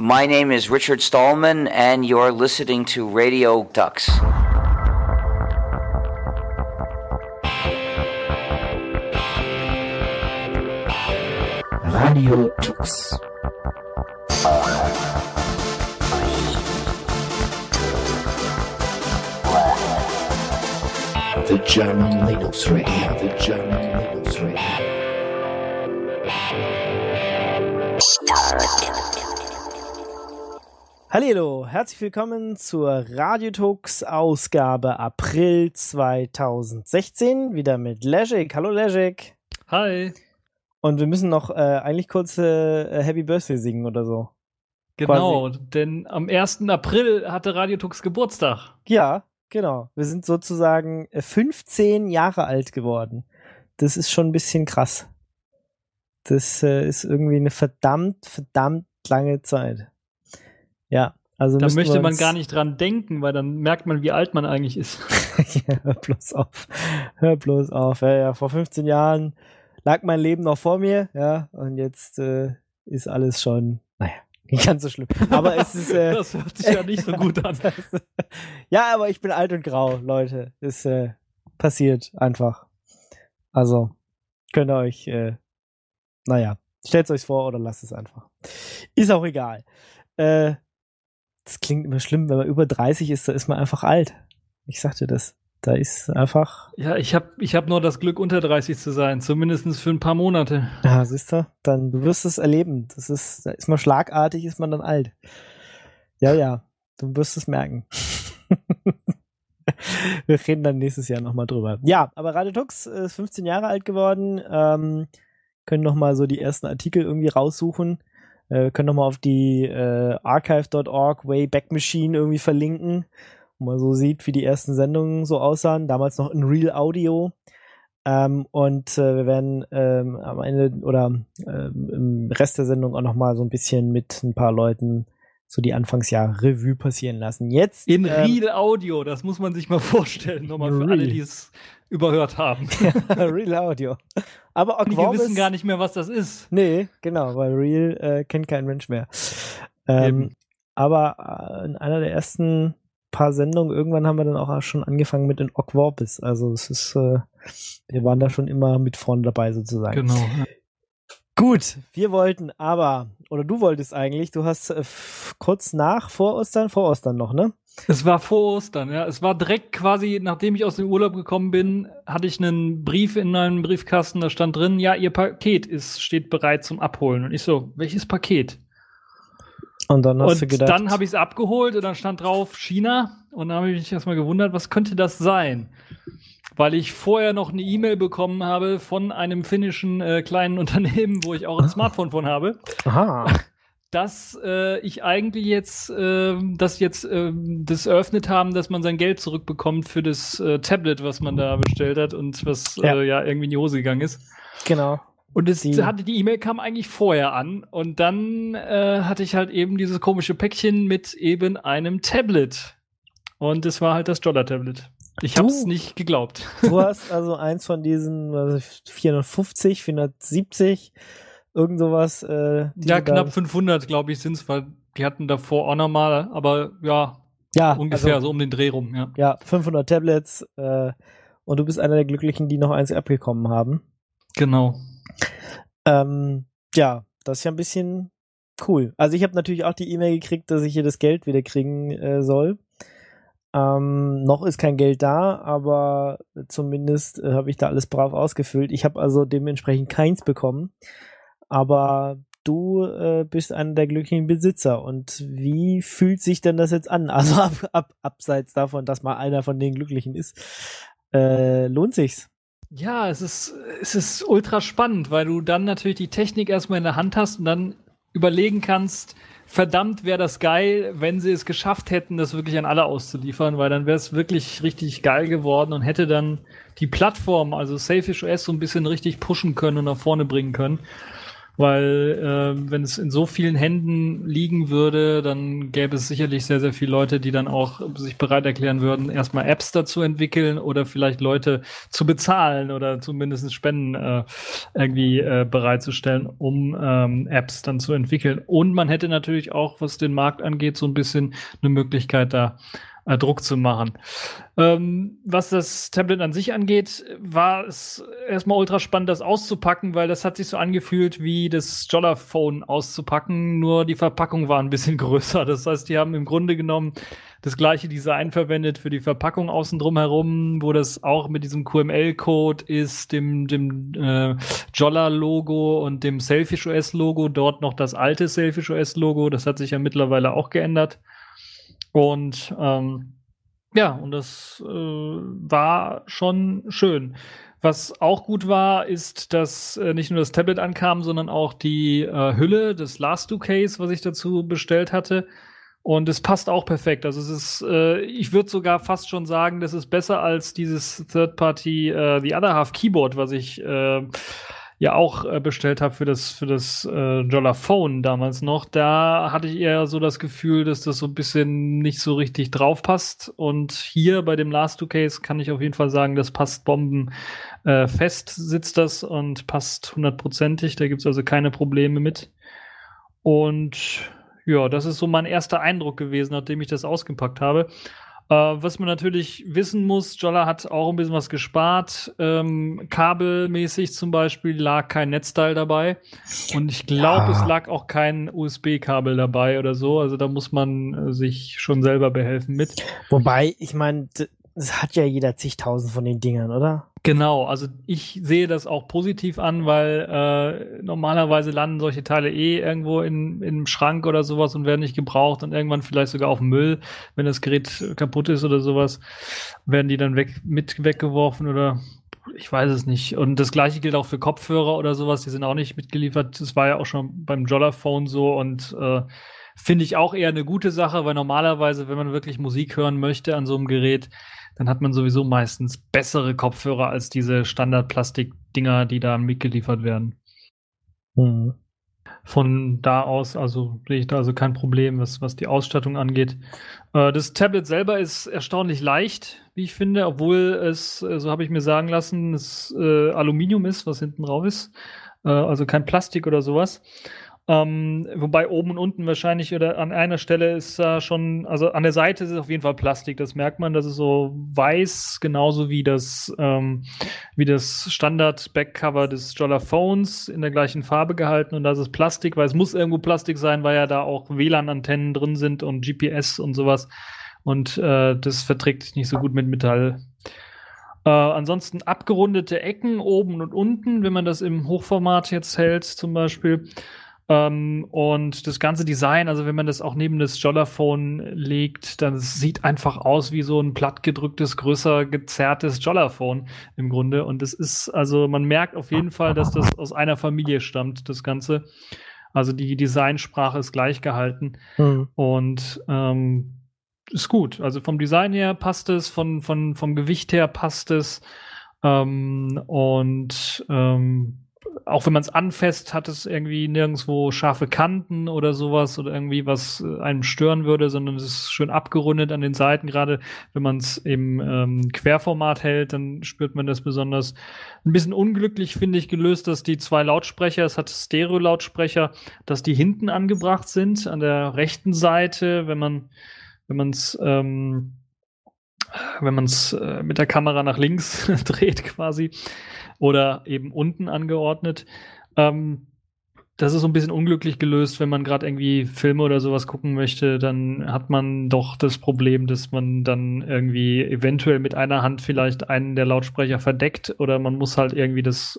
My name is Richard Stallman, and you're listening to Radio Ducks. Radio Tux. The German Linux Radio. The German Linux Radio. Hallo, herzlich willkommen zur Radiotux Ausgabe April 2016. Wieder mit Legic. Hallo Legic. Hi. Und wir müssen noch äh, eigentlich kurz äh, Happy Birthday singen oder so. Genau, denn am 1. April hatte Radiotux Geburtstag. Ja, genau. Wir sind sozusagen äh, 15 Jahre alt geworden. Das ist schon ein bisschen krass. Das äh, ist irgendwie eine verdammt, verdammt lange Zeit. Ja, also Da möchte man gar nicht dran denken, weil dann merkt man, wie alt man eigentlich ist. ja, hör bloß auf. Hör bloß auf. Ja, ja, vor 15 Jahren lag mein Leben noch vor mir, ja, und jetzt äh, ist alles schon, naja, nicht ganz so schlimm. Aber es ist, äh, Das hört sich ja nicht so gut an. ja, aber ich bin alt und grau, Leute. Das äh, passiert einfach. Also, könnt ihr euch, äh, naja, stellt euch vor oder lasst es einfach. Ist auch egal. Äh, das klingt immer schlimm, wenn man über 30 ist, da ist man einfach alt. Ich sagte das. Da ist einfach, Ja, ich habe ich hab nur das Glück, unter 30 zu sein, zumindest für ein paar Monate. ja, siehst du, dann du wirst es erleben. Das ist, da ist man schlagartig, ist man dann alt. Ja, ja, du wirst es merken. Wir reden dann nächstes Jahr nochmal drüber. Ja, aber Radio Tux ist 15 Jahre alt geworden. Ähm, können nochmal so die ersten Artikel irgendwie raussuchen. Äh, können nochmal auf die äh, archive.org Wayback Machine irgendwie verlinken, wo man so sieht, wie die ersten Sendungen so aussahen. Damals noch in Real Audio. Ähm, und äh, wir werden ähm, am Ende oder ähm, im Rest der Sendung auch nochmal so ein bisschen mit ein paar Leuten so die Anfangsjahre Revue passieren lassen. Jetzt In ähm, Real Audio, das muss man sich mal vorstellen, nochmal für alle, die es überhört haben. Real Audio. Aber Einige Aquavis, wissen gar nicht mehr, was das ist. Nee, genau, weil Real äh, kennt kein Mensch mehr. Ähm, aber äh, in einer der ersten paar Sendungen, irgendwann haben wir dann auch schon angefangen mit den Ockworbis. Also es ist, äh, wir waren da schon immer mit vorne dabei sozusagen. Genau. Gut, wir wollten aber, oder du wolltest eigentlich, du hast äh, kurz nach, vor Ostern, vor Ostern noch, ne? Es war vor Ostern, ja. Es war direkt quasi, nachdem ich aus dem Urlaub gekommen bin, hatte ich einen Brief in meinem Briefkasten, da stand drin, ja, ihr Paket ist, steht bereit zum Abholen. Und ich so, welches Paket? Und dann hast und du gedacht, dann habe ich es abgeholt und dann stand drauf China. Und dann habe ich mich erstmal gewundert, was könnte das sein? Weil ich vorher noch eine E-Mail bekommen habe von einem finnischen äh, kleinen Unternehmen, wo ich auch ein Smartphone von habe, aha, dass äh, ich eigentlich jetzt, äh, dass jetzt äh, das eröffnet haben, dass man sein Geld zurückbekommt für das äh, Tablet, was man da bestellt hat und was Ja. ja, äh, ja irgendwie in die Hose gegangen ist. genau. Und es Die- hatte die E-Mail kam eigentlich vorher an und dann äh, hatte ich halt eben dieses komische Päckchen mit eben einem Tablet. Und es war halt das Jolla-Tablet. Ich Du- hab's nicht geglaubt. Du hast also eins von diesen was ich, 450, 470, irgend sowas. Äh, Ja, knapp 500, glaube ich, sind's, weil die hatten davor auch nochmal, aber ja, ja, ungefähr also, so um den Dreh rum, ja. Ja, 500 Tablets. Äh, und du bist einer der Glücklichen, die noch eins abgekommen haben. Genau. Ähm, ja, das ist ja ein bisschen cool. Also ich habe natürlich auch die E-Mail gekriegt, dass ich hier das Geld wieder kriegen äh, soll. Ähm, noch ist kein Geld da, aber zumindest äh, habe ich da alles brav ausgefüllt. Ich habe also dementsprechend keins bekommen. Aber du äh, bist einer der glücklichen Besitzer. Und wie fühlt sich denn das jetzt an? Also ab, ab, abseits davon, dass mal einer von den Glücklichen ist, äh, lohnt sich's. Ja, es ist, es ist ultra spannend, weil du dann natürlich die Technik erstmal in der Hand hast und dann überlegen kannst, verdammt wäre das geil, wenn sie es geschafft hätten, das wirklich an alle auszuliefern, weil dann wäre es wirklich richtig geil geworden und hätte dann die Plattform, also Selfish OS, so ein bisschen richtig pushen können und nach vorne bringen können. Weil äh, wenn es in so vielen Händen liegen würde, dann gäbe es sicherlich sehr, sehr viele Leute, die dann auch sich bereit erklären würden, erstmal Apps dazu entwickeln oder vielleicht Leute zu bezahlen oder zumindest Spenden äh, irgendwie äh, bereitzustellen, um ähm, Apps dann zu entwickeln. Und man hätte natürlich auch, was den Markt angeht, so ein bisschen eine Möglichkeit da äh, Druck zu machen. Ähm, was das Tablet an sich angeht, war es erstmal ultra spannend, das auszupacken, weil das hat sich so angefühlt wie das Jolla-Phone auszupacken, nur die Verpackung war ein bisschen größer. Das heißt, die haben im Grunde genommen das gleiche Design verwendet für die Verpackung außen drum herum, wo das auch mit diesem QML-Code ist, dem, dem äh, Jolla-Logo und dem Selfish OS-Logo, dort noch das alte Selfish OS-Logo, das hat sich ja mittlerweile auch geändert. Und ähm, ja, und das äh, war schon schön. Was auch gut war, ist, dass äh, nicht nur das Tablet ankam, sondern auch die äh, Hülle, das Last Two Case, was ich dazu bestellt hatte. Und es passt auch perfekt. Also es ist, äh, ich würde sogar fast schon sagen, das ist besser als dieses Third Party äh, The Other Half Keyboard, was ich äh, ja auch äh, bestellt habe für das für das äh, Jollaphone damals noch, da hatte ich eher so das Gefühl, dass das so ein bisschen nicht so richtig drauf passt. Und hier bei dem Last Two Case kann ich auf jeden Fall sagen, das passt Bomben äh, fest, sitzt das und passt hundertprozentig. Da gibt's also keine Probleme mit. Und ja, das ist so mein erster Eindruck gewesen, nachdem ich das ausgepackt habe. Äh, was man natürlich wissen muss, Jolla hat auch ein bisschen was gespart. Ähm, kabelmäßig zum Beispiel lag kein Netzteil dabei. Und ich glaube, ja. es lag auch kein USB-Kabel dabei oder so. Also da muss man äh, sich schon selber behelfen mit. Wobei, ich meine, es hat ja jeder zigtausend von den Dingern, oder? Genau, also ich sehe das auch positiv an, weil äh, normalerweise landen solche Teile eh irgendwo in, in einem Schrank oder sowas und werden nicht gebraucht und irgendwann vielleicht sogar auf Müll, wenn das Gerät kaputt ist oder sowas, werden die dann weg, mit weggeworfen oder ich weiß es nicht. Und das gleiche gilt auch für Kopfhörer oder sowas, die sind auch nicht mitgeliefert. Das war ja auch schon beim Jollaphone so und äh, finde ich auch eher eine gute Sache, weil normalerweise, wenn man wirklich Musik hören möchte an so einem Gerät, dann hat man sowieso meistens bessere Kopfhörer als diese Standard-Plastik-Dinger, die da mitgeliefert werden. Mhm. Von da aus, also sehe ich da also kein Problem, was, was die Ausstattung angeht. Äh, das Tablet selber ist erstaunlich leicht, wie ich finde, obwohl es, äh, so habe ich mir sagen lassen, es äh, Aluminium ist, was hinten drauf ist. Äh, also kein Plastik oder sowas. Ähm, wobei oben und unten wahrscheinlich oder an einer Stelle ist da schon, also an der Seite ist es auf jeden Fall Plastik, das merkt man, das ist so weiß, genauso wie das, ähm, wie das Standard-Backcover des Jolla-Phones in der gleichen Farbe gehalten und das ist Plastik, weil es muss irgendwo Plastik sein, weil ja da auch WLAN-Antennen drin sind und GPS und sowas und äh, das verträgt nicht so gut mit Metall. Äh, ansonsten abgerundete Ecken oben und unten, wenn man das im Hochformat jetzt hält, zum Beispiel. Ähm, und das ganze Design, also wenn man das auch neben das Jollaphone legt, dann sieht einfach aus wie so ein plattgedrücktes, größer gezerrtes Jollaphone im Grunde. Und es ist, also man merkt auf jeden Fall, dass das aus einer Familie stammt, das Ganze. Also die Designsprache ist gleich gehalten. Mhm. Und ähm, ist gut. Also vom Design her passt es, von, von, vom Gewicht her passt es. Ähm, und ähm, auch wenn man es anfasst, hat es irgendwie nirgendwo scharfe Kanten oder sowas oder irgendwie was äh, einem stören würde, sondern es ist schön abgerundet an den Seiten. Gerade wenn man es im ähm, Querformat hält, dann spürt man das besonders. Ein bisschen unglücklich finde ich gelöst, dass die zwei Lautsprecher, es hat Stereo-Lautsprecher, dass die hinten angebracht sind an der rechten Seite, wenn man wenn man es ähm, wenn man es äh, mit der Kamera nach links dreht quasi oder eben unten angeordnet. Ähm, das ist so ein bisschen unglücklich gelöst, wenn man gerade irgendwie Filme oder sowas gucken möchte, dann hat man doch das Problem, dass man dann irgendwie eventuell mit einer Hand vielleicht einen der Lautsprecher verdeckt oder man muss halt irgendwie das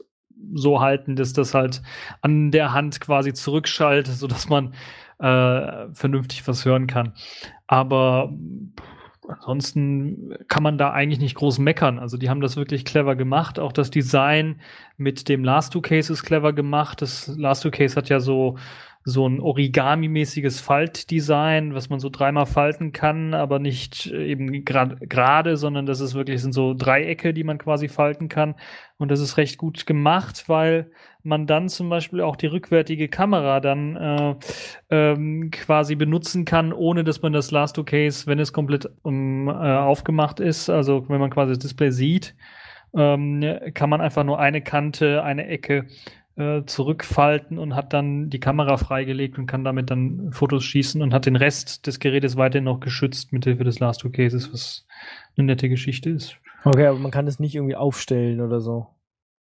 so halten, dass das halt an der Hand quasi zurückschaltet, sodass man äh, vernünftig was hören kann. Aber ansonsten kann man da eigentlich nicht groß meckern. Also die haben das wirklich clever gemacht. Auch das Design mit dem Last Two Case ist clever gemacht. Das Last Two Case hat ja so so ein Origami-mäßiges Faltdesign, was man so dreimal falten kann, aber nicht eben gerade, grad, sondern das ist wirklich sind so Dreiecke, die man quasi falten kann. Und das ist recht gut gemacht, weil man dann zum Beispiel auch die rückwärtige Kamera dann äh, ähm, quasi benutzen kann, ohne dass man das Last Case, wenn es komplett um, äh, aufgemacht ist, also wenn man quasi das Display sieht, ähm, kann man einfach nur eine Kante, eine Ecke äh, zurückfalten und hat dann die Kamera freigelegt und kann damit dann Fotos schießen und hat den Rest des Gerätes weiterhin noch geschützt mit Hilfe des Last Two Cases, was eine nette Geschichte ist. Okay, aber man kann es nicht irgendwie aufstellen oder so.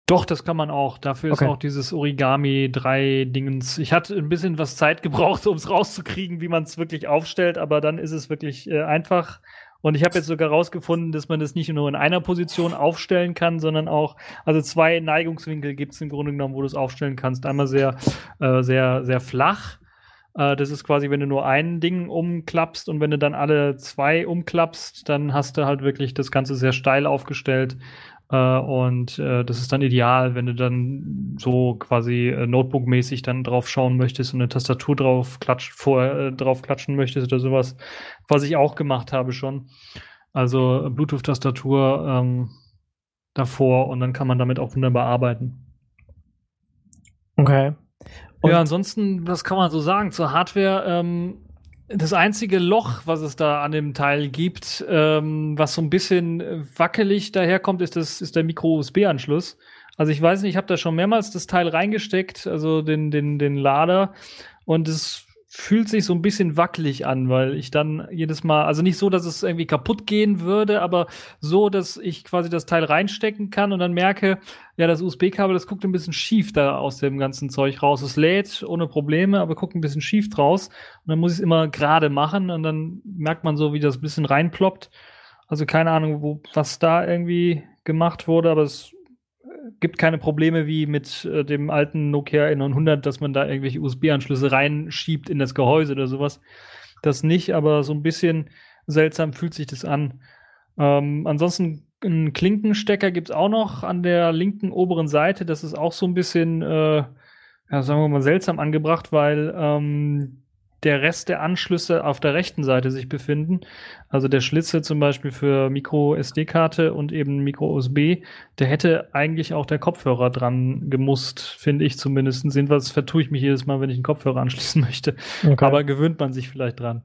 Doch, das kann man auch. Dafür Okay. ist auch dieses Origami 3 Dingens. Ich hatte ein bisschen was Zeit gebraucht, um es rauszukriegen, wie man es wirklich aufstellt, aber dann ist es wirklich äh, einfach. Und ich habe jetzt sogar rausgefunden, dass man das nicht nur in einer Position aufstellen kann, sondern auch, also zwei Neigungswinkel gibt es im Grunde genommen, wo du es aufstellen kannst. Einmal sehr, äh, sehr, sehr flach. Äh, das ist quasi, wenn du nur ein Ding umklappst und wenn du dann alle zwei umklappst, dann hast du halt wirklich das Ganze sehr steil aufgestellt. Äh, und äh, das ist dann ideal, wenn du dann so quasi äh, Notebook-mäßig dann drauf schauen möchtest und eine Tastatur drauf klatsch, vor, äh, drauf klatschen möchtest oder sowas, was ich auch gemacht habe schon. Also Bluetooth-Tastatur ähm, davor und dann kann man damit auch wunderbar arbeiten. Okay. Und- ja, ansonsten, was kann man so sagen zur Hardware? Ähm, das einzige Loch, was es da an dem Teil gibt, ähm, was so ein bisschen äh, wackelig daherkommt, ist, das, ist der Micro-USB-Anschluss. Also ich weiß nicht, ich habe da schon mehrmals das Teil reingesteckt, also den, den, den Lader, und es fühlt sich so ein bisschen wackelig an, weil ich dann jedes Mal, also nicht so, dass es irgendwie kaputt gehen würde, aber so, dass ich quasi das Teil reinstecken kann und dann merke, ja, das USB-Kabel, das guckt ein bisschen schief da aus dem ganzen Zeug raus. Es lädt ohne Probleme, aber guckt ein bisschen schief draus. Und dann muss ich es immer gerade machen und dann merkt man so, wie das ein bisschen reinploppt. Also keine Ahnung, wo, was da irgendwie gemacht wurde, aber es gibt keine Probleme wie mit äh, dem alten Nokia N900, dass man da irgendwelche USB-Anschlüsse reinschiebt in das Gehäuse oder sowas. Das nicht, aber so ein bisschen seltsam fühlt sich das an. Ähm, ansonsten einen Klinkenstecker gibt es auch noch an der linken oberen Seite. Das ist auch so ein bisschen, äh, ja, sagen wir mal, seltsam angebracht, weil ähm, der Rest der Anschlüsse auf der rechten Seite sich befinden. Also der Schlitze zum Beispiel für Micro-SD-Karte und eben Micro-USB, der hätte eigentlich auch der Kopfhörer dran gemusst, finde ich zumindest. Jedenfalls vertue ich mich jedes Mal, wenn ich einen Kopfhörer anschließen möchte. okay. Aber gewöhnt man sich vielleicht dran.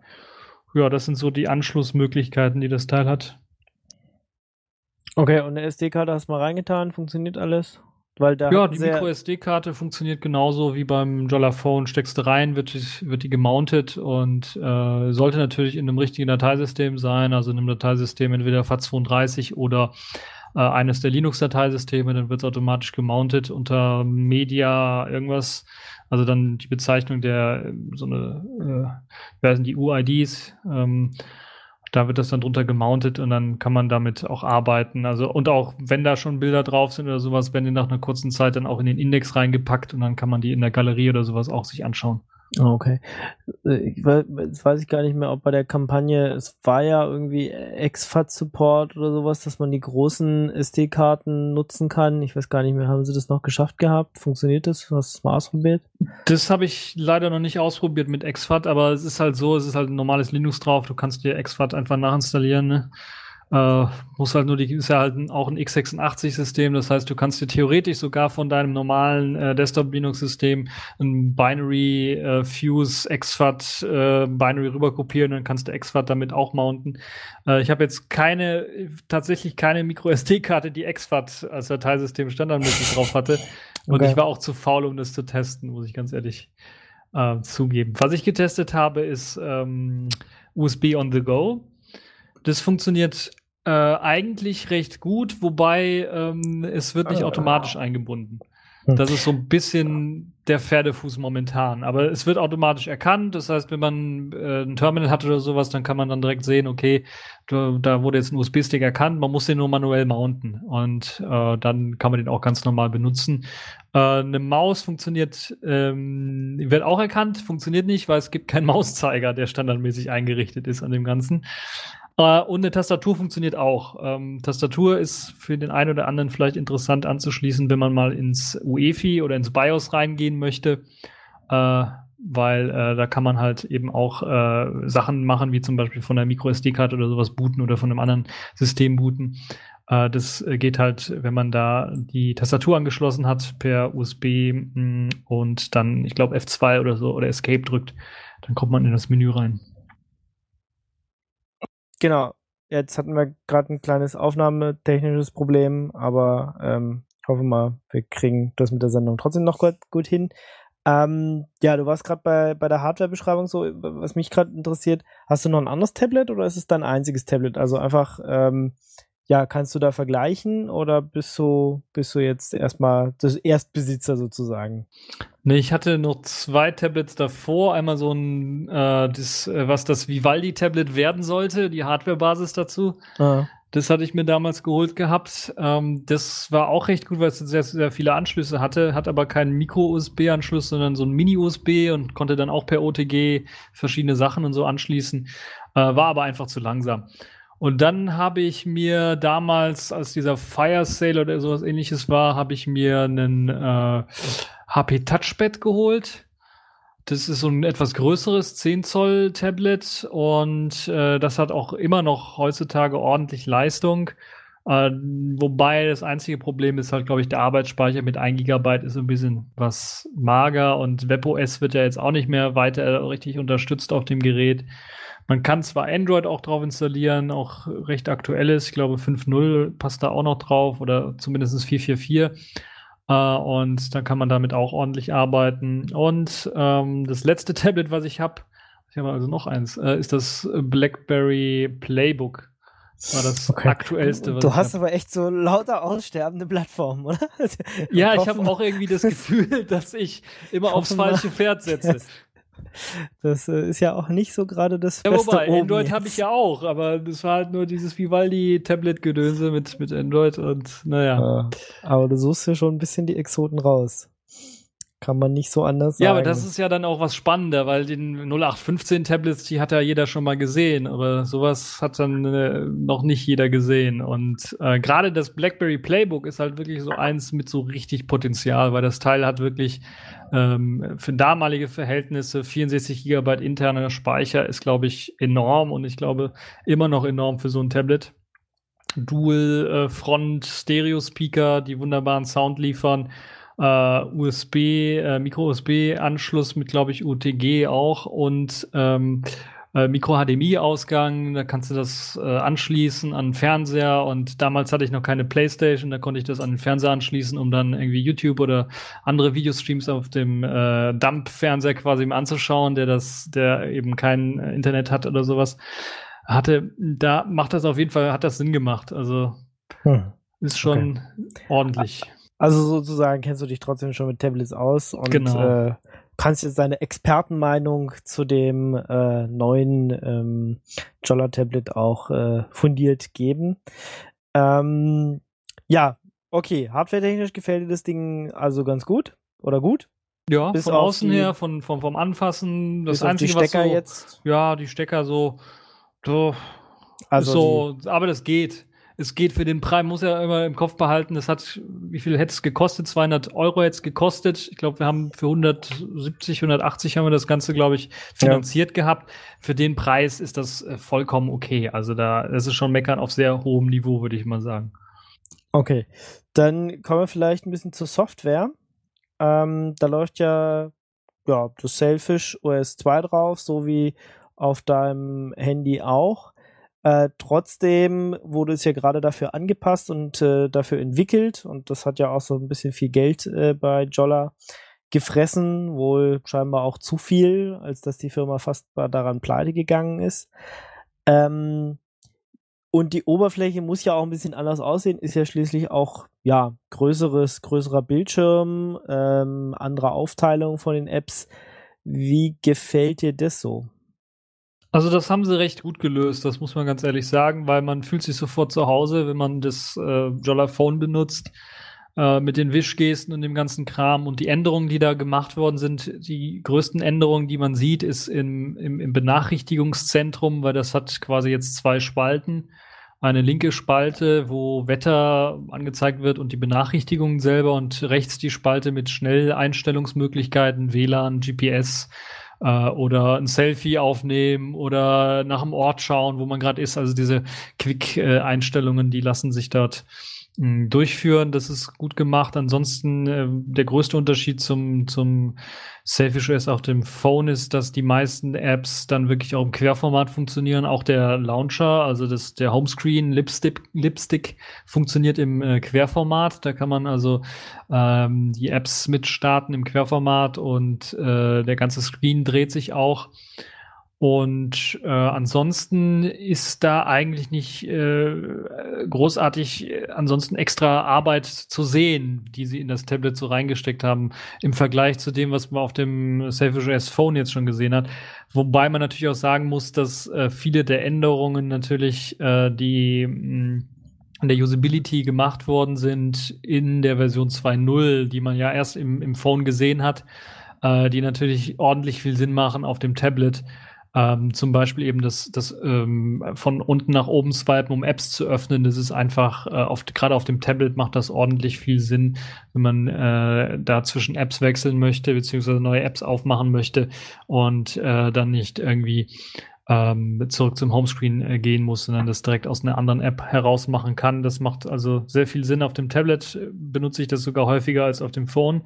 Ja, das sind so die Anschlussmöglichkeiten, die das Teil hat. okay, und eine SD-Karte hast du mal reingetan, funktioniert alles? Weil da Ja, die Micro-SD-Karte funktioniert genauso wie beim Jollaphone. Steckst du rein, wird, die- wird die gemountet und äh, sollte natürlich in einem richtigen Dateisystem sein, also in einem Dateisystem entweder FAT32 oder äh, eines der Linux-Dateisysteme, dann wird es automatisch gemountet unter Media irgendwas. Also dann die Bezeichnung der äh, so eine, äh, wer sind die UIDs? Ähm, da wird das dann drunter gemountet und dann kann man damit auch arbeiten. Also, und auch wenn da schon Bilder drauf sind oder sowas, werden die nach einer kurzen Zeit dann auch in den Index reingepackt und dann kann man die in der Galerie oder sowas auch sich anschauen. Okay. Äh, Ich weiß, jetzt weiß ich gar nicht mehr, ob bei der Kampagne, es war ja irgendwie Exfat-Support oder sowas, dass man die großen SD-Karten nutzen kann. Ich weiß gar nicht mehr, haben sie das noch geschafft gehabt? Funktioniert das? Hast du es mal ausprobiert? Das habe ich leider noch nicht ausprobiert mit exFAT, aber es ist halt so, es ist halt ein normales Linux drauf. Du kannst dir exFAT einfach nachinstallieren. Ne? Äh, muss halt nur die, ist ja halt ein, auch ein x86-System. Das heißt, du kannst dir theoretisch sogar von deinem normalen äh, Desktop-Linux-System ein Binary äh, Fuse exFAT äh, Binary rüberkopieren, dann kannst du exFAT damit auch mounten. Äh, ich habe jetzt keine, tatsächlich keine Micro-SD-Karte, die exFAT als Dateisystem standardmäßig drauf hatte. Und Okay. ich war auch zu faul, um das zu testen, muss ich ganz ehrlich äh, zugeben. Was ich getestet habe, ist ähm, USB on the go. Das funktioniert äh, eigentlich recht gut, wobei ähm, es wird nicht Ah. automatisch eingebunden. Hm. Das ist so ein bisschen der Pferdefuß momentan. Aber es wird automatisch erkannt. Das heißt, wenn man äh, ein Terminal hat oder sowas, dann kann man dann direkt sehen, okay, da, da wurde jetzt ein USB-Stick erkannt, man muss den nur manuell mounten. Und äh, dann kann man den auch ganz normal benutzen. Äh, eine Maus funktioniert, ähm, wird auch erkannt, funktioniert nicht, weil es gibt keinen Mauszeiger, der standardmäßig eingerichtet ist an dem Ganzen. Äh, und eine Tastatur funktioniert auch. Ähm, Tastatur ist für den einen oder anderen vielleicht interessant anzuschließen, wenn man mal ins UEFI oder ins BIOS reingehen möchte. Äh, weil äh, da kann man halt eben auch äh, Sachen machen, wie zum Beispiel von der MicroSD-Karte oder sowas booten oder von einem anderen System booten. Äh, das geht halt, wenn man da die Tastatur angeschlossen hat per USB mh, mm, und dann, ich glaube, F2 oder so oder Escape drückt, dann kommt man in das Menü rein. Genau. Jetzt hatten wir gerade ein kleines aufnahmetechnisches Problem, aber ähm, ich hoffe mal, wir kriegen das mit der Sendung trotzdem noch gut, gut hin. Ähm, ja, du warst gerade bei, bei der Hardware-Beschreibung so, was mich gerade interessiert. Hast du noch ein anderes Tablet oder ist es dein einziges Tablet? Also einfach ähm, ja, kannst du da vergleichen oder bist du, bist du jetzt erstmal das Erstbesitzer sozusagen? Nee, ich hatte noch zwei Tablets davor. Einmal so ein, äh, das, äh, was das Vivaldi-Tablet werden sollte, die Hardware-Basis dazu. Ah. Das hatte ich mir damals geholt gehabt. Ähm, das war auch recht gut, weil es sehr, sehr viele Anschlüsse hatte, hat aber keinen Micro-USB-Anschluss, sondern so ein Mini-USB und konnte dann auch per OTG verschiedene Sachen und so anschließen. Äh, war aber einfach zu langsam. Und dann habe ich mir damals, als dieser Fire Sale oder sowas ähnliches war, habe ich mir einen äh, HP Touchpad geholt. Das ist so ein etwas größeres 10 Zoll Tablet und äh, das hat auch immer noch heutzutage ordentlich Leistung. Äh, wobei das einzige Problem ist halt, glaube ich, der Arbeitsspeicher mit 1 GB ist ein bisschen was mager und WebOS wird ja jetzt auch nicht mehr weiter richtig unterstützt auf dem Gerät. Man kann zwar Android auch drauf installieren, auch recht aktuelles, ich glaube 5.0 passt da auch noch drauf oder zumindest 4.4.4. Äh, und dann kann man damit auch ordentlich arbeiten. Und ähm, das letzte Tablet, was ich habe, ich habe also noch eins, äh, ist das BlackBerry Playbook. Das war das okay. aktuellste. du hast aber echt so lauter aussterbende Plattformen, oder? ja, ich habe auch irgendwie das Gefühl, dass ich immer aufs falsche Pferd setze. Das äh, ist ja auch nicht so gerade das ja, Beste wobei, Android habe ich ja auch, aber das war halt nur dieses Vivaldi-Tablet-Gedönse mit, mit Android und naja. Ja, aber du suchst ja schon ein bisschen die Exoten raus. Kann man nicht so anders sagen. Ja, aber das ist ja dann auch was spannender, weil den 0815 Tablets, die hat ja jeder schon mal gesehen, aber sowas hat dann äh, noch nicht jeder gesehen. Und äh, gerade das BlackBerry Playbook ist halt wirklich so eins mit so richtig Potenzial, weil das Teil hat wirklich ähm, für damalige Verhältnisse 64 Gigabyte interner Speicher ist, glaube ich, enorm und ich glaube immer noch enorm für so ein Tablet. Dual äh, Front Stereo Speaker, die wunderbaren Sound liefern äh, USB, äh, Micro-USB-Anschluss mit, glaube ich, UTG auch und ähm, äh, Micro-HDMI-Ausgang, da kannst du das äh, anschließen an den Fernseher und damals hatte ich noch keine Playstation, da konnte ich das an den Fernseher anschließen, um dann irgendwie YouTube oder andere Videostreams auf dem äh, Dump-Fernseher quasi anzuschauen, der das, der eben kein Internet hat oder sowas. Hatte, da macht das auf jeden Fall, hat das Sinn gemacht. Also hm. ist schon okay. ordentlich. Also sozusagen kennst du dich trotzdem schon mit Tablets aus und genau. äh, kannst jetzt deine Expertenmeinung zu dem äh, neuen ähm, Jolla Tablet auch äh, fundiert geben. Ähm, ja, okay, hardware-technisch gefällt dir das Ding also ganz gut oder gut? Ja, bis von außen die, her, von, von, vom Anfassen, das einzige, die Stecker was so, jetzt. Ja, die Stecker so, so, also so, aber das geht es geht für den Preis, muss ja immer im Kopf behalten, das hat, wie viel hätte es gekostet? 200 Euro hätte es gekostet. Ich glaube, wir haben für 170, 180 haben wir das Ganze, glaube ich, finanziert ja. gehabt. Für den Preis ist das äh, vollkommen okay. Also da, das ist schon meckern auf sehr hohem Niveau, würde ich mal sagen. Okay, dann kommen wir vielleicht ein bisschen zur Software. Ähm, da läuft ja, ja das Selfish OS 2 drauf, so wie auf deinem Handy auch. Äh, trotzdem wurde es ja gerade dafür angepasst und äh, dafür entwickelt und das hat ja auch so ein bisschen viel Geld äh, bei Jolla gefressen, wohl scheinbar auch zu viel, als dass die Firma fast daran pleite gegangen ist. Ähm, und die Oberfläche muss ja auch ein bisschen anders aussehen, ist ja schließlich auch ja größeres, größerer Bildschirm, ähm, andere Aufteilung von den Apps. Wie gefällt dir das so? Also das haben sie recht gut gelöst, das muss man ganz ehrlich sagen, weil man fühlt sich sofort zu Hause, wenn man das äh, Jollaphone benutzt, äh, mit den Wischgesten und dem ganzen Kram. Und die Änderungen, die da gemacht worden sind, die größten Änderungen, die man sieht, ist im, im, im Benachrichtigungszentrum, weil das hat quasi jetzt zwei Spalten. eine linke Spalte, wo Wetter angezeigt wird und die Benachrichtigungen selber und rechts die Spalte mit Schnelleinstellungsmöglichkeiten, WLAN, GPS äh, oder ein Selfie aufnehmen oder nach dem Ort schauen, wo man gerade ist. Also diese Quick-Einstellungen, die lassen sich dort durchführen. Das ist gut gemacht. Ansonsten äh, der größte Unterschied zum, zum Selfish OS auf dem Phone ist, dass die meisten Apps dann wirklich auch im Querformat funktionieren. Auch der Launcher, also das, der Homescreen Lipstick, Lipstick funktioniert im äh, Querformat. Da kann man also ähm, die Apps mitstarten im Querformat und äh, der ganze Screen dreht sich auch. Und äh, ansonsten ist da eigentlich nicht äh, großartig äh, ansonsten extra Arbeit zu sehen, die sie in das Tablet so reingesteckt haben, im Vergleich zu dem, was man auf dem Selfish OS Phone jetzt schon gesehen hat. Wobei man natürlich auch sagen muss, dass äh, viele der Änderungen natürlich, äh, die mh, an der Usability gemacht worden sind in der Version 2.0, die man ja erst im, im Phone gesehen hat, äh, die natürlich ordentlich viel Sinn machen auf dem Tablet. Ähm, zum Beispiel eben das, das ähm, von unten nach oben swipen, um Apps zu öffnen. Das ist einfach, äh, gerade auf dem Tablet macht das ordentlich viel Sinn, wenn man äh, da zwischen Apps wechseln möchte, beziehungsweise neue Apps aufmachen möchte und äh, dann nicht irgendwie ähm, zurück zum Homescreen äh, gehen muss, sondern das direkt aus einer anderen App heraus machen kann. Das macht also sehr viel Sinn. Auf dem Tablet äh, benutze ich das sogar häufiger als auf dem Phone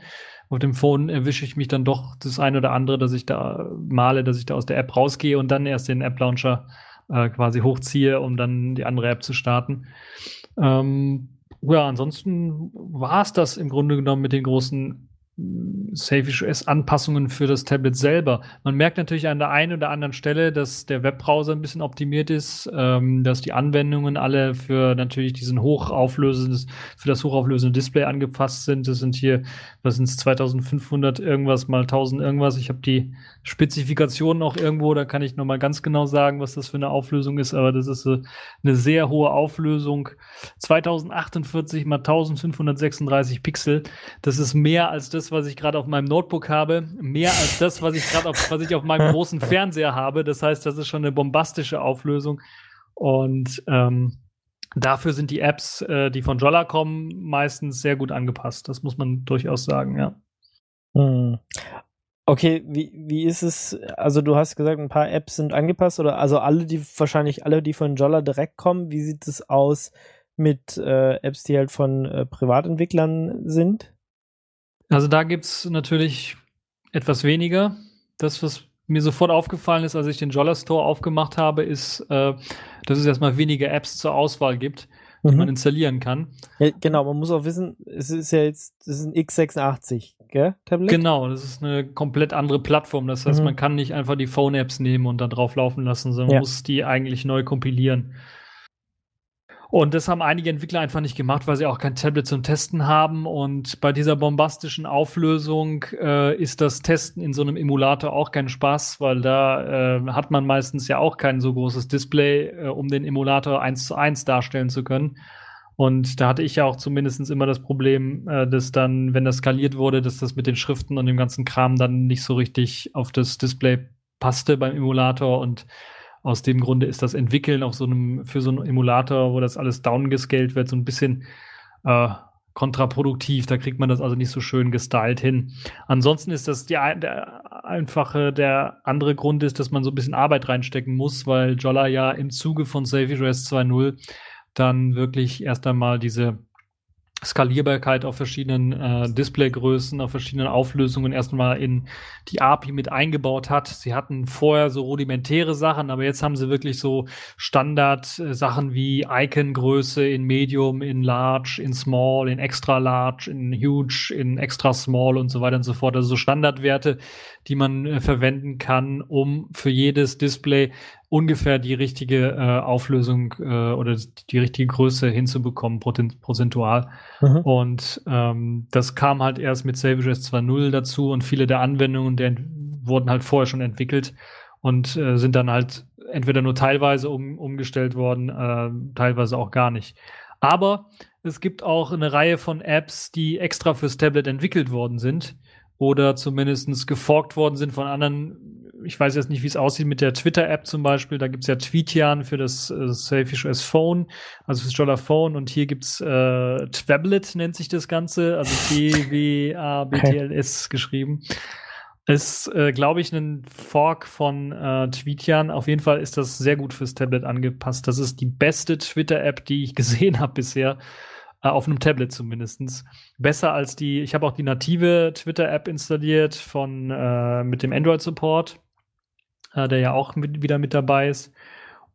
auf dem Phone erwische ich mich dann doch das eine oder andere, dass ich da male, dass ich da aus der App rausgehe und dann erst den App-Launcher äh, quasi hochziehe, um dann die andere App zu starten. Ähm, ja, ansonsten war es das im Grunde genommen mit den großen Selfish OS Anpassungen für das Tablet selber. Man merkt natürlich an der einen oder anderen Stelle, dass der Webbrowser ein bisschen optimiert ist, ähm, dass die Anwendungen alle für natürlich diesen hochauflösendes, für das hochauflösende Display angepasst sind. Das sind hier, was sind es, 2500 irgendwas mal 1000 irgendwas. Ich habe die Spezifikationen auch irgendwo, da kann ich noch mal ganz genau sagen, was das für eine Auflösung ist, aber das ist eine sehr hohe Auflösung. 2048 mal 1536 Pixel. Das ist mehr als das, was ich gerade auf meinem Notebook habe, mehr als das, was ich gerade auf, was ich auf meinem großen Fernseher habe. Das heißt, das ist schon eine bombastische Auflösung. Und ähm, dafür sind die Apps, äh, die von Jolla kommen, meistens sehr gut angepasst. Das muss man durchaus sagen, ja. Hm. Okay, wie, wie ist es? Also du hast gesagt, ein paar Apps sind angepasst oder also alle, die wahrscheinlich alle, die von Jolla direkt kommen. Wie sieht es aus mit äh, Apps, die halt von äh, Privatentwicklern sind? Also da gibt es natürlich etwas weniger. Das, was mir sofort aufgefallen ist, als ich den Jolla Store aufgemacht habe, ist, äh, dass es erstmal weniger Apps zur Auswahl gibt, die mhm. man installieren kann. Ja, genau, man muss auch wissen, es ist ja jetzt, es ist ein x86, gell, Tablet? Genau, das ist eine komplett andere Plattform. Das heißt, mhm. man kann nicht einfach die Phone-Apps nehmen und dann drauf laufen lassen, sondern ja. muss die eigentlich neu kompilieren. Und das haben einige Entwickler einfach nicht gemacht, weil sie auch kein Tablet zum Testen haben. Und bei dieser bombastischen Auflösung äh, ist das Testen in so einem Emulator auch kein Spaß, weil da äh, hat man meistens ja auch kein so großes Display, äh, um den Emulator eins zu eins darstellen zu können. Und da hatte ich ja auch zumindest immer das Problem, äh, dass dann, wenn das skaliert wurde, dass das mit den Schriften und dem ganzen Kram dann nicht so richtig auf das Display passte beim Emulator und aus dem Grunde ist das Entwickeln auf so einem, für so einen Emulator, wo das alles downgescaled wird, so ein bisschen äh, kontraproduktiv. Da kriegt man das also nicht so schön gestylt hin. Ansonsten ist das die, der einfache, der andere Grund ist, dass man so ein bisschen Arbeit reinstecken muss, weil Jolla ja im Zuge von Savvy OS 2.0 dann wirklich erst einmal diese Skalierbarkeit auf verschiedenen äh, Displaygrößen, auf verschiedenen Auflösungen erstmal in die API mit eingebaut hat. Sie hatten vorher so rudimentäre Sachen, aber jetzt haben sie wirklich so Standard-Sachen wie Icon-Größe in Medium, in Large, in Small, in Extra Large, in Huge, in Extra Small und so weiter und so fort. Also so Standardwerte, die man äh, verwenden kann, um für jedes Display ungefähr die richtige äh, Auflösung äh, oder die richtige Größe hinzubekommen, prozentual. Mhm. Und ähm, das kam halt erst mit Savage S 2.0 dazu und viele der Anwendungen der wurden halt vorher schon entwickelt und äh, sind dann halt entweder nur teilweise um, umgestellt worden, äh, teilweise auch gar nicht. Aber es gibt auch eine Reihe von Apps, die extra fürs Tablet entwickelt worden sind oder zumindest geforkt worden sind von anderen ich weiß jetzt nicht, wie es aussieht mit der Twitter-App zum Beispiel. Da gibt's ja Tweetian für das äh, Selfish OS Phone, also fürs Dollar Phone. Und hier gibt's äh, Twablet, nennt sich das Ganze, also T-W-A-B-T-L-S okay. geschrieben. Ist, äh, glaube ich, ein Fork von äh, Tweetian. Auf jeden Fall ist das sehr gut fürs Tablet angepasst. Das ist die beste Twitter-App, die ich gesehen habe bisher. Äh, auf einem Tablet zumindest. Besser als die, ich habe auch die native Twitter-App installiert von äh, mit dem Android-Support, äh, der ja auch mit, wieder mit dabei ist.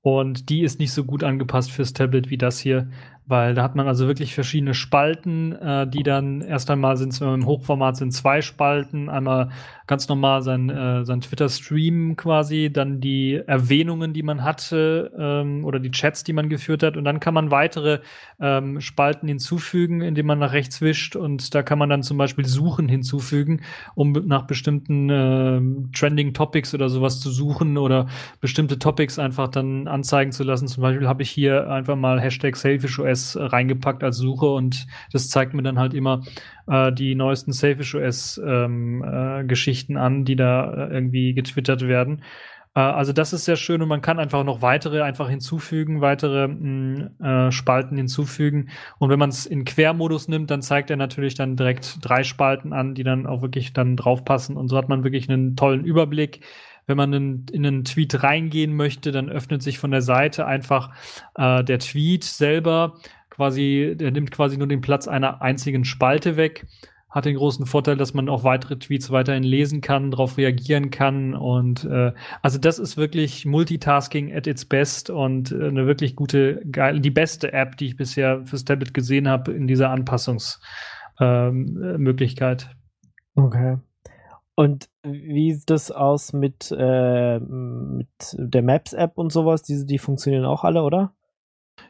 Und die ist nicht so gut angepasst fürs Tablet wie das hier weil da hat man also wirklich verschiedene Spalten, äh, die dann erst einmal sind es im Hochformat sind zwei Spalten, einmal ganz normal sein, äh, sein Twitter-Stream quasi, dann die Erwähnungen, die man hatte ähm, oder die Chats, die man geführt hat. Und dann kann man weitere ähm, Spalten hinzufügen, indem man nach rechts wischt. Und da kann man dann zum Beispiel Suchen hinzufügen, um nach bestimmten äh, Trending Topics oder sowas zu suchen oder bestimmte Topics einfach dann anzeigen zu lassen. Zum Beispiel habe ich hier einfach mal Hashtag SelfishOS OS reingepackt als Suche und das zeigt mir dann halt immer äh, die neuesten Selfish OS ähm, äh, an, die da äh, irgendwie getwittert werden. Äh, also das ist sehr schön und man kann einfach noch weitere einfach hinzufügen, weitere mh, mm, äh, Spalten hinzufügen. Und wenn man es in Quermodus nimmt, dann zeigt er natürlich dann direkt drei Spalten an, die dann auch wirklich dann draufpassen. Und so hat man wirklich einen tollen Überblick wenn man in, in einen Tweet reingehen möchte, dann öffnet sich von der Seite einfach äh, der Tweet selber. Quasi, der nimmt quasi nur den Platz einer einzigen Spalte weg. Hat den großen Vorteil, dass man auch weitere Tweets weiterhin lesen kann, darauf reagieren kann. Und äh, also das ist wirklich Multitasking at its best und äh, eine wirklich gute, geile, die beste App, die ich bisher fürs Tablet gesehen habe in dieser Anpassungsmöglichkeit. Ähm, okay. Und wie sieht das aus mit, äh, mit der Maps-App und sowas? Die, die funktionieren auch alle, oder?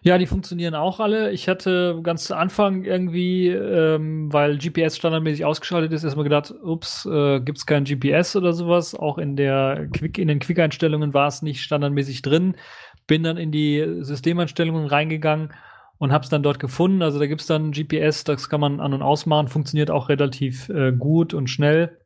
Ja, die funktionieren auch alle. Ich hatte ganz zu Anfang irgendwie, ähm, weil GPS standardmäßig ausgeschaltet ist, erstmal gedacht, ups, äh, gibt es kein GPS oder sowas. Auch in der Quick, in den Quick-Einstellungen war es nicht standardmäßig drin. Bin dann in die Systemeinstellungen reingegangen und habe es dann dort gefunden. Also da gibt es dann GPS, das kann man an und ausmachen, funktioniert auch relativ äh, gut und schnell.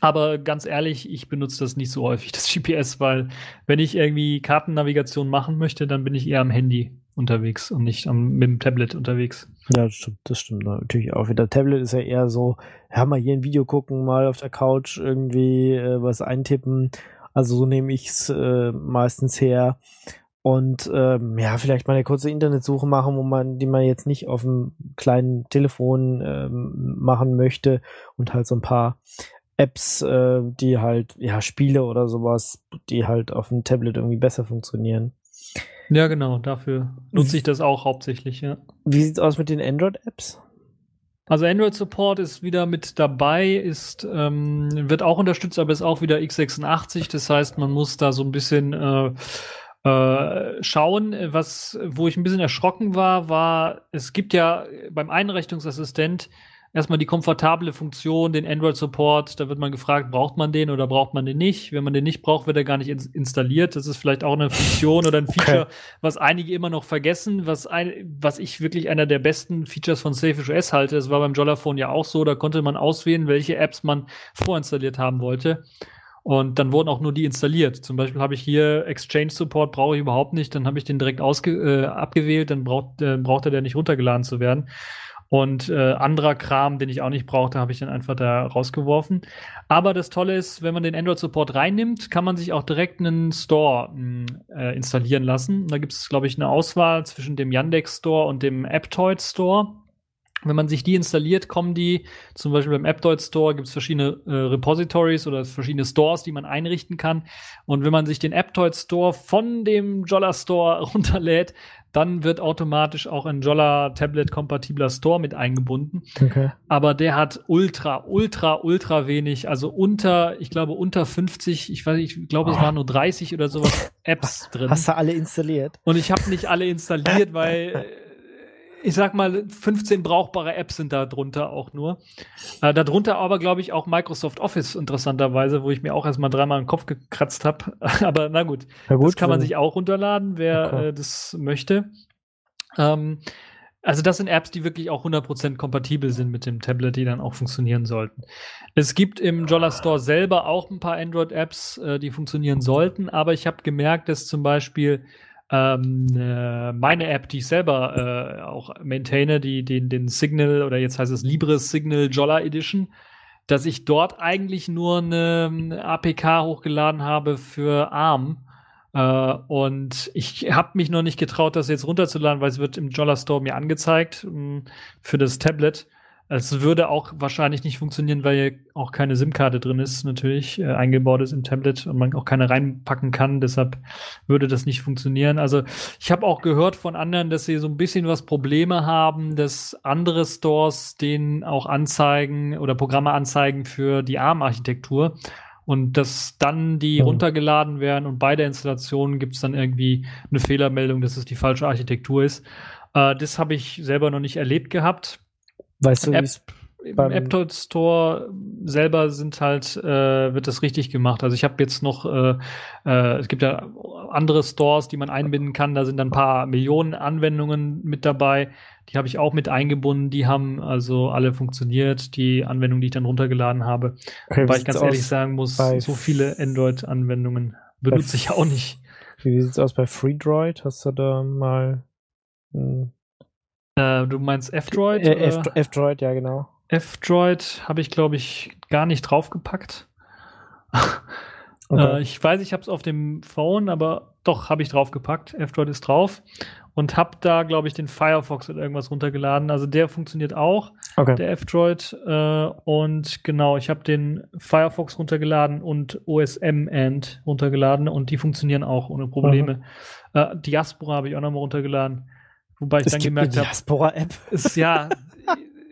Aber ganz ehrlich, ich benutze das nicht so häufig, das GPS, weil wenn ich irgendwie Kartennavigation machen möchte, dann bin ich eher am Handy unterwegs und nicht am, mit dem Tablet unterwegs. Ja, das stimmt, das stimmt natürlich auch wieder. Tablet ist ja eher so, ja, mal hier ein Video gucken, mal auf der Couch irgendwie äh, was eintippen. Also so nehme ich es äh, meistens her. Und ähm, ja, vielleicht mal eine kurze Internetsuche machen, wo man, die man jetzt nicht auf dem kleinen Telefon ähm, machen möchte und halt so ein paar Apps, äh, die halt, ja, Spiele oder sowas, die halt auf dem Tablet irgendwie besser funktionieren. Ja, genau, dafür nutze ich das auch hauptsächlich, ja. Wie sieht's aus mit den Android-Apps? Also Android Support ist wieder mit dabei, ist ähm, wird auch unterstützt, aber ist auch wieder x86. Das heißt, man muss da so ein bisschen äh, äh, schauen. Was, wo ich ein bisschen erschrocken war, war, es gibt ja beim Einrichtungsassistent erstmal die komfortable Funktion, den Android-Support. Da wird man gefragt, braucht man den oder braucht man den nicht? Wenn man den nicht braucht, wird er gar nicht ins installiert. Das ist vielleicht auch eine Funktion oder ein Feature, okay. was einige immer noch vergessen, was, ein, was ich wirklich einer der besten Features von Selfish OS halte. Das war beim Jollaphone ja auch so. Da konnte man auswählen, welche Apps man vorinstalliert haben wollte. Und dann wurden auch nur die installiert. Zum Beispiel habe ich hier Exchange Support, brauche ich überhaupt nicht. Dann habe ich den direkt ausge äh, abgewählt, dann braucht, äh, brauchte der nicht runtergeladen zu werden. Und äh, anderer Kram, den ich auch nicht brauchte, habe ich dann einfach da rausgeworfen. Aber das Tolle ist, wenn man den Android-Support reinnimmt, kann man sich auch direkt einen Store mh, äh, installieren lassen. Da gibt es, glaube ich, eine Auswahl zwischen dem Yandex Store und dem Aptoid Store. Wenn man sich die installiert, kommen die, zum Beispiel beim AppDoid Store gibt es verschiedene äh, Repositories oder verschiedene Stores, die man einrichten kann. Und wenn man sich den AppDoid Store von dem Jolla Store runterlädt, dann wird automatisch auch ein Jolla Tablet kompatibler Store mit eingebunden. Okay. Aber der hat ultra, ultra, ultra wenig, also unter, ich glaube unter 50, ich weiß, ich glaube, es waren nur 30 oder sowas Apps drin. Hast du alle installiert? Und ich habe nicht alle installiert, weil ich sag mal, 15 brauchbare Apps sind da drunter auch nur. Äh, darunter aber, glaube ich, auch Microsoft Office interessanterweise, wo ich mir auch erstmal dreimal den Kopf gekratzt habe. aber na gut, gut, das kann man sich auch runterladen, wer okay. äh, das möchte. Ähm, Also das sind Apps, die wirklich auch 100% kompatibel sind mit dem Tablet, die dann auch funktionieren sollten. Es gibt im Jolla Store selber auch ein paar Android-Apps, äh, die funktionieren sollten, aber ich habe gemerkt, dass zum Beispiel ähm, äh, meine App, die ich selber äh, auch maintaine, die, den, den Signal oder jetzt heißt es Libre Signal Jolla Edition, dass ich dort eigentlich nur eine, eine APK hochgeladen habe für ARM äh, und ich habe mich noch nicht getraut, das jetzt runterzuladen, weil es wird im Jolla Store mir angezeigt mh, mm, für das Tablet. Es würde auch wahrscheinlich nicht funktionieren, weil hier auch keine SIM-Karte drin ist, natürlich, äh, eingebaut ist im Tablet und man auch keine reinpacken kann. Deshalb würde das nicht funktionieren. Also ich habe auch gehört von anderen, dass sie so ein bisschen was Probleme haben, dass andere Stores denen auch anzeigen oder Programme anzeigen für die ARM-Architektur und dass dann die mhm. runtergeladen werden und bei der Installation gibt es dann irgendwie eine Fehlermeldung, dass es die falsche Architektur ist. Äh, das habe ich selber noch nicht erlebt gehabt. Weißt du, App, im App Store selber sind halt, äh, wird das richtig gemacht. Also ich habe jetzt noch, äh, äh, es gibt ja andere Stores, die man einbinden kann. Da sind dann ein paar Millionen Anwendungen mit dabei. Die habe ich auch mit eingebunden. Die haben also alle funktioniert. Die Anwendungen, die ich dann runtergeladen habe. Okay, Weil ich ganz ehrlich sagen muss, so viele Android-Anwendungen benutze ich auch nicht. Wie sieht es aus bei FreeDroid? Hast du da mal. Hm. Äh, du meinst F-Droid? Äh, F-Droid, ja, genau. F-Droid habe ich, glaube ich, gar nicht draufgepackt. Okay. Äh, ich weiß, ich habe es auf dem Phone, aber doch, habe ich draufgepackt. F-Droid ist drauf und habe da, glaube ich, den Firefox oder irgendwas runtergeladen. Also der funktioniert auch, okay. der F-Droid. Äh, und genau, ich habe den Firefox runtergeladen und OSM-End runtergeladen und die funktionieren auch ohne Probleme. Mhm. Äh, Diaspora habe ich auch nochmal runtergeladen. Wobei ich es dann gemerkt habe. Diaspora-App? Ist ja.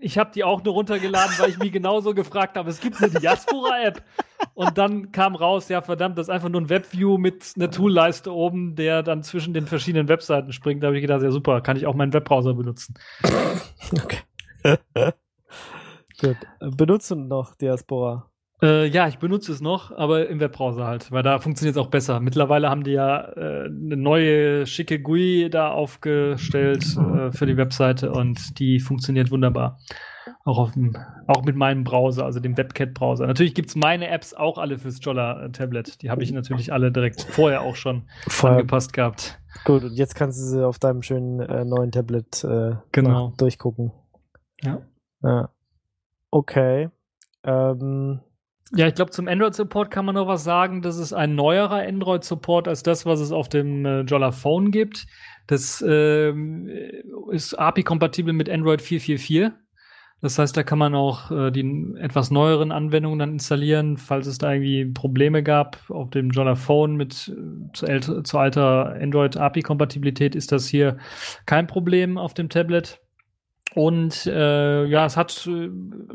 ich habe die auch nur runtergeladen, weil ich mich genauso gefragt habe. Es gibt eine Diaspora-App. Und dann kam raus, ja verdammt, das ist einfach nur ein Webview mit einer Toolleiste oben, der dann zwischen den verschiedenen Webseiten springt. Da habe ich gedacht, ja super, kann ich auch meinen Webbrowser benutzen. Okay. Gut. Benutzen noch Diaspora. Äh, ja, ich benutze es noch, aber im Webbrowser halt, weil da funktioniert es auch besser. Mittlerweile haben die ja äh, eine neue schicke GUI da aufgestellt äh, für die Webseite und die funktioniert wunderbar. Auch, auf dem, auch mit meinem Browser, also dem WebCat-Browser. Natürlich gibt es meine Apps auch alle fürs Jolla-Tablet. Die habe ich natürlich alle direkt vorher auch schon vorher. angepasst gehabt. Gut, und jetzt kannst du sie auf deinem schönen äh, neuen Tablet äh, genau. durchgucken. Ja. ja. Okay. Ähm, ja, ich glaube, zum Android-Support kann man noch was sagen. Das ist ein neuerer Android-Support als das, was es auf dem äh, Jolla Phone gibt. Das ähm, ist API-kompatibel mit Android 444. Das heißt, da kann man auch äh, die etwas neueren Anwendungen dann installieren, falls es da irgendwie Probleme gab auf dem Jolla Phone mit äh, zu, zu alter Android-API-Kompatibilität ist das hier kein Problem auf dem Tablet. Und äh, ja, es hat, äh,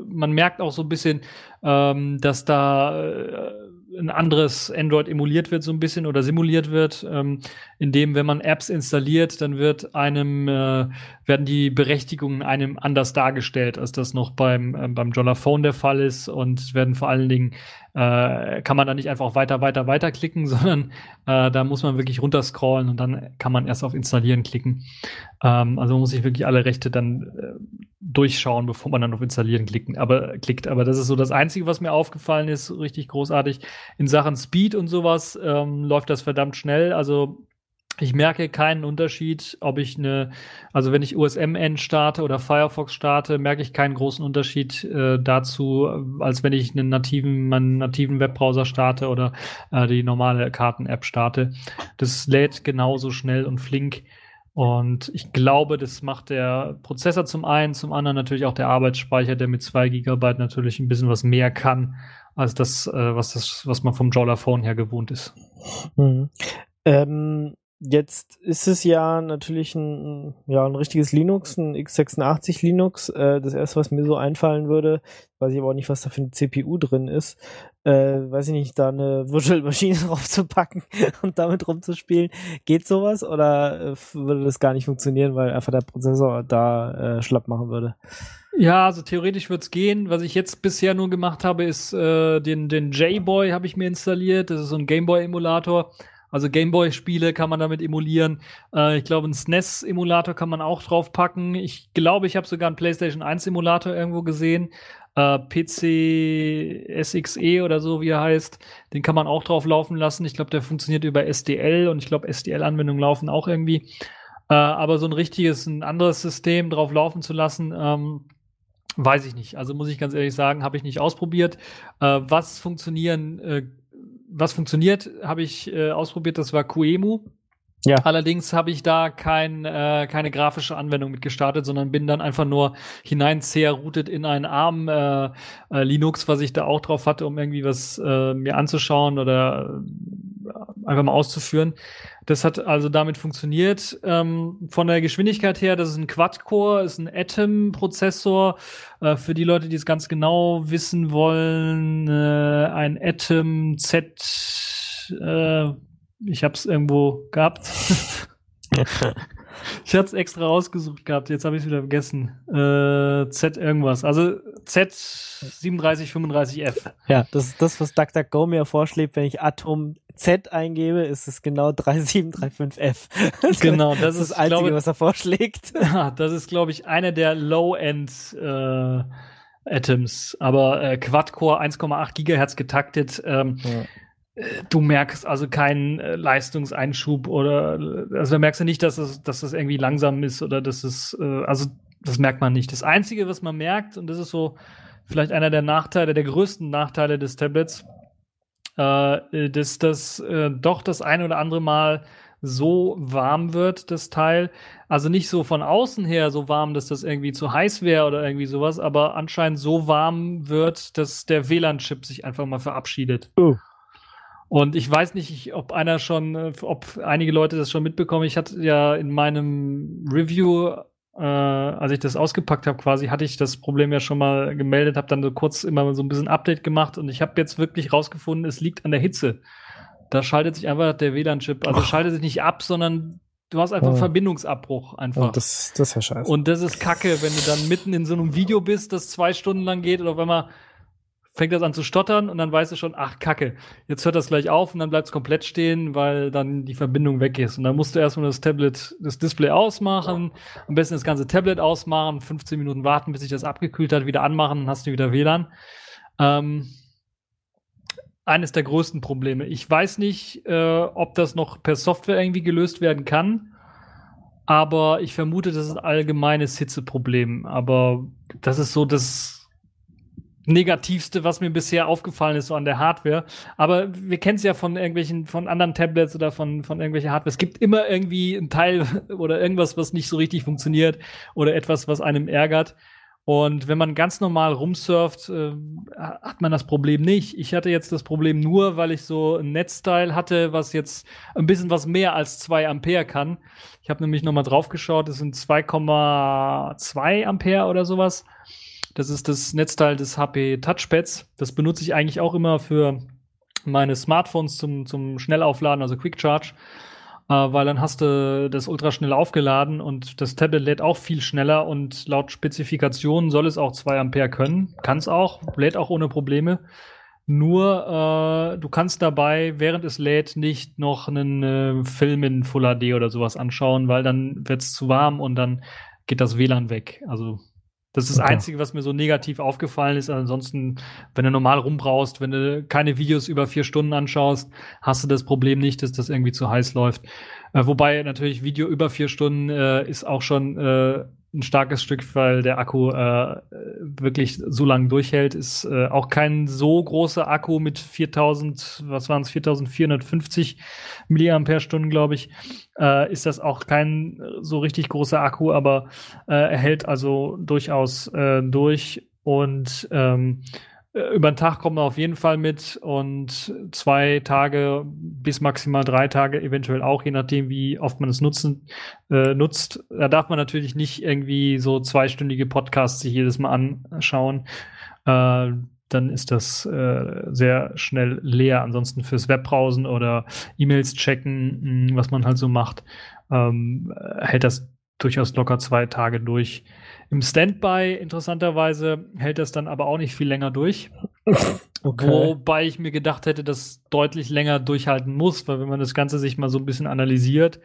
man merkt auch so ein bisschen, ähm, dass da äh, ein anderes Android emuliert wird, so ein bisschen oder simuliert wird, ähm, indem, wenn man Apps installiert, dann wird einem, äh, werden die Berechtigungen einem anders dargestellt, als das noch beim, äh, beim Jollaphone der Fall ist und werden vor allen Dingen äh, kann man da nicht einfach weiter, weiter, weiter klicken, sondern äh, da muss man wirklich runterscrollen und dann kann man erst auf Installieren klicken. Ähm, also man muss sich wirklich alle Rechte dann äh, durchschauen, bevor man dann auf Installieren klicken, aber, klickt. Aber das ist so das Einzige, was mir aufgefallen ist, richtig großartig. In Sachen Speed und sowas ähm, läuft das verdammt schnell. Also ich merke keinen Unterschied, ob ich eine, also wenn ich USMN starte oder Firefox starte, merke ich keinen großen Unterschied äh, dazu, als wenn ich einen nativen, meinen nativen Webbrowser starte oder äh, die normale Karten-App starte. Das lädt genauso schnell und flink. Und ich glaube, das macht der Prozessor zum einen, zum anderen natürlich auch der Arbeitsspeicher, der mit zwei Gigabyte natürlich ein bisschen was mehr kann, als das, äh, was das, was man vom Jolla-Phone her gewohnt ist. Mhm. Ähm Jetzt ist es ja natürlich ein, ja, ein richtiges Linux, ein x86 Linux. Äh, das erste, was mir so einfallen würde, weiß ich aber auch nicht, was da für eine CPU drin ist, äh, weiß ich nicht, da eine Virtual Maschine drauf zu packen und damit rumzuspielen. Geht sowas oder äh, würde das gar nicht funktionieren, weil einfach der Prozessor da äh, schlapp machen würde? Ja, also theoretisch wird's gehen. Was ich jetzt bisher nur gemacht habe, ist äh, den, den J-Boy habe ich mir installiert. Das ist so ein Gameboy-Emulator Also Gameboy-Spiele kann man damit emulieren. Äh, ich glaube, einen SNES-Emulator kann man auch draufpacken. Ich glaube, ich habe sogar einen PlayStation 1-Emulator irgendwo gesehen. Äh, PC SXE oder so, wie er heißt. Den kann man auch drauf laufen lassen. Ich glaube, der funktioniert über SDL und ich glaube, SDL-Anwendungen laufen auch irgendwie. Äh, aber so ein richtiges, ein anderes System drauf laufen zu lassen, ähm, weiß ich nicht. Also muss ich ganz ehrlich sagen, habe ich nicht ausprobiert. Äh, was funktionieren, äh, was funktioniert, habe ich äh, ausprobiert, das war QEMU. Ja. Allerdings habe ich da kein, äh, keine grafische Anwendung mit gestartet, sondern bin dann einfach nur hinein routed in einen ARM äh, äh, Linux, was ich da auch drauf hatte, um irgendwie was äh, mir anzuschauen oder äh, einfach mal auszuführen. Das hat also damit funktioniert. Ähm, von der Geschwindigkeit her, das ist ein Quad-Core, ist ein Atom-Prozessor. Äh, für die Leute, die es ganz genau wissen wollen, äh, ein Atom Z äh, ich habe es irgendwo gehabt. ich hatte es extra rausgesucht gehabt, jetzt habe ich es wieder vergessen. Äh, Z irgendwas. Also Z3735F. Ja, das ist das, was DuckDuckGo mir vorschlägt, wenn ich Atom Z eingebe, ist es genau 3735F. genau, das, das ist das Einzige, glaube, was er vorschlägt. Ja, das ist, glaube ich, einer der Low-End äh, Atoms. Aber äh, Quad-Core 1,8 Gigahertz getaktet. Ähm, ja du merkst also keinen äh, Leistungseinschub oder also da merkst du nicht, dass es, dass das irgendwie langsam ist oder dass es, äh, also das merkt man nicht. Das Einzige, was man merkt, und das ist so vielleicht einer der Nachteile, der größten Nachteile des Tablets, äh, dass das äh, doch das eine oder andere Mal so warm wird, das Teil. Also nicht so von außen her so warm, dass das irgendwie zu heiß wäre oder irgendwie sowas, aber anscheinend so warm wird, dass der WLAN-Chip sich einfach mal verabschiedet. Oh. Und ich weiß nicht, ob einer schon, äh, ob einige Leute das schon mitbekommen. Ich hatte ja in meinem Review, äh, als ich das ausgepackt habe, quasi, hatte ich das Problem ja schon mal gemeldet, habe dann so kurz immer so ein bisschen Update gemacht und ich habe jetzt wirklich rausgefunden, es liegt an der Hitze. Da schaltet sich einfach der WLAN-Chip, also schaltet sich nicht ab, sondern du hast einfach oh. Verbindungsabbruch einfach. Oh, das, das ist ja scheiße. Und das ist kacke, wenn du dann mitten in so einem Video bist, das zwei Stunden lang geht oder wenn man fängt das an zu stottern und dann weißt du schon, ach Kacke, jetzt hört das gleich auf und dann bleibt es komplett stehen, weil dann die Verbindung weg ist. Und dann musst du erstmal das Tablet, das Display ausmachen, am besten das ganze Tablet ausmachen, 15 Minuten warten, bis sich das abgekühlt hat, wieder anmachen, dann hast du wieder WLAN. Ähm, eines der größten Probleme. Ich weiß nicht, äh, ob das noch per Software irgendwie gelöst werden kann, aber ich vermute, das ist ein allgemeines Hitzeproblem. Aber das ist so das Negativste, was mir bisher aufgefallen ist, so an der Hardware. Aber wir kennen es ja von irgendwelchen, von anderen Tablets oder von, von irgendwelcher Hardware. Es gibt immer irgendwie ein Teil oder irgendwas, was nicht so richtig funktioniert oder etwas, was einem ärgert. Und wenn man ganz normal rumsurft, äh, hat man das Problem nicht. Ich hatte jetzt das Problem nur, weil ich so ein Netzteil hatte, was jetzt ein bisschen was mehr als zwei Ampere kann. Ich habe nämlich noch mal drauf geschaut, es sind 2,2 Ampere oder sowas. Das ist das Netzteil des HP Touchpads. Das benutze ich eigentlich auch immer für meine Smartphones zum, zum Schnellaufladen, also Quick Charge. Äh, weil dann hast du das ultra schnell aufgeladen und das Tablet lädt auch viel schneller und laut Spezifikationen soll es auch 2 Ampere können. Kann es auch, lädt auch ohne Probleme. Nur äh, du kannst dabei, während es lädt, nicht noch einen äh, Film in Full HD oder sowas anschauen, weil dann wird es zu warm und dann geht das WLAN weg. Also das ist das okay. Einzige, was mir so negativ aufgefallen ist. Ansonsten, wenn du normal rumbrauchst, wenn du keine Videos über vier Stunden anschaust, hast du das Problem nicht, dass das irgendwie zu heiß läuft. Äh, wobei natürlich Video über vier Stunden äh, ist auch schon äh, ein starkes Stück, weil der Akku äh, wirklich so lange durchhält. Ist äh, auch kein so großer Akku mit 4000, was waren es, 4450 Milliampere-Stunden, glaube ich. Äh, ist das auch kein so richtig großer Akku, aber äh, er hält also durchaus äh, durch und ähm, äh, über den Tag kommt man auf jeden Fall mit und zwei Tage bis maximal drei Tage eventuell auch, je nachdem, wie oft man es nutzen, äh, nutzt. Da darf man natürlich nicht irgendwie so zweistündige Podcasts sich jedes Mal anschauen. Äh, dann ist das äh, sehr schnell leer. Ansonsten fürs Webbrowsen oder E-Mails checken, mh, was man halt so macht, ähm, hält das durchaus locker zwei Tage durch. Im Standby, interessanterweise, hält das dann aber auch nicht viel länger durch. Okay. Wobei ich mir gedacht hätte, dass deutlich länger durchhalten muss, weil wenn man das Ganze sich mal so ein bisschen analysiert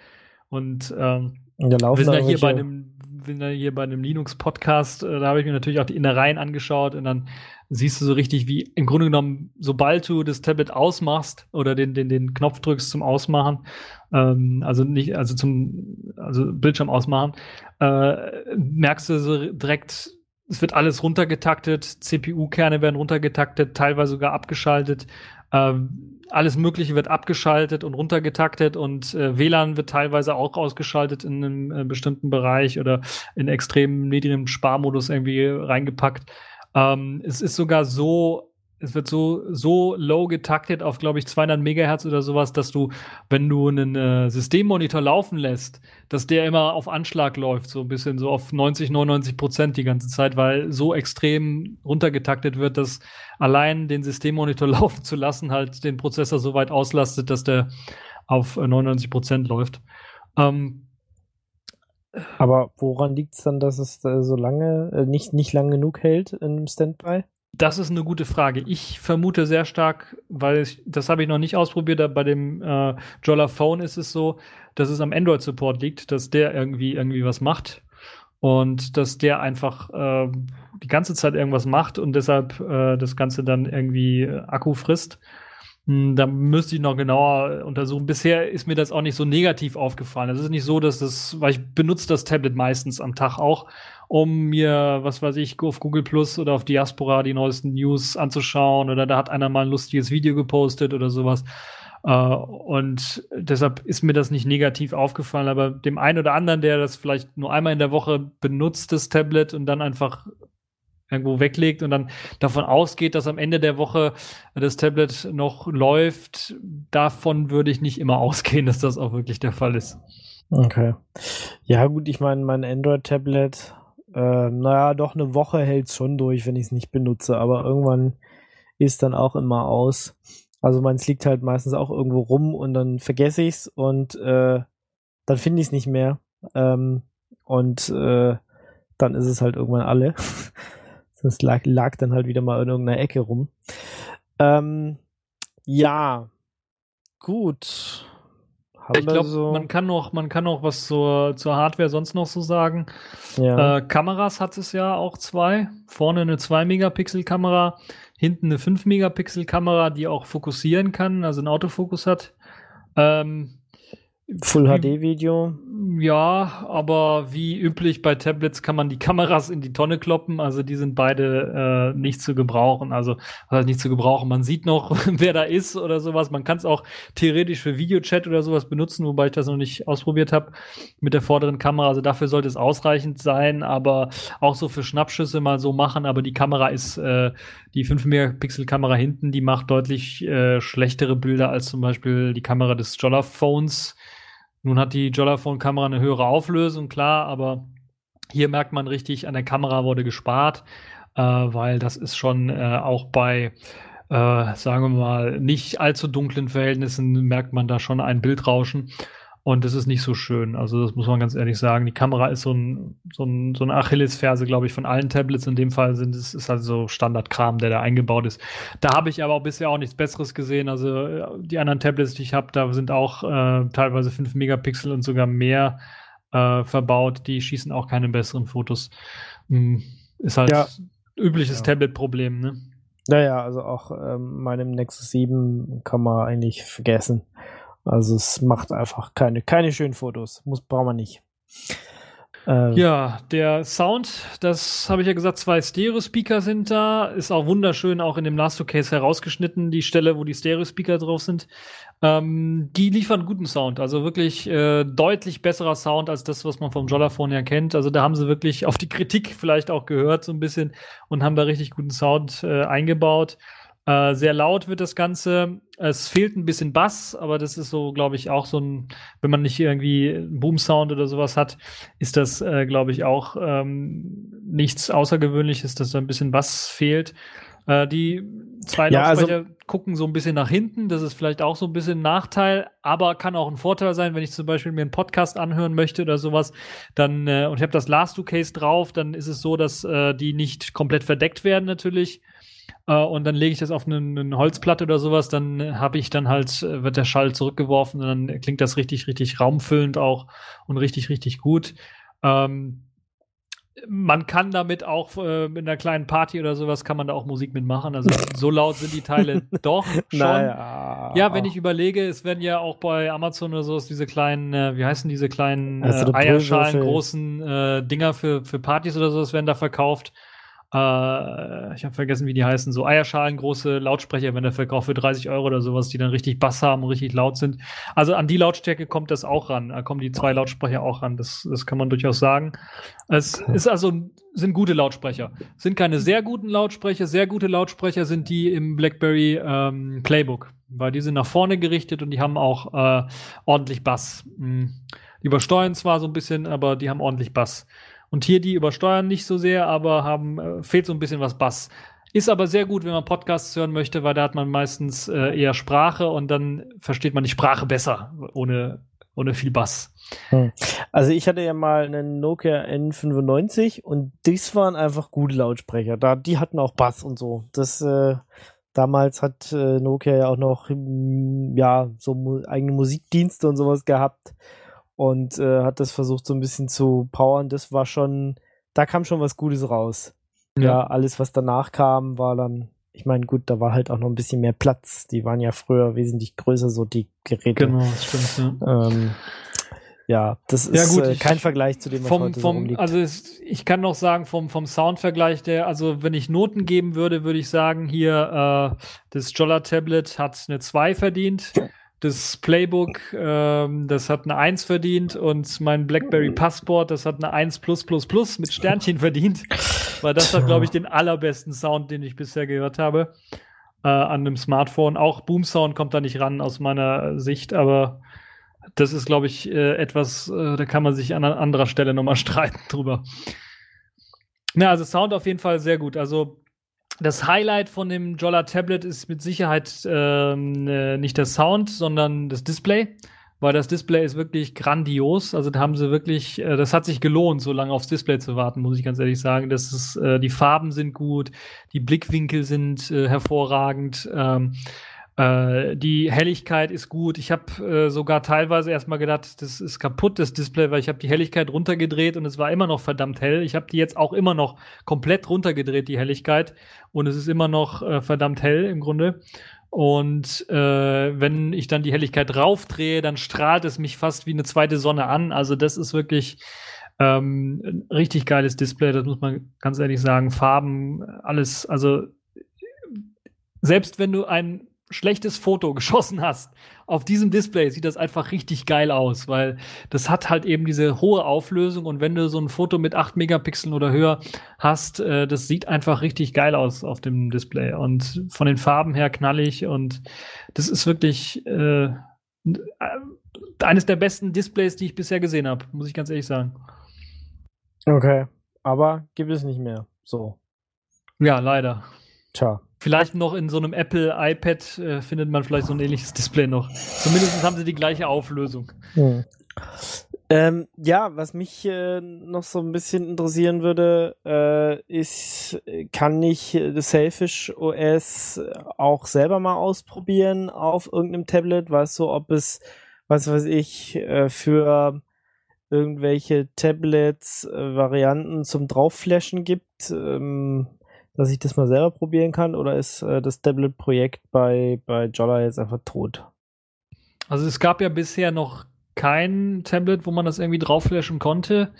und ähm, wir sind ja hier bei einem ja hier bei einem Linux-Podcast, äh, da habe ich mir natürlich auch die Innereien angeschaut und dann siehst du so richtig, wie im Grunde genommen, sobald du das Tablet ausmachst oder den, den, den Knopf drückst zum Ausmachen, ähm, also nicht, also zum, also Bildschirm ausmachen, äh, merkst du so direkt, es wird alles runtergetaktet, CPU-Kerne werden runtergetaktet, teilweise sogar abgeschaltet. Ähm, alles Mögliche wird abgeschaltet und runtergetaktet und äh, WLAN wird teilweise auch ausgeschaltet in einem äh, bestimmten Bereich oder in extrem niedrigem Sparmodus irgendwie reingepackt. Ähm, es ist sogar so es wird so, so low getaktet auf, glaube ich, 200 Megahertz oder sowas, dass du, wenn du einen äh, Systemmonitor laufen lässt, dass der immer auf Anschlag läuft, so ein bisschen so auf 90, 99 Prozent die ganze Zeit, weil so extrem runtergetaktet wird, dass allein den Systemmonitor laufen zu lassen halt den Prozessor so weit auslastet, dass der auf 99 äh, Prozent läuft. Ähm, aber woran liegt es dann, dass es äh, so lange, äh, nicht, nicht lang genug hält im Standby? Das ist eine gute Frage. Ich vermute sehr stark, weil ich, das habe ich noch nicht ausprobiert, bei dem äh, Jolla Phone ist es so, dass es am Android-Support liegt, dass der irgendwie irgendwie was macht und dass der einfach äh, die ganze Zeit irgendwas macht und deshalb äh, das Ganze dann irgendwie äh, Akku frisst. Hm, da müsste ich noch genauer untersuchen. Bisher ist mir das auch nicht so negativ aufgefallen. Es ist nicht so, dass das, weil ich benutze das Tablet meistens am Tag auch um mir, was weiß ich, auf Google Plus oder auf Diaspora die neuesten News anzuschauen oder da hat einer mal ein lustiges Video gepostet oder sowas. Uh, und deshalb ist mir das nicht negativ aufgefallen, aber dem einen oder anderen, der das vielleicht nur einmal in der Woche benutzt, das Tablet und dann einfach irgendwo weglegt und dann davon ausgeht, dass am Ende der Woche das Tablet noch läuft, davon würde ich nicht immer ausgehen, dass das auch wirklich der Fall ist. Okay. Ja, gut, ich meine, mein Android-Tablet äh, naja, doch eine Woche hält schon durch, wenn ich es nicht benutze, aber irgendwann ist dann auch immer aus. Also meins liegt halt meistens auch irgendwo rum und dann vergesse ich es und äh, dann finde ich es nicht mehr. Ähm, und äh, dann ist es halt irgendwann alle. Sonst lag, lag dann halt wieder mal in irgendeiner Ecke rum. Ähm, ja, gut. Haben ich glaube, so man kann noch, man kann noch was zur, zur Hardware sonst noch so sagen. Ja. Äh, Kameras hat es ja auch zwei. Vorne eine 2-Megapixel-Kamera, hinten eine 5-Megapixel-Kamera, die auch fokussieren kann, also einen Autofokus hat. Ähm, Full HD Video. Ja, aber wie üblich bei Tablets kann man die Kameras in die Tonne kloppen. Also die sind beide äh, nicht zu gebrauchen. Also was heißt nicht zu gebrauchen. Man sieht noch, wer da ist oder sowas. Man kann es auch theoretisch für Videochat oder sowas benutzen, wobei ich das noch nicht ausprobiert habe mit der vorderen Kamera. Also dafür sollte es ausreichend sein, aber auch so für Schnappschüsse mal so machen. Aber die Kamera ist äh, die 5 Megapixel Kamera hinten, die macht deutlich äh, schlechtere Bilder als zum Beispiel die Kamera des Jolla Phones nun hat die Jollaphone-Kamera eine höhere Auflösung, klar, aber hier merkt man richtig, an der Kamera wurde gespart, äh, weil das ist schon äh, auch bei, äh, sagen wir mal, nicht allzu dunklen Verhältnissen merkt man da schon ein Bildrauschen. Und das ist nicht so schön. Also, das muss man ganz ehrlich sagen. Die Kamera ist so ein, so ein, so eine Achillesferse, glaube ich, von allen Tablets. In dem Fall sind es ist also Standardkram, der da eingebaut ist. Da habe ich aber auch bisher auch nichts Besseres gesehen. Also, die anderen Tablets, die ich habe, da sind auch äh, teilweise 5 Megapixel und sogar mehr äh, verbaut. Die schießen auch keine besseren Fotos. Hm, ist halt ja. übliches ja. Tablet-Problem, ne? Naja, also auch ähm, meinem Nexus 7 kann man eigentlich vergessen. Also es macht einfach keine, keine schönen Fotos. Muss, braucht man nicht. Ähm, ja, der Sound, das habe ich ja gesagt, zwei Stereo-Speaker sind da. Ist auch wunderschön, auch in dem Last-Case herausgeschnitten, die Stelle, wo die Stereo-Speaker drauf sind. Ähm, die liefern guten Sound, also wirklich äh, deutlich besserer Sound als das, was man vom Jollaphone ja kennt. Also da haben sie wirklich auf die Kritik vielleicht auch gehört so ein bisschen und haben da richtig guten Sound äh, eingebaut. Äh, sehr laut wird das Ganze. Es fehlt ein bisschen Bass, aber das ist so, glaube ich, auch so ein, wenn man nicht irgendwie Boom-Sound oder sowas hat, ist das, äh, glaube ich, auch ähm, nichts Außergewöhnliches, dass da ein bisschen Bass fehlt. Äh, die zwei Ja, also- Lautsprecher gucken so ein bisschen nach hinten. Das ist vielleicht auch so ein bisschen ein Nachteil, aber kann auch ein Vorteil sein, wenn ich zum Beispiel mir einen Podcast anhören möchte oder sowas. Dann äh, und ich habe das Last Two Case drauf, dann ist es so, dass äh, die nicht komplett verdeckt werden natürlich. Äh, und dann lege ich das auf eine, eine Holzplatte oder sowas, dann habe ich dann halt, äh, wird der Schall zurückgeworfen und dann klingt das richtig, richtig raumfüllend auch und richtig, richtig gut. Ähm, man kann damit auch äh, mit einer kleinen Party oder sowas kann man da auch Musik mitmachen. Also so laut sind die Teile doch schon. Naja. Ja, wenn ich überlege, es werden ja auch bei Amazon oder sowas diese kleinen, äh, wie heißen diese kleinen äh, Eierschalen, großen äh, Dinger für, für Partys oder sowas werden da verkauft. Äh, ich habe vergessen, wie die heißen. So Eierschalen, große Lautsprecher werden da verkauft für 30 Euro oder sowas, die dann richtig Bass haben und richtig laut sind. Also an die Lautstärke kommt das auch ran. Da kommen die zwei Lautsprecher auch ran. Das, das kann man durchaus sagen. Es ist also sind gute Lautsprecher. Sind keine sehr guten Lautsprecher. Sehr gute Lautsprecher sind die im BlackBerry ähm, Playbook, weil die sind nach vorne gerichtet und die haben auch äh, ordentlich Bass. Hm. Die übersteuern zwar so ein bisschen, aber die haben ordentlich Bass. Und hier die übersteuern nicht so sehr, aber haben äh, fehlt so ein bisschen was Bass. Ist aber sehr gut, wenn man Podcasts hören möchte, weil da hat man meistens äh, eher Sprache und dann versteht man die Sprache besser, ohne, ohne viel Bass. Also ich hatte ja mal einen Nokia N95 und das waren einfach gute Lautsprecher. Da, die hatten auch Bass und so. Das äh, damals hat äh, Nokia ja auch noch mm, ja so mu eigene Musikdienste und sowas gehabt und äh, hat das versucht so ein bisschen zu powern. Das war schon, da kam schon was Gutes raus. Ja, alles was danach kam, war dann, ich meine, gut, da war halt auch noch ein bisschen mehr Platz. Die waren ja früher wesentlich größer, so die Geräte. Genau, das stimmt. Ja. Ähm, ja, das Ja, ist gut, äh, ich- kein Vergleich zu dem, was vom, heute so vom, rumliegt. also es, ich kann noch sagen, vom, vom Soundvergleich, der, also wenn ich Noten geben würde, würde ich sagen, hier äh, das Jolla Tablet hat eine 2 verdient. Das Playbook, ähm, das hat eine 1 verdient und mein BlackBerry Passport, das hat eine 1 plus plus plus mit Sternchen verdient. Weil das hat, glaube ich, den allerbesten Sound, den ich bisher gehört habe. Äh, an einem Smartphone. Auch Boom Sound kommt da nicht ran aus meiner Sicht, aber das ist, glaube ich, äh, etwas, äh, da kann man sich an an anderer Stelle nochmal streiten drüber. Na, also Sound auf jeden Fall sehr gut. Also das Highlight von dem Jolla Tablet ist mit Sicherheit ähm, äh, nicht der Sound, sondern das Display. Weil das Display ist wirklich grandios. Also da haben sie wirklich, äh, das hat sich gelohnt, so lange aufs Display zu warten, muss ich ganz ehrlich sagen. Das ist, äh, die Farben sind gut, die Blickwinkel sind äh, hervorragend. Ähm, äh, die Helligkeit ist gut. Ich habe äh, sogar teilweise erstmal gedacht, das ist kaputt, das Display, weil ich habe die Helligkeit runtergedreht und es war immer noch verdammt hell. Ich habe die jetzt auch immer noch komplett runtergedreht, die Helligkeit. Und es ist immer noch äh, verdammt hell im Grunde. Und äh, wenn ich dann die Helligkeit raufdrehe, dann strahlt es mich fast wie eine zweite Sonne an. Also das ist wirklich ähm, ein richtig geiles Display, das muss man ganz ehrlich sagen. Farben, alles, also selbst wenn du ein schlechtes Foto geschossen hast, auf diesem Display sieht das einfach richtig geil aus, weil das hat halt eben diese hohe Auflösung und wenn du so ein Foto mit 8 Megapixeln oder höher hast, äh, das sieht einfach richtig geil aus auf dem Display und von den Farben her knallig und das ist wirklich äh, eines der besten Displays, die ich bisher gesehen habe, muss ich ganz ehrlich sagen. okay, aber gibt es nicht mehr. So, Ja, leider. tja. Vielleicht noch in so einem Apple iPad äh, findet man vielleicht so ein ähnliches Display noch. Zumindest haben sie die gleiche Auflösung. Hm. Ähm, ja, was mich äh, noch so ein bisschen interessieren würde, äh, ist, kann ich das Selfish OS auch selber mal ausprobieren auf irgendeinem Tablet? Weißt du, ob es, was weiß ich, äh, für irgendwelche Tablets äh, Varianten zum Draufflashen gibt, ähm, dass ich das mal selber probieren kann? Oder ist äh, das Tablet-Projekt bei, bei Jolla jetzt einfach tot? Also es gab ja bisher noch kein Tablet, wo man das irgendwie draufflashen konnte.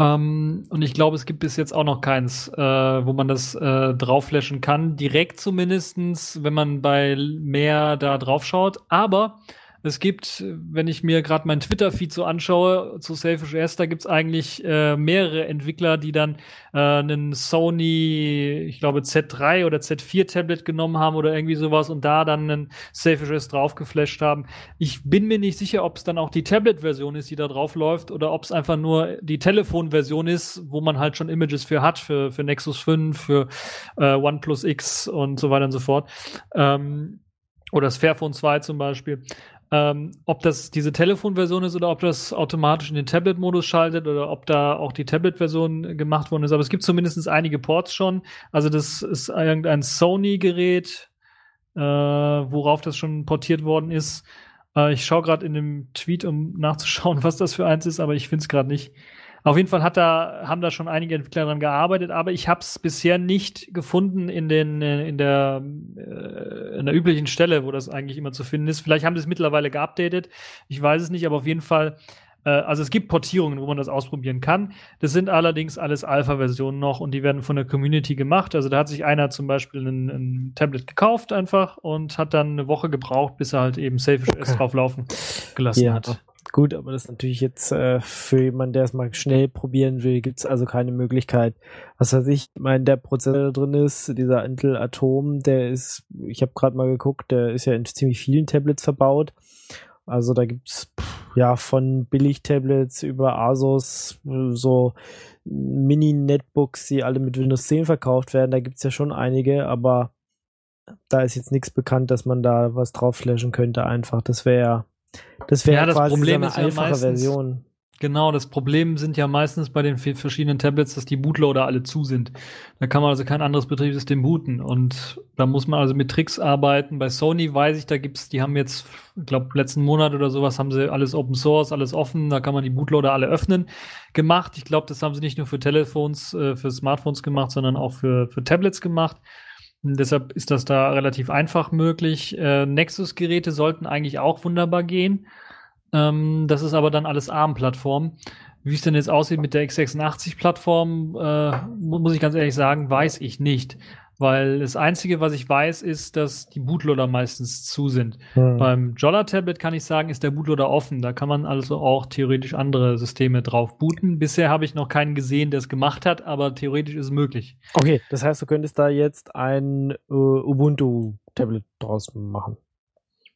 Ähm, und ich glaube, es gibt bis jetzt auch noch keins, äh, wo man das äh, draufflashen kann. Direkt zumindestens, wenn man bei mehr da drauf schaut. Aber Es gibt, wenn ich mir gerade meinen Twitter-Feed so anschaue zu Selfish S, da gibt's eigentlich äh, mehrere Entwickler, die dann äh, einen Sony, ich glaube Z3 oder Z4 Tablet genommen haben oder irgendwie sowas und da dann einen Selfish S draufgeflasht haben. Ich bin mir nicht sicher, ob es dann auch die Tablet-Version ist, die da drauf läuft oder ob es einfach nur die Telefon-Version ist, wo man halt schon Images für hat, für, für Nexus 5, für äh, OnePlus X und so weiter und so fort. Ähm, oder das Fairphone 2 zum Beispiel. Ähm, ob das diese Telefonversion ist oder ob das automatisch in den Tablet-Modus schaltet oder ob da auch die Tablet-Version gemacht worden ist. Aber es gibt zumindest einige Ports schon. Also das ist irgendein Sony-Gerät, äh, worauf das schon portiert worden ist. Äh, ich schaue gerade in dem Tweet, um nachzuschauen, was das für eins ist, aber ich finde es gerade nicht. Auf jeden Fall hat da, haben da schon einige Entwickler dran gearbeitet, aber ich habe es bisher nicht gefunden in, den, äh, in, der, äh, in der üblichen Stelle, wo das eigentlich immer zu finden ist. Vielleicht haben sie es mittlerweile geupdatet. Ich weiß es nicht, aber auf jeden Fall äh, also es gibt Portierungen, wo man das ausprobieren kann. Das sind allerdings alles Alpha-Versionen noch und die werden von der Community gemacht. Also da hat sich einer zum Beispiel ein, ein Tablet gekauft einfach und hat dann eine Woche gebraucht, bis er halt eben Selfish okay. S drauflaufen gelassen ja. hat. Gut, aber das ist natürlich jetzt äh, für jemanden, der es mal schnell probieren will, gibt es also keine Möglichkeit. Was weiß ich, ich meine, der Prozessor da drin ist, dieser Intel Atom, der ist, ich habe gerade mal geguckt, der ist ja in ziemlich vielen Tablets verbaut. Also da gibt's ja von Billig-Tablets über Asus so Mini-Netbooks, die alle mit Windows 10 verkauft werden. Da gibt's ja schon einige, aber da ist jetzt nichts bekannt, dass man da was drauf flashen könnte einfach. Das wäre das wäre ja, quasi Problem so eine ja einfache meistens, Version. Genau, das Problem sind ja meistens bei den verschiedenen Tablets, dass die Bootloader alle zu sind. Da kann man also kein anderes Betriebssystem booten. Und da muss man also mit Tricks arbeiten. Bei Sony weiß ich, da gibt's, die haben jetzt, ich glaube, letzten Monat oder sowas haben sie alles Open Source, alles offen, da kann man die Bootloader alle öffnen, gemacht. Ich glaube, das haben sie nicht nur für Telefons, äh, für Smartphones gemacht, sondern auch für, für Tablets gemacht. Deshalb ist das da relativ einfach möglich. Äh, Nexus-Geräte sollten eigentlich auch wunderbar gehen. Ähm, das ist aber dann alles ARM-Plattform. Wie es denn jetzt aussieht mit der x86-Plattform, äh, muss ich ganz ehrlich sagen, weiß ich nicht. Weil das Einzige, was ich weiß, ist, dass die Bootloader meistens zu sind. Hm. Beim Jolla-Tablet kann ich sagen, ist der Bootloader offen. Da kann man also auch theoretisch andere Systeme drauf booten. Bisher habe ich noch keinen gesehen, der es gemacht hat, aber theoretisch ist es möglich. Okay, das heißt, du könntest da jetzt ein äh, Ubuntu-Tablet draus machen.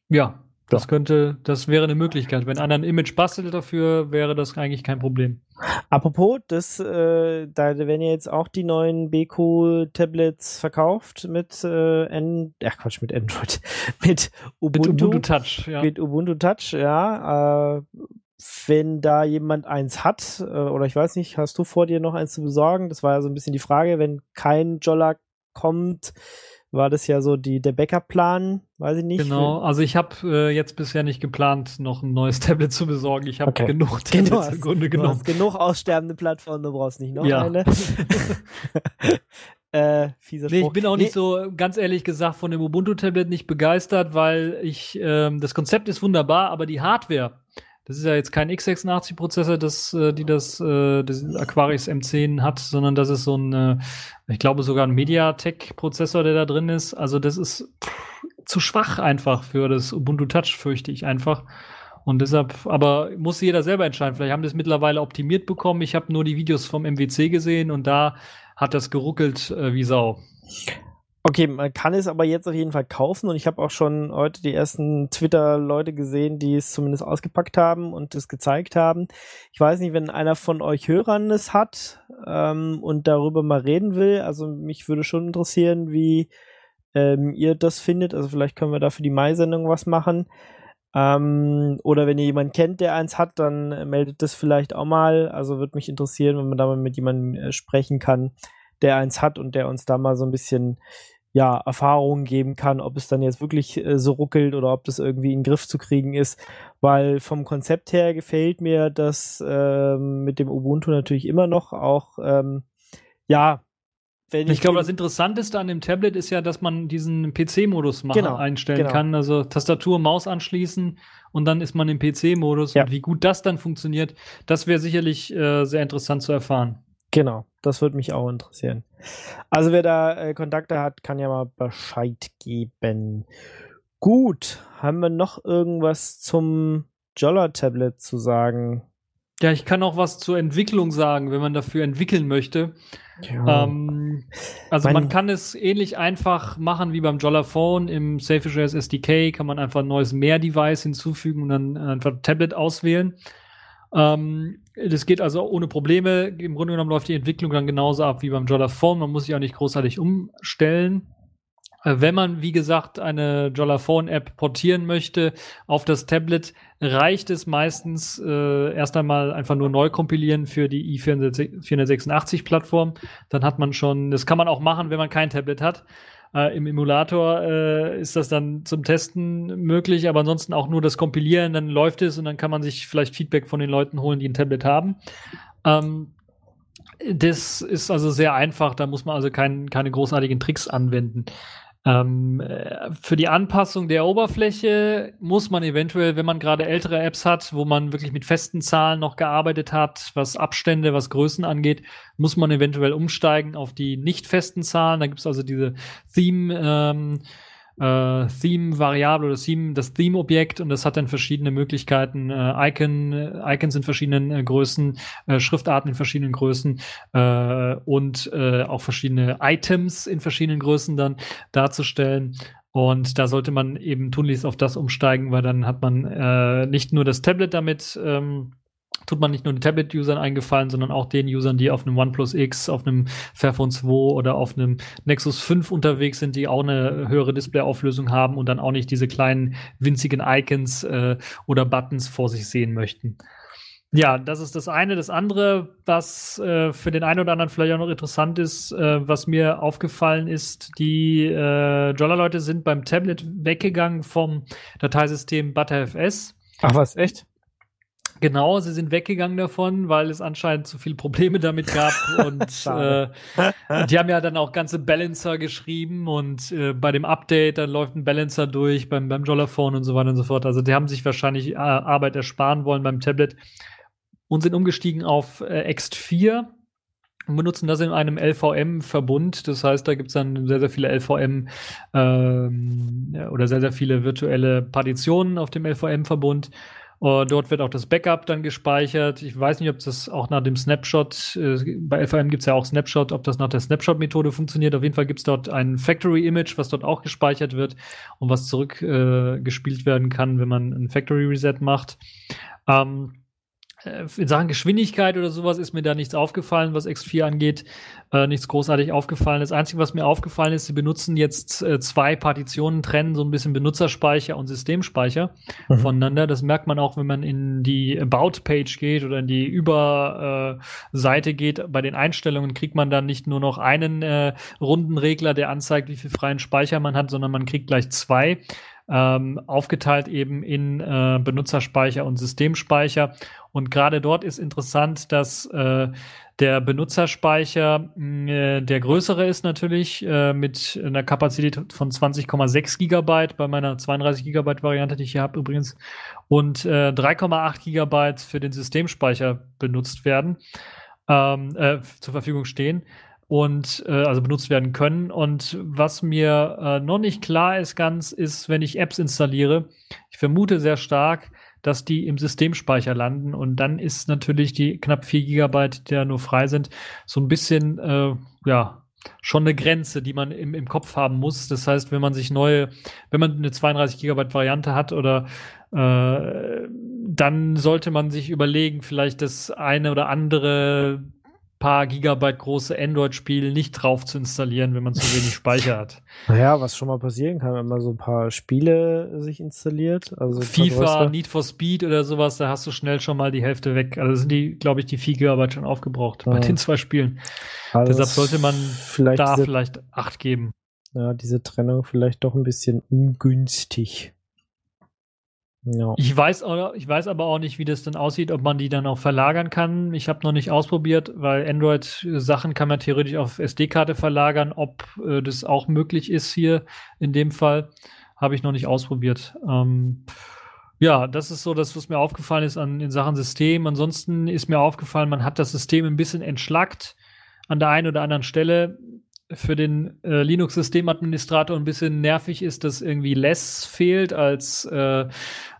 Ja, das könnte, das wäre eine Möglichkeit. Wenn einer ein Image bastelt dafür, wäre das eigentlich kein Problem. Apropos, das, äh, da werden ja jetzt auch die neuen BQ-Tablets verkauft mit äh, N, ja Quatsch, mit Android, mit Ubuntu, mit Ubuntu Touch, ja. Mit Ubuntu Touch, ja. Äh, wenn da jemand eins hat, äh, oder ich weiß nicht, hast du vor dir noch eins zu besorgen? Das war ja so ein bisschen die Frage, wenn kein Jolla kommt, war das ja so die, der Backup-Plan, weiß ich nicht. Genau, also ich habe äh, jetzt bisher nicht geplant, noch ein neues Tablet zu besorgen. Ich habe okay. genug Tablets genau, im Grunde genommen. Du hast genug aussterbende Plattformen, du brauchst nicht noch ja. eine. äh, fieser nee, ich bin auch nee. nicht so, ganz ehrlich gesagt, von dem Ubuntu-Tablet nicht begeistert, weil ich, ähm, das Konzept ist wunderbar, aber die Hardware, das ist ja jetzt kein x86-Prozessor, das, äh, die das, äh, das Aquarius M10 hat, sondern das ist so ein, äh, ich glaube sogar ein MediaTek-Prozessor, der da drin ist. Also das ist zu schwach einfach für das Ubuntu Touch, fürchte ich einfach. Und deshalb, aber muss jeder selber entscheiden. Vielleicht haben es mittlerweile optimiert bekommen. Ich habe nur die Videos vom MWC gesehen und da hat das geruckelt äh, wie Sau. Okay, man kann es aber jetzt auf jeden Fall kaufen und ich habe auch schon heute die ersten Twitter-Leute gesehen, die es zumindest ausgepackt haben und es gezeigt haben. Ich weiß nicht, wenn einer von euch Hörern es hat ähm, und darüber mal reden will, also mich würde schon interessieren, wie ähm, ihr das findet. Also vielleicht können wir da für die Mai-Sendung was machen. Ähm, oder wenn ihr jemanden kennt, der eins hat, dann meldet das vielleicht auch mal. Also würde mich interessieren, wenn man da mal mit jemandem äh, sprechen kann, der eins hat und der uns da mal so ein bisschen ja, Erfahrungen geben kann, ob es dann jetzt wirklich äh, so ruckelt oder ob das irgendwie in den Griff zu kriegen ist. Weil vom Konzept her gefällt mir das ähm, mit dem Ubuntu natürlich immer noch auch, ähm, ja, wenn ich, ich glaube, das Interessanteste an dem Tablet ist ja, dass man diesen PC-Modus genau, einstellen genau. kann. Also Tastatur, Maus anschließen und dann ist man im PC-Modus. Ja. Und wie gut das dann funktioniert, das wäre sicherlich äh, sehr interessant zu erfahren. Genau, das würde mich auch interessieren. Also wer da äh, Kontakte hat, kann ja mal Bescheid geben. Gut, haben wir noch irgendwas zum Jolla-Tablet zu sagen? Ja, ich kann auch was zur Entwicklung sagen, wenn man dafür entwickeln möchte. Ja. Ähm, also Mein- man kann es ähnlich einfach machen wie beim Jollaphone. Im Selfish.js SDK kann man einfach ein neues Mehr-Device hinzufügen und dann einfach Tablet auswählen. Ähm, das geht also ohne Probleme. Im Grunde genommen läuft die Entwicklung dann genauso ab wie beim Jollaphone. Man muss sich auch nicht großartig umstellen. Äh, Wenn man, wie gesagt, eine Jollaphone-App portieren möchte auf das Tablet, reicht es meistens äh, erst einmal einfach nur neu kompilieren für die i486-Plattform. Dann hat man schon, das kann man auch machen, wenn man kein Tablet hat. Äh, Im Emulator äh, ist das dann zum Testen möglich, aber ansonsten auch nur das Kompilieren, dann läuft es und dann kann man sich vielleicht Feedback von den Leuten holen, die ein Tablet haben. Ähm, das ist also sehr einfach, da muss man also kein, keine großartigen Tricks anwenden. Ähm, äh, für die Anpassung der Oberfläche muss man eventuell, wenn man gerade ältere Apps hat, wo man wirklich mit festen Zahlen noch gearbeitet hat, was Abstände, was Größen angeht, muss man eventuell umsteigen auf die nicht festen Zahlen. Da gibt es also diese Theme, ähm, äh, Theme-Variable oder Theme, das Theme-Objekt und das hat dann verschiedene Möglichkeiten, äh, Icon, äh, Icons in verschiedenen äh, Größen, äh, Schriftarten in verschiedenen Größen äh, und äh, auch verschiedene Items in verschiedenen Größen dann darzustellen. Und da sollte man eben tunlichst auf das umsteigen, weil dann hat man äh, nicht nur das Tablet damit, ähm, tut man nicht nur den Tablet-Usern eingefallen, sondern auch den Usern, die auf einem OnePlus X, auf einem Fairphone 2 oder auf einem Nexus 5 unterwegs sind, die auch eine höhere Displayauflösung haben und dann auch nicht diese kleinen winzigen Icons äh, oder Buttons vor sich sehen möchten. Ja, das ist das eine. Das andere, was äh, für den einen oder anderen vielleicht auch noch interessant ist, äh, was mir aufgefallen ist, die äh, Jolla-Leute sind beim Tablet weggegangen vom Dateisystem ButterFS. Ach was, echt? Genau, sie sind weggegangen davon, weil es anscheinend zu viele Probleme damit gab und äh, die haben ja dann auch ganze Balancer geschrieben und äh, bei dem Update dann läuft ein Balancer durch beim beim Jollaphone und so weiter und so fort. Also die haben sich wahrscheinlich äh, Arbeit ersparen wollen beim Tablet und sind umgestiegen auf äh, X4 und benutzen das in einem LVM-Verbund. Das heißt, da gibt es dann sehr, sehr viele LVM ähm, oder sehr, sehr viele virtuelle Partitionen auf dem LVM-Verbund. Uh, dort wird auch das Backup dann gespeichert. Ich weiß nicht, ob das auch nach dem Snapshot, äh, bei LVM gibt es ja auch Snapshot, ob das nach der Snapshot-Methode funktioniert. Auf jeden Fall gibt es dort ein Factory-Image, was dort auch gespeichert wird und was zurückgespielt äh, werden kann, wenn man ein Factory-Reset macht. Ähm, äh, in Sachen Geschwindigkeit oder sowas ist mir da nichts aufgefallen, was X4 angeht. Äh, nichts großartig aufgefallen. Das Einzige, was mir aufgefallen ist, sie benutzen jetzt äh, zwei Partitionen, trennen so ein bisschen Benutzerspeicher und Systemspeicher Mhm. voneinander. Das merkt man auch, wenn man in die About-Page geht oder in die Über-Seite geht. Bei den Einstellungen kriegt man dann nicht nur noch einen äh, runden Regler, der anzeigt, wie viel freien Speicher man hat, sondern man kriegt gleich zwei. Ähm, aufgeteilt eben in äh, Benutzerspeicher und Systemspeicher. Und gerade dort ist interessant, dass äh, der Benutzerspeicher mh, äh, der größere ist natürlich äh, mit einer Kapazität von 20,6 Gigabyte bei meiner 32 Gigabyte Variante, die ich hier habe übrigens, und äh, 3,8 Gigabyte für den Systemspeicher benutzt werden, ähm, äh, zur Verfügung stehen und äh, also benutzt werden können. Und was mir äh, noch nicht klar ist ganz, ist, wenn ich Apps installiere, ich vermute sehr stark, dass die im Systemspeicher landen und dann ist natürlich die knapp 4 Gigabyte, die da nur frei sind, so ein bisschen, äh, ja, schon eine Grenze, die man im, im Kopf haben muss. Das heißt, wenn man sich neue, wenn man eine 32 Gigabyte Variante hat oder äh, dann sollte man sich überlegen, vielleicht das eine oder andere paar Gigabyte große Android-Spiel nicht drauf zu installieren, wenn man zu wenig Speicher hat. Naja, was schon mal passieren kann, wenn man so ein paar Spiele sich installiert. Also FIFA. Need for Speed oder sowas, da hast du schnell schon mal die Hälfte weg. Also sind die, glaube ich, die 4 Gigabyte schon aufgebraucht bei Ja. den zwei Spielen. Also Deshalb es sollte man vielleicht da vielleicht acht geben. ja, diese Trennung vielleicht doch ein bisschen ungünstig. Ja. Ich weiß, ich weiß aber auch nicht, wie das dann aussieht, ob man die dann auch verlagern kann. Ich habe noch nicht ausprobiert, weil Android-Sachen kann man theoretisch auf SD-Karte verlagern. Ob äh, das auch möglich ist hier in dem Fall, habe ich noch nicht ausprobiert. Ähm, ja, das ist so das, was mir aufgefallen ist an, in Sachen System. Ansonsten ist mir aufgefallen, man hat das System ein bisschen entschlackt an der einen oder anderen Stelle. Für den äh, Linux-Systemadministrator ein bisschen nervig ist, dass irgendwie Less fehlt als äh,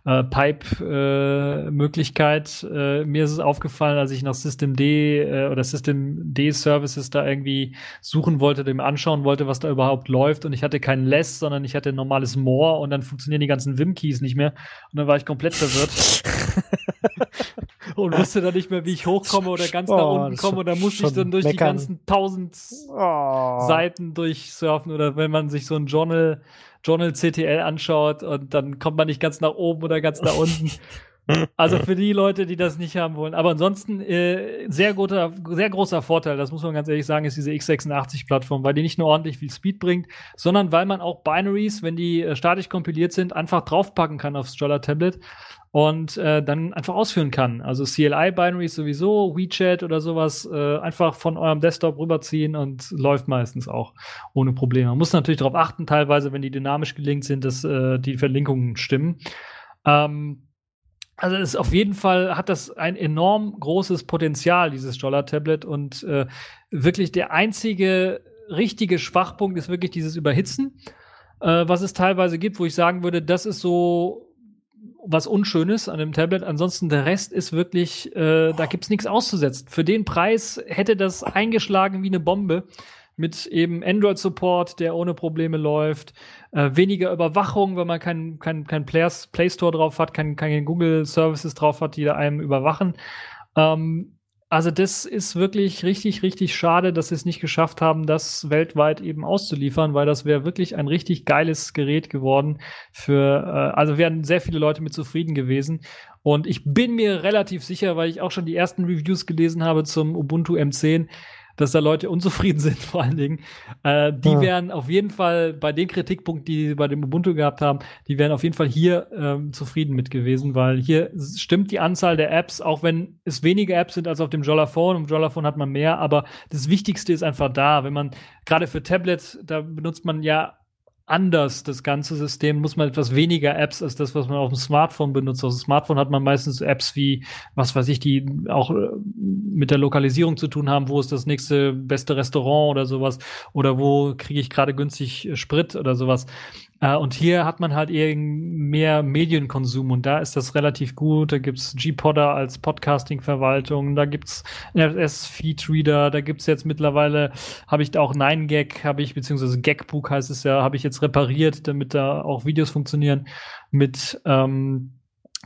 äh, Pipe-Möglichkeit. Äh, mir ist es aufgefallen, als ich nach System D äh, oder System D-Services da irgendwie suchen wollte, dem anschauen wollte, was da überhaupt läuft. Und ich hatte kein Less, sondern ich hatte ein normales More und dann funktionieren die ganzen Vim-Keys nicht mehr. Und dann war ich komplett verwirrt. und wusste dann nicht mehr, wie ich hochkomme oder ganz oh, nach unten komme. Und dann musste ich dann durch meckern. die ganzen tausend oh. Seiten durchsurfen oder wenn man sich so ein Journal, Journal CTL anschaut und dann kommt man nicht ganz nach oben oder ganz nach unten. Also für die Leute, die das nicht haben wollen. Aber ansonsten äh, sehr, guter, sehr großer Vorteil, das muss man ganz ehrlich sagen, ist diese x86-Plattform, weil die nicht nur ordentlich viel Speed bringt, sondern weil man auch Binaries, wenn die äh, statisch kompiliert sind, einfach draufpacken kann aufs Jolla Tablet und äh, dann einfach ausführen kann. Also CLI-Binaries sowieso, WeChat oder sowas, äh, einfach von eurem Desktop rüberziehen und läuft meistens auch ohne Probleme. Man muss natürlich darauf achten, teilweise, wenn die dynamisch gelinkt sind, dass äh, die Verlinkungen stimmen. Ähm, also ist auf jeden Fall hat das ein enorm großes Potenzial, dieses Jolla-Tablet. Und äh, wirklich der einzige richtige Schwachpunkt ist wirklich dieses Überhitzen, äh, was es teilweise gibt, wo ich sagen würde, das ist so was Unschönes an dem Tablet. Ansonsten der Rest ist wirklich, äh, da gibt's nichts auszusetzen. Für den Preis hätte das eingeschlagen wie eine Bombe mit eben Android-Support, der ohne Probleme läuft, äh, weniger Überwachung, wenn man keinen kein, kein Play Store drauf hat, kein, keine Google-Services drauf hat, die da einem überwachen. Ähm, also das ist wirklich richtig, richtig schade, dass sie es nicht geschafft haben, das weltweit eben auszuliefern, weil das wäre wirklich ein richtig geiles Gerät geworden für, äh, also wären sehr viele Leute mit zufrieden gewesen. Und ich bin mir relativ sicher, weil ich auch schon die ersten Reviews gelesen habe zum Ubuntu M10, dass da Leute unzufrieden sind, vor allen Dingen. Äh, die ja. wären auf jeden Fall bei den Kritikpunkten, die sie bei dem Ubuntu gehabt haben, die wären auf jeden Fall hier ähm, zufrieden mit gewesen, weil hier stimmt die Anzahl der Apps, auch wenn es weniger Apps sind als auf dem Jollaphone. Im Jollaphone hat man mehr, aber das Wichtigste ist einfach da. Wenn man gerade für Tablets, da benutzt man ja anders, das ganze System, muss man etwas weniger Apps als das, was man auf dem Smartphone benutzt. Auf dem Smartphone hat man meistens Apps wie, was weiß ich, die auch äh, mit der Lokalisierung zu tun haben, wo ist das nächste beste Restaurant oder sowas oder wo kriege ich gerade günstig Sprit oder sowas. Äh, und hier hat man halt eher mehr Medienkonsum und da ist das relativ gut. Da gibt's G-Podder als Podcasting-Verwaltung, da gibt's RSS-Feed-Reader, da gibt's jetzt mittlerweile, habe ich da auch 9gag, habe ich, beziehungsweise Gagbook heißt es ja, habe ich jetzt repariert, damit da auch Videos funktionieren mit ähm,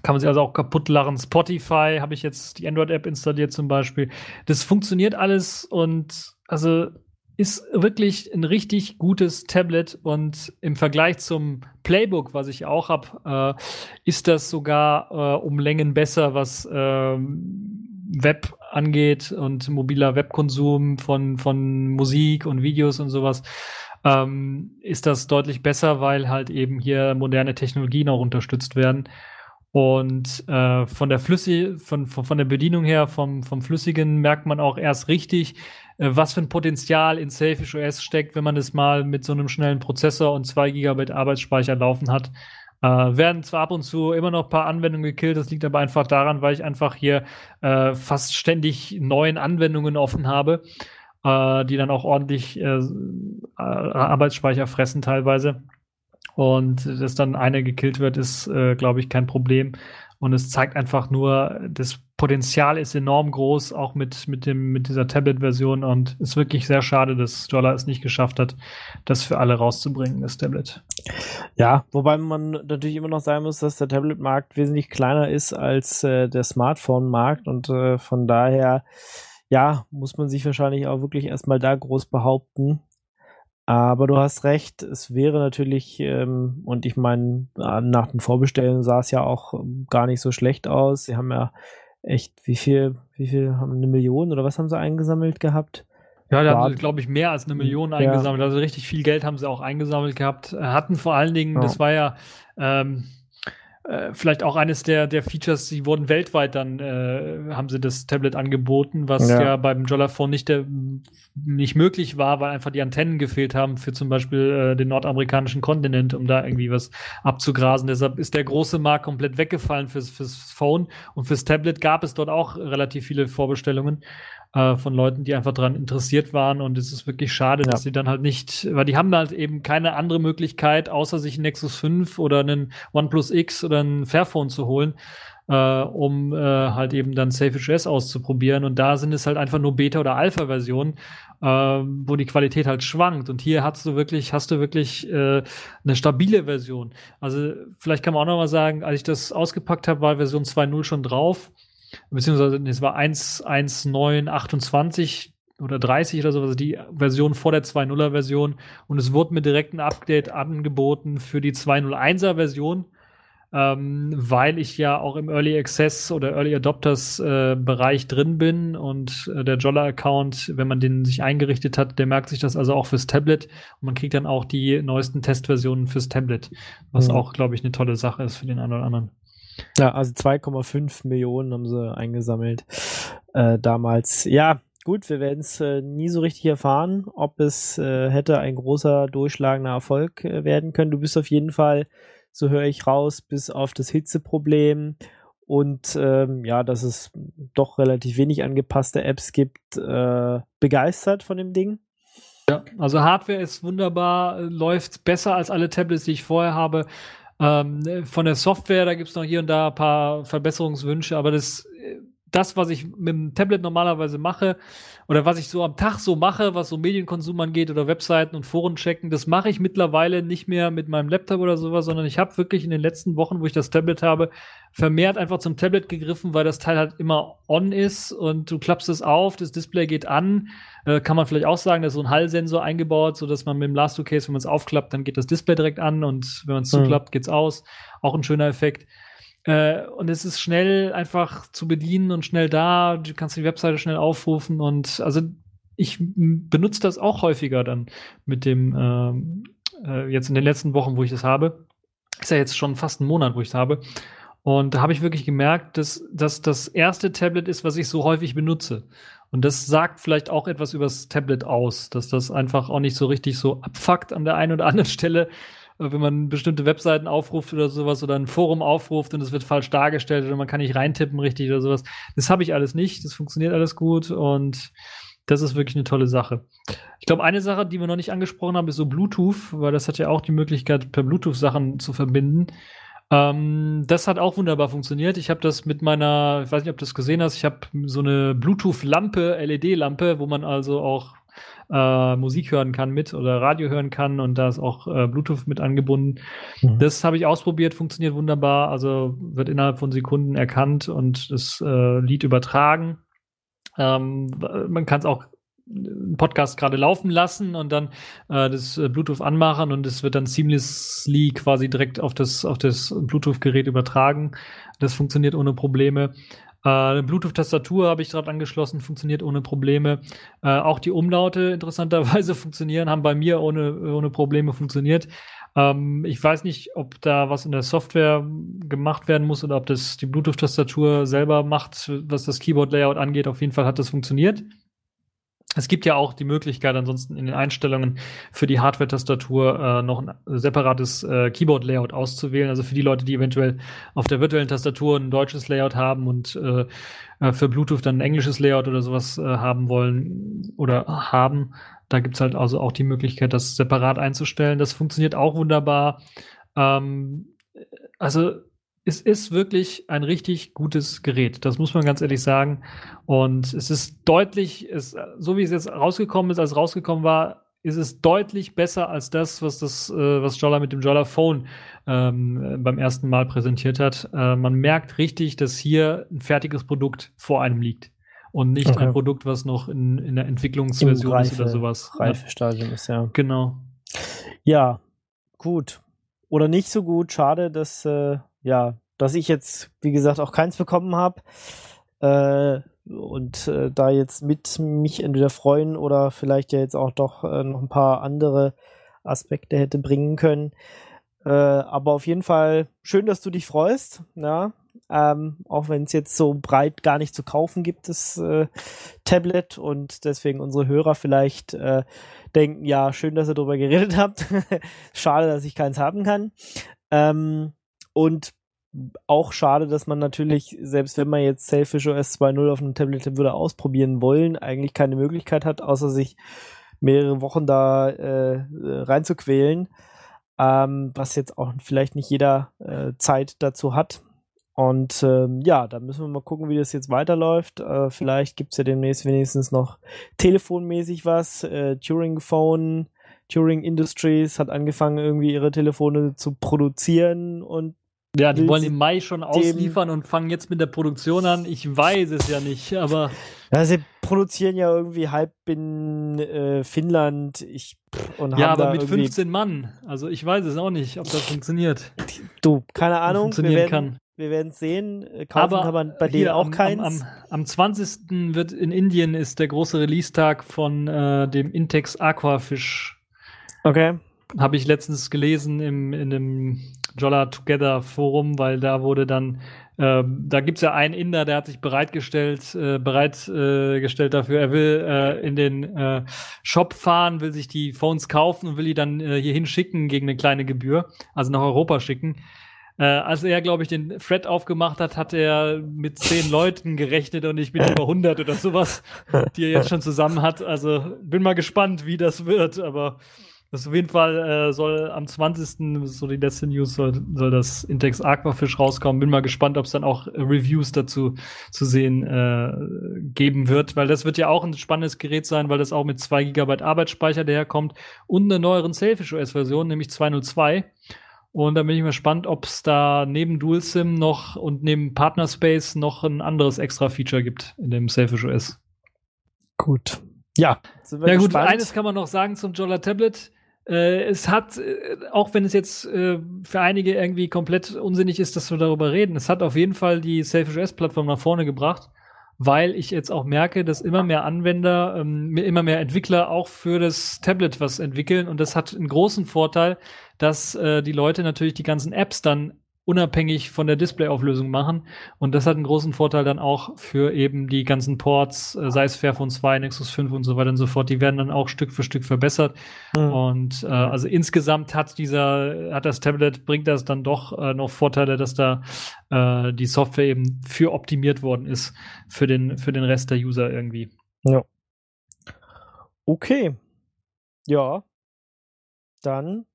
kann man sich also auch kaputt lachen. Spotify habe ich jetzt die Android-App installiert zum Beispiel. Das funktioniert alles und also ist wirklich ein richtig gutes Tablet und im Vergleich zum Playbook, was ich auch habe, äh, ist das sogar äh, um Längen besser, was äh, Web angeht und mobiler Webkonsum von, von Musik und Videos und sowas. Ähm, ist das deutlich besser, weil halt eben hier moderne Technologien auch unterstützt werden. Und äh, von der Flüssig, von, von, von der Bedienung her, vom, vom Flüssigen merkt man auch erst richtig, äh, was für ein Potenzial in Selfish OS steckt, wenn man es mal mit so einem schnellen Prozessor und 2 GB Arbeitsspeicher laufen hat. Äh, werden zwar ab und zu immer noch ein paar Anwendungen gekillt, das liegt aber einfach daran, weil ich einfach hier äh, fast ständig neuen Anwendungen offen habe, äh, die dann auch ordentlich äh, Arbeitsspeicher fressen teilweise. Und dass dann eine gekillt wird, ist, äh, glaube ich, kein Problem. Und es zeigt einfach nur, das Potenzial ist enorm groß, auch mit, mit, dem, mit dieser Tablet-Version. Und es ist wirklich sehr schade, dass Jolla es nicht geschafft hat, das für alle rauszubringen, das Tablet. Ja, wobei man natürlich immer noch sagen muss, dass der Tablet-Markt wesentlich kleiner ist als äh, der Smartphone-Markt. Und äh, von daher, ja, muss man sich wahrscheinlich auch wirklich erstmal da groß behaupten. Aber du hast recht, es wäre natürlich, ähm, und ich meine, nach dem Vorbestellen sah es ja auch gar nicht so schlecht aus. Sie haben ja echt, wie viel, wie viel haben eine Million oder was haben sie eingesammelt gehabt? Ja, da haben sie, glaube ich, mehr als eine Million ja. eingesammelt. Also richtig viel Geld haben sie auch eingesammelt gehabt. Hatten vor allen Dingen, ja. das war ja, ähm, äh, vielleicht auch eines der, der Features, die wurden weltweit dann, äh, haben sie das Tablet angeboten, was ja, ja beim Jollaphone nicht, der, nicht möglich war, weil einfach die Antennen gefehlt haben für zum Beispiel äh, den nordamerikanischen Kontinent, um da irgendwie was abzugrasen. Deshalb ist der große Markt komplett weggefallen fürs, fürs Phone und fürs Tablet gab es dort auch relativ viele Vorbestellungen. Äh, von Leuten, die einfach daran interessiert waren. Und es ist wirklich schade, Ja. dass sie dann halt nicht, weil die haben halt eben keine andere Möglichkeit, außer sich einen Nexus 5 oder einen OnePlus X oder ein Fairphone zu holen, äh, um äh, halt eben dann Safe OS auszuprobieren. Und da sind es halt einfach nur Beta- oder Alpha-Versionen, äh, wo die Qualität halt schwankt. Und hier hast du wirklich, hast du wirklich äh, eine stabile Version. Also vielleicht kann man auch noch mal sagen, als ich das ausgepackt habe, war Version 2.0 schon drauf. Beziehungsweise es war 1.1.9.28 oder 30 oder so, also die Version vor der 2.0er Version. Und es wurde mir direkt ein Update angeboten für die 2.01er Version ähm, weil ich ja auch im Early Access oder Early Adopters äh, Bereich drin bin und äh, der Jolla-Account, wenn man den sich eingerichtet hat, der merkt sich das also auch fürs Tablet und man kriegt dann auch die neuesten Testversionen fürs Tablet, was Mhm. auch, glaube ich, eine tolle Sache ist für den einen oder anderen. Ja, also 2,5 Millionen haben sie eingesammelt äh, damals. Ja, gut, wir werden es äh, nie so richtig erfahren, ob es äh, hätte ein großer, durchschlagender Erfolg äh, werden können. Du bist auf jeden Fall, so höre ich raus, bis auf das Hitzeproblem und ähm, ja, dass es doch relativ wenig angepasste Apps gibt, äh, begeistert von dem Ding. Ja, also Hardware ist wunderbar, äh, läuft besser als alle Tablets, die ich vorher habe. Ähm, von der Software, da gibt es noch hier und da ein paar Verbesserungswünsche, aber das, das, was ich mit dem Tablet normalerweise mache, oder was ich so am Tag so mache, was so Medienkonsum angeht oder Webseiten und Foren checken, das mache ich mittlerweile nicht mehr mit meinem Laptop oder sowas, sondern ich habe wirklich in den letzten Wochen, wo ich das Tablet habe, vermehrt einfach zum Tablet gegriffen, weil das Teil halt immer on ist und du klappst es auf, das Display geht an. Äh, kann man vielleicht auch sagen, da ist so ein Hallsensor eingebaut, so dass man mit dem Last Case, wenn man es aufklappt, dann geht das Display direkt an und wenn man es Mhm. zuklappt, geht's aus. Auch ein schöner Effekt. Äh, und es ist schnell einfach zu bedienen und schnell da. Du kannst die Webseite schnell aufrufen und also ich benutze das auch häufiger dann mit dem ähm, äh, jetzt in den letzten Wochen, wo ich das habe. Ist ja jetzt schon fast ein Monat, wo ich es habe. Und da habe ich wirklich gemerkt, dass, dass das erste Tablet ist, was ich so häufig benutze. Und das sagt vielleicht auch etwas über das Tablet aus, dass das einfach auch nicht so richtig so abfuckt an der einen oder anderen Stelle, wenn man bestimmte Webseiten aufruft oder sowas oder ein Forum aufruft und es wird falsch dargestellt oder man kann nicht reintippen richtig oder sowas. Das habe ich alles nicht. Das funktioniert alles gut und das ist wirklich eine tolle Sache. Ich glaube, eine Sache, die wir noch nicht angesprochen haben, ist so Bluetooth, weil das hat ja auch die Möglichkeit, per Bluetooth Sachen zu verbinden. Ähm, das hat auch wunderbar funktioniert. Ich habe das mit meiner, ich weiß nicht, ob du das gesehen hast, ich habe so eine Bluetooth-Lampe, LED-Lampe, wo man also auch äh, Musik hören kann mit oder Radio hören kann und da ist auch äh, Bluetooth mit angebunden. Mhm. Das habe ich ausprobiert, funktioniert wunderbar, also wird innerhalb von Sekunden erkannt und das äh, Lied übertragen. Ähm, man kann es auch einen Podcast gerade laufen lassen und dann äh, das äh, Bluetooth anmachen und es wird dann seamlessly quasi direkt auf das, auf das Bluetooth-Gerät übertragen. Das funktioniert ohne Probleme. Äh, eine Bluetooth-Tastatur habe ich gerade angeschlossen, funktioniert ohne Probleme. Äh, auch die Umlaute interessanterweise funktionieren, haben bei mir ohne, ohne Probleme funktioniert. Ähm, ich weiß nicht, ob da was in der Software gemacht werden muss oder ob das die Bluetooth-Tastatur selber macht, was das Keyboard-Layout angeht. Auf jeden Fall hat das funktioniert. Es gibt ja auch die Möglichkeit, ansonsten in den Einstellungen für die Hardware-Tastatur äh, noch ein separates äh, Keyboard-Layout auszuwählen. Also für die Leute, die eventuell auf der virtuellen Tastatur ein deutsches Layout haben und äh, äh, für Bluetooth dann ein englisches Layout oder sowas äh, haben wollen oder haben. Da gibt's halt also auch die Möglichkeit, das separat einzustellen. Das funktioniert auch wunderbar. Ähm, also es ist wirklich ein richtig gutes Gerät. Das muss man ganz ehrlich sagen. Und es ist deutlich, es, so wie es jetzt rausgekommen ist, als es rausgekommen war, ist es deutlich besser als das, was das, äh, was Jolla mit dem Jolla Phone ähm, beim ersten Mal präsentiert hat. Äh, man merkt richtig, dass hier ein fertiges Produkt vor einem liegt und nicht Okay. ein Produkt, was noch in, in der Entwicklungsversion Im ist oder Reife- sowas. Reifestadium ist ja. Ja, genau. Ja, gut. Oder nicht so gut. Schade, dass, äh, ja, dass ich jetzt, wie gesagt, auch keins bekommen habe. Äh, und äh, da jetzt mit mich entweder freuen oder vielleicht ja jetzt auch doch äh, noch ein paar andere Aspekte hätte bringen können. Äh, aber auf jeden Fall schön, dass du dich freust. Ja, ähm, auch wenn es jetzt so breit gar nicht zu kaufen gibt, das äh, Tablet und deswegen unsere Hörer vielleicht äh, denken, ja, schön, dass ihr darüber geredet habt. Schade, dass ich keins haben kann. Ähm, und auch schade, dass man natürlich, selbst wenn man jetzt Selfish OS 2.0 auf einem Tablet würde ausprobieren wollen, eigentlich keine Möglichkeit hat, außer sich mehrere Wochen da äh, reinzuquälen, ähm, was jetzt auch vielleicht nicht jeder äh, Zeit dazu hat. Und ähm, ja, da müssen wir mal gucken, wie das jetzt weiterläuft. Äh, vielleicht gibt's ja demnächst wenigstens noch telefonmäßig was. Äh, Turing Phone, Turing Industries hat angefangen, irgendwie ihre Telefone zu produzieren und Ja, die wollen im Mai schon ausliefern und fangen jetzt mit der Produktion an. Ich weiß es ja nicht, aber Ja, sie produzieren ja irgendwie halb in äh, Finnland ich, und ja, aber mit irgendwie, 15 Mann. Also ich weiß es auch nicht, ob das funktioniert. du, keine Ahnung, wir funktionieren werden, kann. wir werden sehen. Äh, Kaufen Aber kann bei denen auch am, keins. Am, am, am 20. wird in Indien ist der große Release-Tag von äh, dem Intex Aquafish. okay. Habe ich letztens gelesen im, in dem Jolla Together Forum, weil da wurde dann, ähm, da gibt's ja einen Inder, der hat sich bereitgestellt, äh, bereitgestellt äh, dafür, er will äh, in den äh, Shop fahren, will sich die Phones kaufen und will die dann äh, hierhin schicken gegen eine kleine Gebühr, also nach Europa schicken. Äh, als er, glaube ich, den Thread aufgemacht hat, hat er mit zehn Leuten gerechnet und ich bin über 100 oder sowas, die er jetzt schon zusammen hat. Also bin mal gespannt, wie das wird, aber das auf jeden Fall äh, soll am 20. so die letzte News soll, soll das Intex Aquafish rauskommen. Bin mal gespannt, ob es dann auch Reviews dazu zu sehen äh, geben wird, weil das wird ja auch ein spannendes Gerät sein, weil das auch mit 2 GB Arbeitsspeicher daherkommt und einer neueren Selfish OS Version, nämlich 202. Und da bin ich mal gespannt, ob es da neben DualSim noch und neben Partnerspace noch ein anderes extra Feature gibt in dem Selfish OS. Gut. Ja, sind wir Ja gut, gespannt. eines kann man noch sagen zum Jolla Tablet. Äh, es hat, äh, auch wenn es jetzt äh, für einige irgendwie komplett unsinnig ist, dass wir darüber reden, es hat auf jeden Fall die Selfish OS-Plattform nach vorne gebracht, weil ich jetzt auch merke, dass immer mehr Anwender, ähm, immer mehr Entwickler auch für das Tablet was entwickeln. Und das hat einen großen Vorteil, dass äh, die Leute natürlich die ganzen Apps dann unabhängig von der Displayauflösung machen. Und das hat einen großen Vorteil dann auch für eben die ganzen Ports, äh, sei es Fairphone 2, Nexus 5 und so weiter und so fort. Die werden dann auch Stück für Stück verbessert. Hm. Und äh, also insgesamt hat dieser, hat das Tablet, bringt das dann doch äh, noch Vorteile, dass da äh, die Software eben für optimiert worden ist für den, für den Rest der User irgendwie. Ja. Okay. Ja. Dann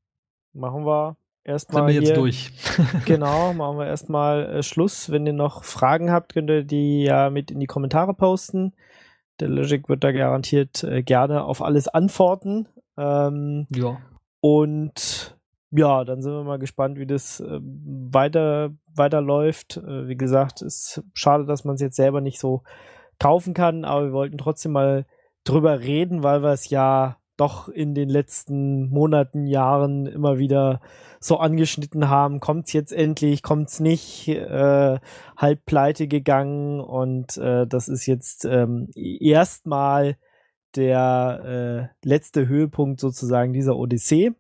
machen wir Sind erstmal wir jetzt hier, durch. Genau, machen wir erstmal äh, Schluss. Wenn ihr noch Fragen habt, könnt ihr die ja mit in die Kommentare posten. Der Logic wird da garantiert äh, gerne auf alles antworten. Ähm, ja. und ja, dann sind wir mal gespannt, wie das äh, weiter weiterläuft. Äh, wie gesagt, ist schade, dass man es jetzt selber nicht so kaufen kann, aber wir wollten trotzdem mal drüber reden, weil wir es ja doch in den letzten Monaten, Jahren immer wieder so angeschnitten haben. Kommt's jetzt endlich? Kommt's nicht? Äh, halb pleite gegangen und äh, das ist jetzt ähm, erstmal der äh, letzte Höhepunkt sozusagen dieser Odyssee.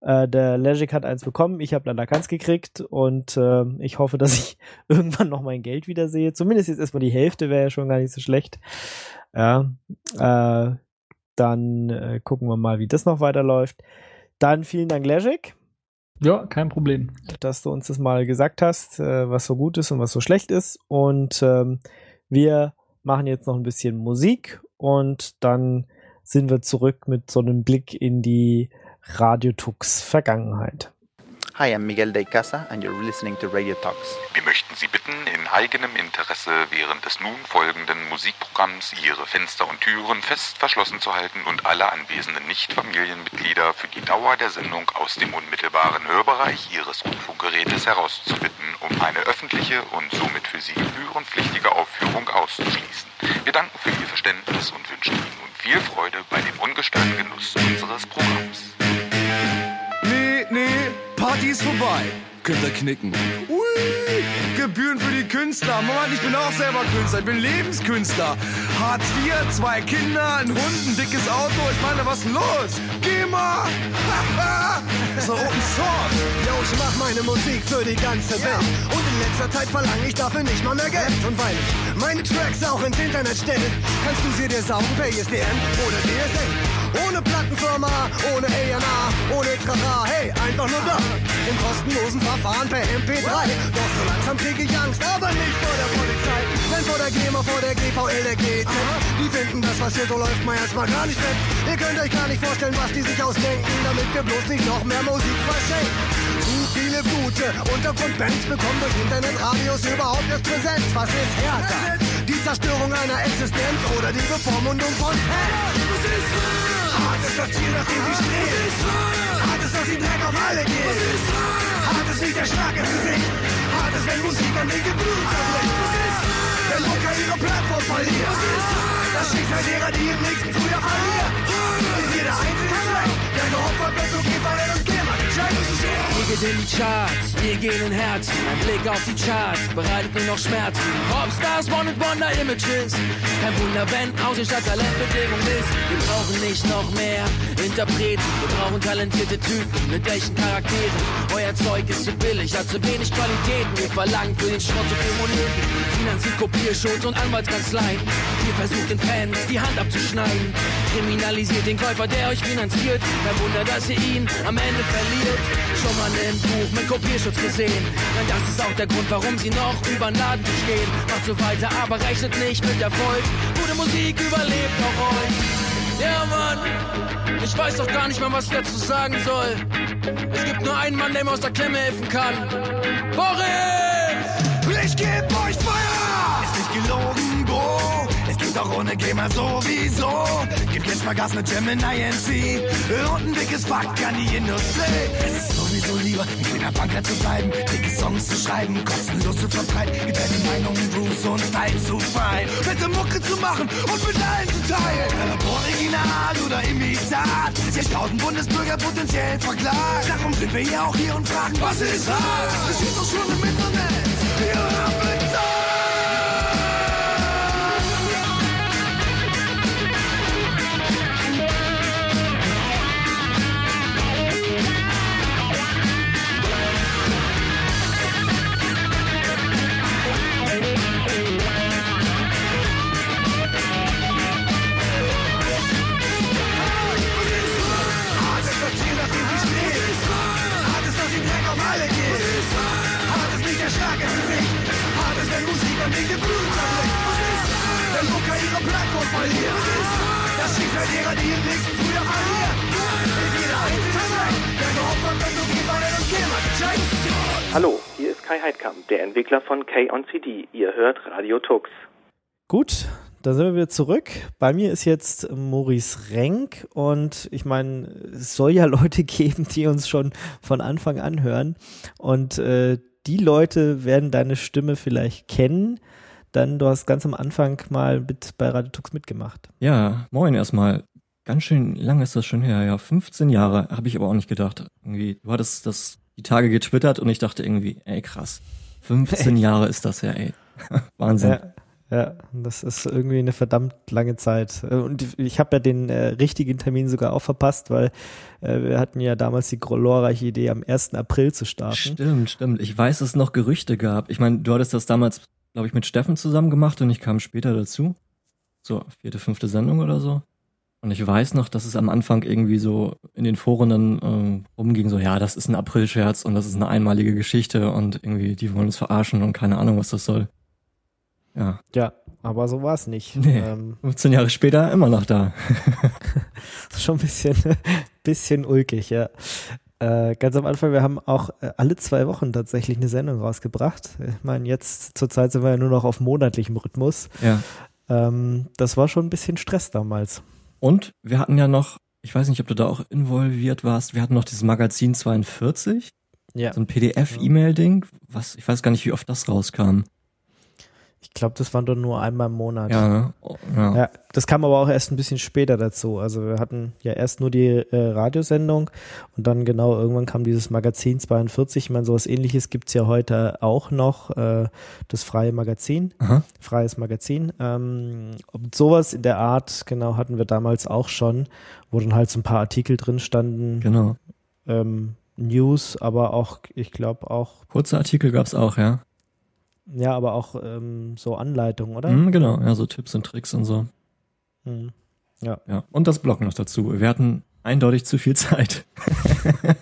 Äh, der Legic hat eins bekommen, ich habe leider keins gekriegt und äh, ich hoffe, dass ich irgendwann noch mein Geld wiedersehe. Zumindest jetzt erstmal die Hälfte wäre ja schon gar nicht so schlecht. Ja, äh, dann äh, gucken wir mal, wie das noch weiterläuft. Dann vielen Dank, Legic, Ja, kein Problem. dass du uns das mal gesagt hast, äh, was so gut ist und was so schlecht ist. Und ähm, wir machen jetzt noch ein bisschen Musik und dann sind wir zurück mit so einem Blick in die Radiotux Vergangenheit. Hi, I'm Miguel de Casa, and you're listening to Radio Talks. Wir möchten Sie bitten, in eigenem Interesse während des nun folgenden Musikprogramms Ihre Fenster und Türen fest verschlossen zu halten und alle anwesenden Nicht-Familienmitglieder für die Dauer der Sendung aus dem unmittelbaren Hörbereich Ihres Rundfunkgerätes herauszubitten, um eine öffentliche und somit für Sie gebührenpflichtige Aufführung auszuschließen. Wir danken für Ihr Verständnis und wünschen Ihnen nun viel Freude bei dem ungestörten Genuss unseres Programms. Nee, nee, Party ist vorbei. Könnt ihr knicken. Ui, Gebühren für die Künstler. Mann, ich bin auch selber Künstler. Ich bin Lebenskünstler. Hartz IV, zwei Kinder, ein Hund, ein dickes Auto. Ich meine, was ist los? Geh mal! so Open Source. Yo, ich mach meine Musik für die ganze Welt. Und in letzter Zeit verlange ich dafür nicht mal mehr Geld. Und weil ich meine Tracks auch ins Internet stelle, kannst du sie dir saugen per ISDN oder DSL. Ohne Plattenfirma, ohne A&R, ohne Trara, hey, einfach nur da. Im kostenlosen Verfahren per MP3. Doch so langsam krieg ich Angst, aber nicht vor der Polizei. Denn vor der GEMA, vor der GVL, der GZ. Die finden das, was hier so läuft, mal erstmal gar nicht fett. Ihr könnt euch gar nicht vorstellen, was die sich ausdenken, damit wir bloß nicht noch mehr Musik verschenken. Zu viele gute Untergrundbands bekommen durch Internetradios überhaupt erst Präsenz. Was ist härter? Die Zerstörung einer Existenz oder die Bevormundung von Fans? Das Ziel, nach dem sie streben. Hart ist, dass sie Dreck auf alle geht. Hart ist nicht der Schlag ins Gesicht. Hart ist, wenn Musik an den Blut zerbricht. Wenn Mucker ihre Plattform verliert. Das Schicksal derer, die im nächsten Frühjahr verlieren. Ist jeder einzelne Schlecht, der geopfert wird, so GVL und GEMA. Wir gehen in die Charts, wir gehen in Herzen. Ein Blick auf die Charts bereitet mir noch Schmerzen. Popstars, One-and-Wonder-Images. Kein Wunder, wenn Außenstadt Talentbedingung ist. Wir brauchen nicht noch mehr Interpreten. Wir brauchen talentierte Typen mit echten Charakteren. Euer Zeug ist zu billig, hat zu wenig Qualitäten. Wir verlangen für den Schrott zu viel. Finanziert Kopierschutz und Anwaltskanzleien. Ihr versucht den Fans die Hand abzuschneiden. Kriminalisiert den Käufer, der euch finanziert. Kein Wunder, dass ihr ihn am Ende verliert. Schon mal im Buch mit Kopierschutz gesehen. Denn das ist auch der Grund, warum sie noch über den Laden stehen. Macht so weiter, aber rechnet nicht mit Erfolg. Gute Musik überlebt auch euch. Ja, Mann, ich weiß doch gar nicht mehr, was ich dazu sagen soll. Es gibt nur einen Mann, der mir aus der Klemme helfen kann. Boris! Ich geb euch Feuer! Ist nicht gelogen, Es auch ohne Gamer sowieso. Gib jetzt mal Gas mit Gemini NC. Und ein dickes Fuck an die Industrie. Es ist sowieso lieber, ein kleiner Banker zu bleiben. Dicke Songs zu schreiben, kostenlos zu verbreiten. Geteilte Meinungen, Grooves und Style zu feiern. Bitte Mucke zu machen und mit allen zu teilen. Ob Original oder Imitat. 60.000 Bundesbürger potenziell verklagt. Darum sind wir ja auch hier und fragen, was ist? Das steht doch schon im Internet. Wir an den Blut zerbricht. Wenn Mucker ihre Plattform verliert. Das Schicksal derer, die im nächsten Frühjahr verlieren. Ist jeder einzelne schlecht, der geopfert wird, so GVL und gecheckt. Hallo, hier ist Kai Heidkamp, der Entwickler von K-on-CD. Ihr hört Radio Tux. Gut, da sind wir wieder zurück. Bei mir ist jetzt Maurice Renk und ich meine, es soll ja Leute geben, die uns schon von Anfang an hören und äh, die Leute werden deine Stimme vielleicht kennen, dann du hast ganz am Anfang mal mit bei Radio Tux mitgemacht. Ja, moin erstmal. Ganz schön lang ist das schon her, ja. 15 Jahre, habe ich aber auch nicht gedacht. Irgendwie, du hattest das die Tage getwittert und ich dachte irgendwie, ey krass. 15 Jahre ist das ja, ey. Wahnsinn. Ja, ja, das ist irgendwie eine verdammt lange Zeit. Äh, Und ich habe ja den äh, richtigen Termin sogar auch verpasst, weil äh, wir hatten ja damals die glorreiche Idee, am 1. April zu starten. Stimmt, stimmt. Ich weiß, dass es noch Gerüchte gab. Ich meine, du hattest das damals, glaube ich, mit Steffen zusammen gemacht und ich kam später dazu. So, vierte, fünfte Sendung oder so. Und ich weiß noch, dass es am Anfang irgendwie so in den Foren dann ähm, rumging, so, ja, das ist ein Aprilscherz und das ist eine einmalige Geschichte und irgendwie, die wollen uns verarschen und keine Ahnung, was das soll. Ja. Ja, aber so war es nicht. Nee, Ähm, 15 Jahre später immer noch da. schon ein bisschen, bisschen ulkig, ja. Äh, ganz am Anfang, wir haben auch äh, alle zwei Wochen tatsächlich eine Sendung rausgebracht. Ich meine, jetzt zurzeit sind wir ja nur noch auf monatlichem Rhythmus. Ja. Ähm, das war schon ein bisschen Stress damals. Und wir hatten ja noch, ich weiß nicht, ob du da auch involviert warst, wir hatten noch dieses Magazin 42, Ja. so ein PDF-E-Mail-Ding, was, ich weiß gar nicht, wie oft das rauskam. Ich glaube, das waren doch nur einmal im Monat. Ja, ne? Ja. Ja, das kam aber auch erst ein bisschen später dazu. Also wir hatten ja erst nur die äh, Radiosendung und dann genau irgendwann kam dieses Magazin 42. Ich meine, sowas ähnliches gibt's ja heute auch noch, äh, das freie Magazin, Aha. freies Magazin. Ähm, sowas in der Art, genau, hatten wir damals auch schon, wo dann halt so ein paar Artikel drin standen, Genau. ähm, News, aber auch, ich glaube auch, Kurze Artikel gab's auch, ja. Ja, aber auch ähm, so Anleitungen, oder? Mhm, genau, ja, so Tipps und Tricks und so. Hm. Ja. ja. Und das Blog noch dazu. Wir hatten eindeutig zu viel Zeit.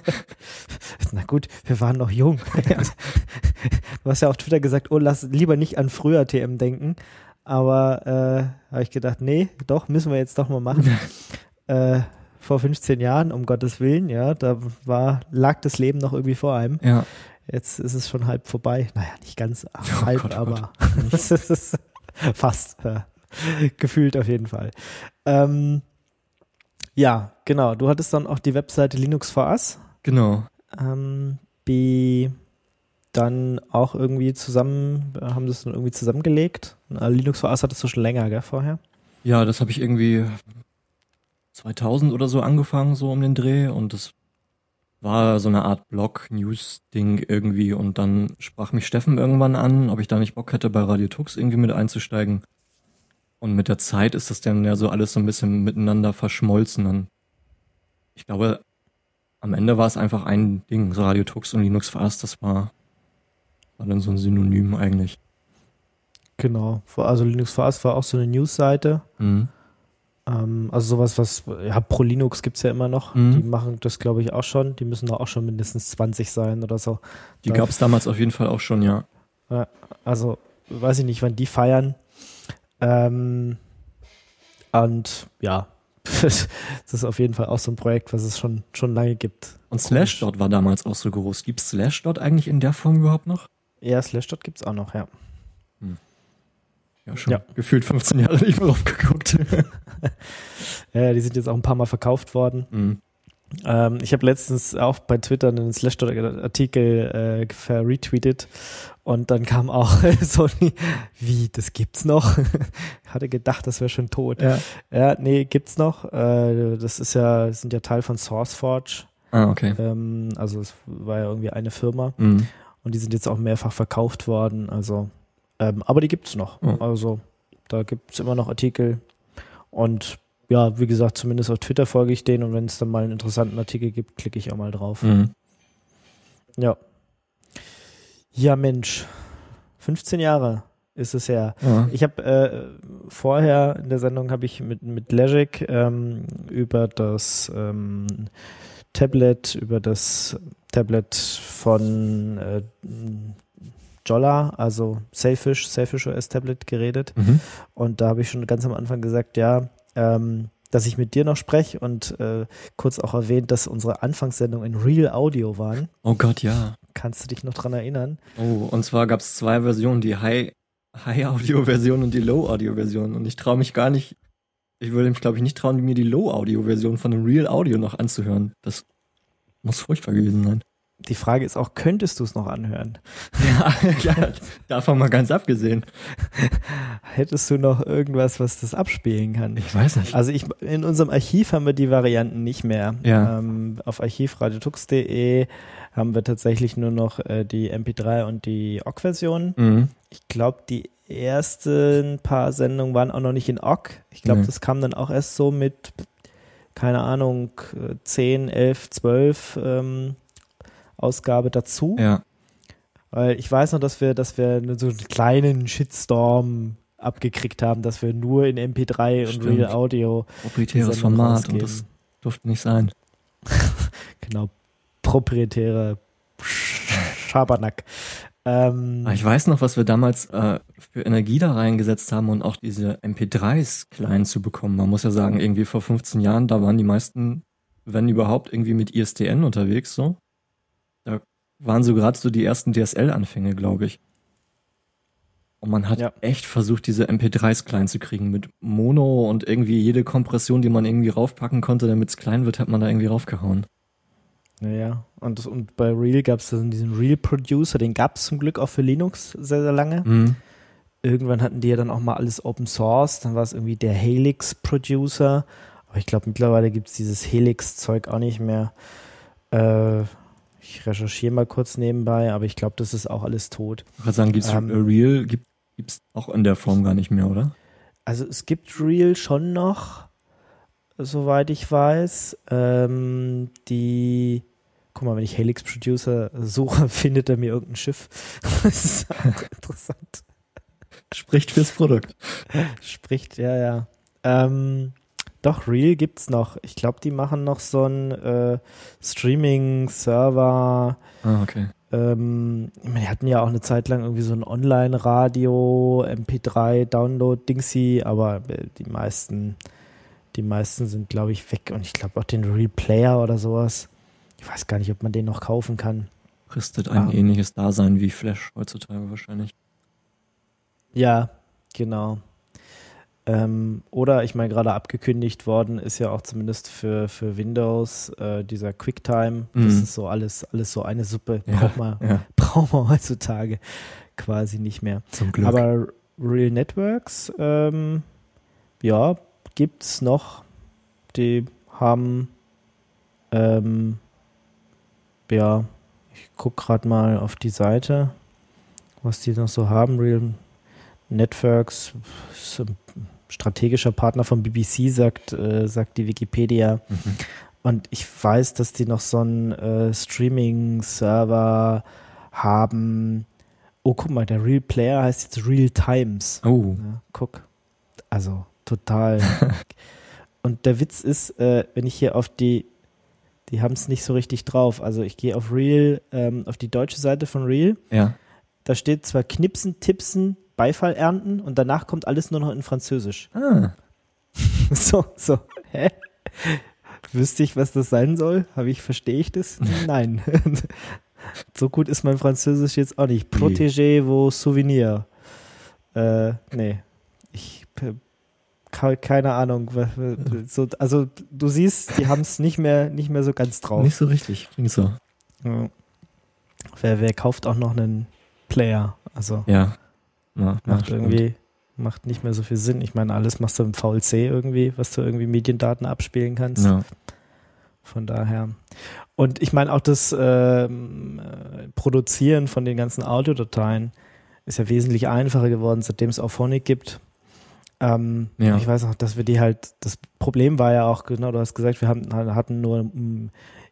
Na gut, wir waren noch jung. du hast ja auf Twitter gesagt, oh, lass lieber nicht an früher TM denken. Aber äh, habe ich gedacht, nee, doch, müssen wir jetzt doch mal machen. äh, vor 15 Jahren, um Gottes Willen, ja, da war, lag das Leben noch irgendwie vor einem. Ja. Jetzt ist es schon halb vorbei. Naja, nicht ganz Oh halb, Gott, oh aber fast. Ja. Gefühlt auf jeden Fall. Ähm, ja, genau. Du hattest dann auch die Webseite Linux for Us. Genau. Ähm, die dann auch irgendwie zusammen, haben das dann irgendwie zusammengelegt. Linux for Us hattest du schon länger, gell, vorher? Ja, das habe ich irgendwie 2000 oder so angefangen, so um den Dreh. Und das war so eine Art Blog-News-Ding irgendwie. Und dann sprach mich Steffen irgendwann an, ob ich da nicht Bock hätte, bei Radio Tux irgendwie mit einzusteigen. Und mit der Zeit ist das dann ja so alles so ein bisschen miteinander verschmolzen. Und ich glaube, am Ende war es einfach ein Ding. So Radio Tux und Linux Us, das war, war dann so ein Synonym eigentlich. Genau. Also Linux Us war auch so eine News-Seite. Mhm. Ähm, also sowas, was, ja, Pro Linux gibt's ja immer noch. Mhm. Die machen das, glaube ich, auch schon. Die müssen da auch schon mindestens 20 sein oder so. Die gab es damals auf jeden Fall auch schon, ja. Also weiß ich nicht, wann die feiern. Ähm, und ja, das ist auf jeden Fall auch so ein Projekt, was es schon, schon lange gibt. Und Slashdot war damals auch so groß. Gibt Slashdot eigentlich in der Form überhaupt noch? Ja, Slashdot gibt's auch noch, ja. Ja, schon Ja. gefühlt 15 Jahre nicht mehr drauf geguckt. Ja, die sind jetzt auch ein paar Mal verkauft worden. Mhm. Ähm, ich habe letztens auch bei Twitter einen Slashdot-Artikel äh, verretweetet und dann kam auch so, ein- wie, das gibt's noch? Hatte gedacht, das wäre schon tot. Ja. ja, nee, gibt's noch. Äh, das ist ja, das sind ja Teil von SourceForge. Ah, okay. Ähm, also es war ja irgendwie eine Firma Mhm. und die sind jetzt auch mehrfach verkauft worden. Also, ähm, aber die gibt's noch. Oh. Also da gibt's immer noch Artikel und ja, wie gesagt, zumindest auf Twitter folge ich denen und wenn es dann mal einen interessanten Artikel gibt, klicke ich auch mal drauf. Mhm. Ja. Ja, Mensch. 15 Jahre ist es her. Ja. Ich habe äh, vorher in der Sendung habe ich mit, mit Legic ähm, über das ähm, Tablet, über das Tablet von äh, Jolla, also Sailfish, Sailfish OS Tablet geredet. Mhm. Und da habe ich schon ganz am Anfang gesagt, ja, ähm, dass ich mit dir noch spreche und äh, kurz auch erwähnt, dass unsere Anfangssendungen in Real Audio waren. Oh Gott, ja. Kannst du dich noch dran erinnern? Oh, und zwar gab es zwei Versionen, die High- High-Audio-Version und die Low-Audio-Version. Und ich traue mich gar nicht, ich würde mich, glaube ich, nicht trauen, mir die Low-Audio-Version von dem Real Audio noch anzuhören. Das muss furchtbar gewesen sein. Die Frage ist auch, könntest du es noch anhören? Ja, ja, davon mal ganz abgesehen. Hättest du noch irgendwas, was das abspielen kann? Ich weiß nicht. Also ich, in unserem Archiv haben wir die Varianten nicht mehr. Ja. Ähm, auf archivradiotux.de haben wir tatsächlich nur noch äh, die MP3 und die OGG-Version. Mhm. Ich glaube, die ersten paar Sendungen waren auch noch nicht in OGG. Ich glaube, Nee. das kam dann auch erst so mit, keine Ahnung, äh, 10, 11, 12 ähm, Ausgabe dazu. Ja. Weil ich weiß noch, dass wir, dass wir so einen kleinen Shitstorm abgekriegt haben, dass wir nur in MP3 und Stimmt. Real Audio Proprietäres Format rausgeben. und das durfte nicht sein. Genau, proprietäre Schabernack. Ähm, Ich weiß noch, was wir damals äh, für Energie da reingesetzt haben und auch diese MP3s klein zu bekommen. Man muss ja sagen, irgendwie vor 15 Jahren, da waren die meisten, wenn überhaupt, irgendwie mit ISDN unterwegs, so. Waren so gerade so die ersten DSL-Anfänge, glaube ich. Und man hat Ja. echt versucht, diese MP3s klein zu kriegen mit Mono und irgendwie jede Kompression, die man irgendwie raufpacken konnte, damit es klein wird, hat man da irgendwie raufgehauen. Naja, und, das, und bei Real gab es diesen Real Producer, den gab es zum Glück auch für Linux sehr, sehr lange. Mhm. Irgendwann hatten die ja dann auch mal alles Open Source, dann war es irgendwie der Helix Producer. Aber ich glaube, mittlerweile gibt es dieses Helix-Zeug auch nicht mehr. Äh, ich recherchiere mal kurz nebenbei, aber ich glaube, das ist auch alles tot. Ich würde sagen, gibt's Ähm, äh, Real gibt, gibt's auch in der Form gar nicht mehr, oder? Also es gibt Real schon noch, soweit ich weiß. Ähm, die, guck mal, wenn ich Helix Producer suche, findet er mir irgendein Schiff. das ist auch interessant. Spricht fürs Produkt. Spricht, ja, ja. Ähm, Doch, Real gibt's noch. Ich glaube, die machen noch so einen äh, Streaming-Server. Ah, okay. Ähm, die hatten ja auch eine Zeit lang irgendwie so ein Online-Radio, MP3, Download, Dingsy, aber äh, die meisten, die meisten sind, glaube ich, weg. Und ich glaube auch den Real Player oder sowas. Ich weiß gar nicht, ob man den noch kaufen kann. Fristet ein Ah. ähnliches Dasein wie Flash heutzutage wahrscheinlich. Ja, genau. Ähm, oder ich meine, gerade abgekündigt worden ist ja auch zumindest für, für Windows äh, dieser QuickTime. Das Mhm. ist so alles, alles so eine Suppe. Ja, braucht, man, ja. braucht man heutzutage quasi nicht mehr. Zum Glück. Aber Real Networks, ähm, ja, gibt's noch. Die haben, ähm, ja, ich guck gerade mal auf die Seite, was die noch so haben. Real Networks, ein strategischer Partner von BBC, sagt, äh, sagt die Wikipedia. Mhm. Und ich weiß, dass die noch so einen äh, Streaming-Server haben. Oh, guck mal, der Real Player heißt jetzt Real Times. Oh. Ja, guck. Also, total. Und der Witz ist, äh, wenn ich hier auf die, die haben es nicht so richtig drauf. Also ich gehe auf Real, ähm, auf die deutsche Seite von Real. Ja. Da steht zwar Knipsen, Tipsen, Beifall ernten und danach kommt alles nur noch in Französisch. Ah. So, so. Hä? Wüsste ich, was das sein soll? Habe ich, verstehe ich das? Nein. so gut ist mein Französisch jetzt auch nicht. Protégez vos souvenirs. Äh, nee. Ich äh, ke- keine Ahnung. So, also du siehst, die haben es nicht mehr, nicht mehr so ganz drauf. Nicht so richtig. Klingt so. Ja. Wer, wer kauft auch noch einen Player? Also Ja. Ja, ja, macht stimmt. irgendwie macht nicht mehr so viel Sinn. Ich meine, alles machst du im VLC irgendwie, was du irgendwie Mediendaten abspielen kannst. Ja. Von daher. Und ich meine auch das ähm, äh, Produzieren von den ganzen Audiodateien ist ja wesentlich einfacher geworden, seitdem es Auphonic gibt. Ähm, Ja. Ich weiß auch, dass wir die halt, das Problem war ja auch, genau, du hast gesagt, wir haben, hatten nur mm,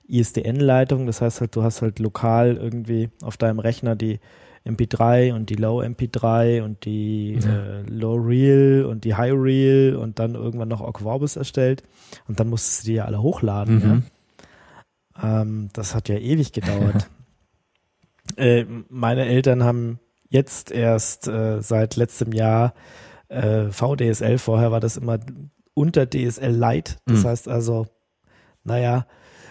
ISDN-Leitung, das heißt halt, du hast halt lokal irgendwie auf deinem Rechner die MP3 und die Low MP3 und die Ja. äh, Low Reel und die High Reel und dann irgendwann noch Ogg Vorbis erstellt und dann musstest du die ja alle hochladen. Mhm. Ja? Ähm, das hat ja ewig gedauert. äh, meine Eltern haben jetzt erst äh, seit letztem Jahr äh, VDSL, vorher war das immer unter DSL Lite, das Mhm. heißt also, naja,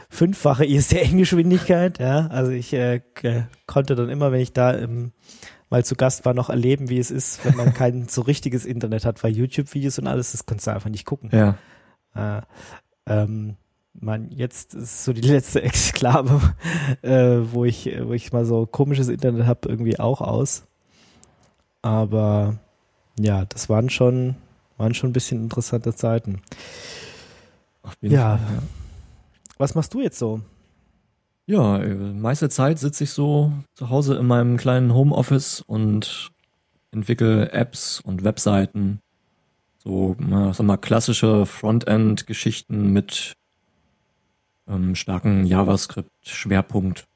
fünffache ISDN-Geschwindigkeit, ja, also ich äh, konnte dann immer, wenn ich da im, mal zu Gast war, noch erleben, wie es ist, wenn man kein so richtiges Internet hat, weil YouTube-Videos und alles, das kannst du einfach nicht gucken. Ja. Äh, ähm, man, jetzt ist so die letzte Exklave, äh, wo ich, wo ich mal so komisches Internet habe, irgendwie auch aus. Aber ja, das waren schon, waren schon ein bisschen interessante Zeiten. Auf jeden Ja. Fall, ja. Was machst du jetzt so? Ja, äh, meiste Zeit sitze ich so zu Hause in meinem kleinen Homeoffice und entwickle Apps und Webseiten. So, sag mal, klassische Frontend-Geschichten mit ähm, starken JavaScript-Schwerpunkt.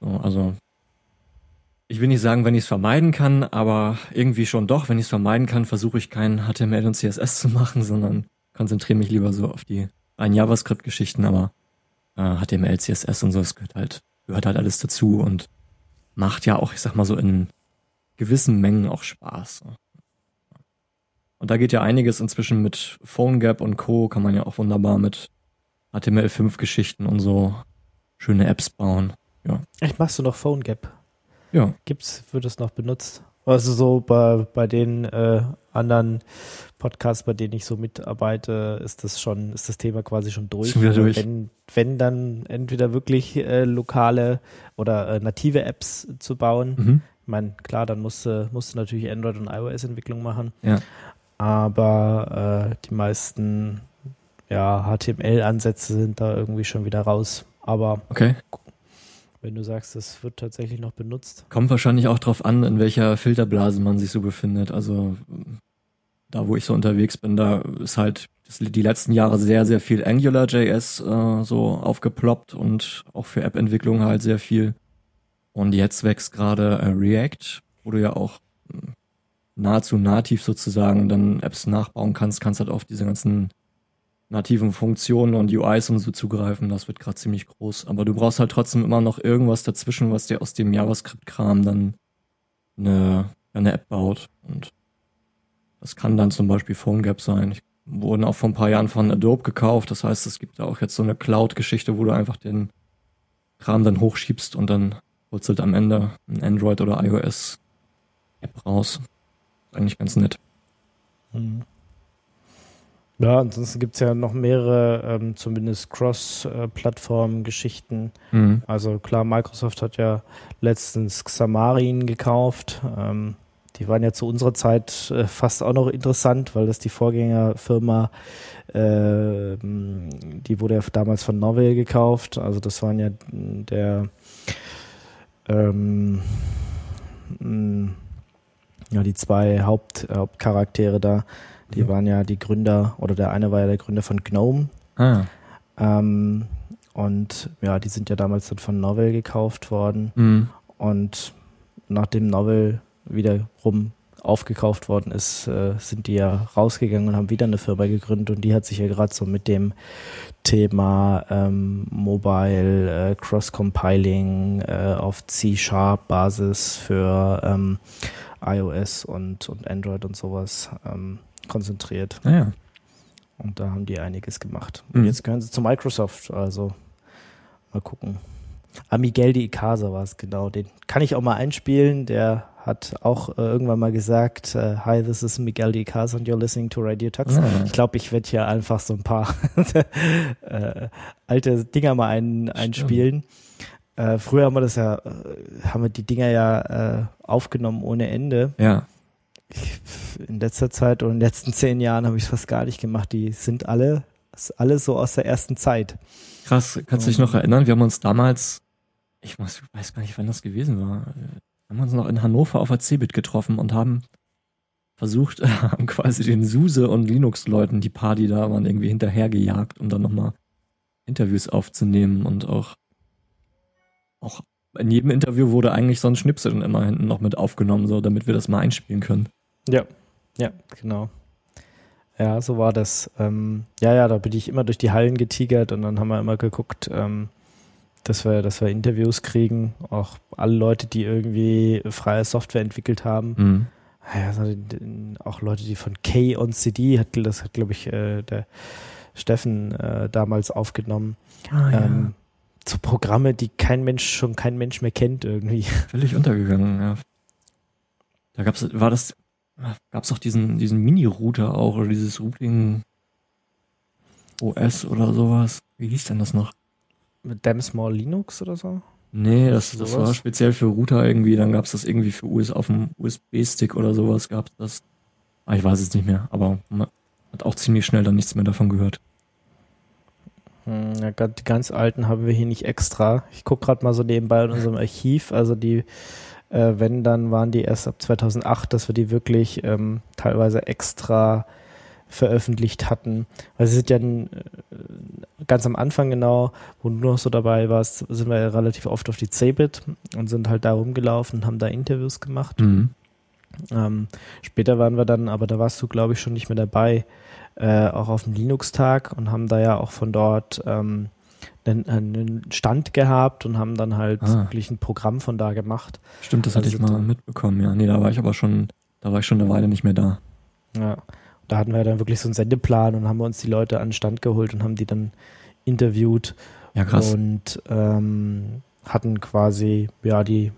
So, also, ich will nicht sagen, wenn ich es vermeiden kann, aber irgendwie schon doch. Wenn ich es vermeiden kann, versuche ich kein HTML und CSS zu machen, sondern konzentriere mich lieber so auf die rein JavaScript-Geschichten, aber äh, HTML, CSS und so, das gehört halt, gehört halt alles dazu und macht ja auch, ich sag mal so, in gewissen Mengen auch Spaß. Und da geht ja einiges inzwischen mit PhoneGap und Co. kann man ja auch wunderbar mit HTML5-Geschichten und so schöne Apps bauen. Ja. Echt, machst du noch PhoneGap? Ja. Gibt's, wird es noch benutzt? Also so bei, bei den äh, anderen Podcasts, bei denen ich so mitarbeite, ist das schon, ist das Thema quasi schon durch. Wieder durch. Wenn, wenn dann entweder wirklich äh, lokale oder äh, native Apps zu bauen. Mhm. Ich meine, klar, dann musst du, natürlich Android- und iOS-Entwicklung machen. Ja. Aber äh, die meisten ja, HTML-Ansätze sind da irgendwie schon wieder raus. Aber Okay. Wenn du sagst, es wird tatsächlich noch benutzt. Kommt wahrscheinlich auch drauf an, in welcher Filterblase man sich so befindet. Also da, wo ich so unterwegs bin, da ist halt das, die letzten Jahre sehr, sehr viel AngularJS äh, so aufgeploppt und auch für App-Entwicklung halt sehr viel. Und jetzt wächst gerade äh, React, wo du ja auch mh, nahezu nativ sozusagen dann Apps nachbauen kannst, kannst halt auf diese ganzen nativen Funktionen und UIs und so zugreifen, das wird gerade ziemlich groß. Aber du brauchst halt trotzdem immer noch irgendwas dazwischen, was dir aus dem JavaScript-Kram dann eine, eine App baut. Und das kann dann zum Beispiel PhoneGap sein. Ich wurden auch vor ein paar Jahren von Adobe gekauft. Das heißt, es gibt da auch jetzt so eine Cloud-Geschichte, wo du einfach den Kram dann hochschiebst und dann wurzelt am Ende ein Android oder iOS App raus. Eigentlich ganz nett. Mhm. Ja, ansonsten gibt es ja noch mehrere, ähm, zumindest Cross-Plattform-Geschichten. Mhm. Also klar, Microsoft hat ja letztens Xamarin gekauft. Ähm, die waren ja zu unserer Zeit äh, fast auch noch interessant, weil das die Vorgängerfirma, äh, die wurde ja damals von Novell gekauft. Also das waren ja der ähm, mh, ja, die zwei Haupt, Hauptcharaktere da, die Mhm. waren ja die Gründer, oder der eine war ja der Gründer von GNOME. Ah, Ähm, und ja, die sind ja damals dann von Novell gekauft worden. mhm. Und nachdem Novell wiederum aufgekauft worden ist, äh, sind die ja rausgegangen und haben wieder eine Firma gegründet und die hat sich ja gerade so mit dem Thema ähm, Mobile äh, Cross-Compiling äh, auf C-Sharp-Basis für ähm, iOS und, und Android und sowas ähm, konzentriert. Naja. Und da haben die einiges gemacht. Mhm. Und jetzt gehören sie zu Microsoft, also mal gucken. Ah, Miguel de Icaza war es genau. Den kann ich auch mal einspielen. Der hat auch äh, irgendwann mal gesagt, äh, Hi, this is Miguel de Icaza and you're listening to Radio Tux. Ah. Ich glaube, ich werde hier einfach so ein paar äh, alte Dinger mal ein, einspielen. Äh, früher haben wir das ja, äh, haben wir die Dinger ja äh, aufgenommen ohne Ende. Ja. In letzter Zeit oder in den letzten zehn Jahren habe ich es fast gar nicht gemacht. Die sind alle, ist alles so aus der ersten Zeit. Krass, kannst du dich noch erinnern? Wir haben uns damals, ich weiß gar nicht, wann das gewesen war, äh, haben uns noch in Hannover auf der Cebit getroffen und haben versucht, haben quasi den SUSE und Linux-Leuten, die Party da waren, irgendwie hinterhergejagt, um dann nochmal Interviews aufzunehmen und auch, auch in jedem Interview wurde eigentlich so ein Schnipsel dann immer hinten noch mit aufgenommen, so damit wir das mal einspielen können. Ja, ja, genau. Ja, so war das. Ähm, ja, ja, da bin ich immer durch die Hallen getigert und dann haben wir immer geguckt, ähm, dass wir, dass wir Interviews kriegen. Auch alle Leute, die irgendwie freie Software entwickelt haben. Mhm. Ja, auch Leute, die von K on CD, hat, das hat, glaube ich, äh, der Steffen äh, damals aufgenommen. Ah, ja. ähm, so Programme, die kein Mensch, schon kein Mensch mehr kennt irgendwie. Völlig untergegangen, ja. Da gab's, war das, gab's doch diesen, diesen Mini-Router auch, oder dieses Routing OS oder sowas. Wie hieß denn das noch? Mit Damn Small Linux oder so? Nee, das, das war speziell für Router irgendwie, dann gab's das irgendwie für US auf dem USB-Stick oder sowas gab's das. Ah, ich weiß es nicht mehr, aber man hat auch ziemlich schnell dann nichts mehr davon gehört. Hm, Ja, die ganz alten haben wir hier nicht extra. Ich gucke gerade mal so nebenbei in unserem Archiv. Also die, äh, wenn, dann waren die erst ab 2008, dass wir die wirklich ähm, teilweise extra veröffentlicht hatten. Weil sie sind ja äh, ganz am Anfang genau, wo du noch so dabei warst, sind wir ja relativ oft auf die Cebit und sind halt da rumgelaufen und haben da Interviews gemacht. Mhm. Ähm, später waren wir dann, aber da warst du, glaube ich, schon nicht mehr dabei, äh, auch auf dem Linux-Tag und haben da ja auch von dort ähm, einen, einen Stand gehabt und haben dann halt Ah. wirklich ein Programm von da gemacht. Stimmt, das hatte Also ich mal mitbekommen, ja. Nee, da war ich aber schon, da war ich schon eine Weile nicht mehr da. Ja. Da hatten wir dann wirklich so einen Sendeplan und haben uns die Leute an den Stand geholt und haben die dann interviewt Ja, krass. und ähm, hatten quasi ja die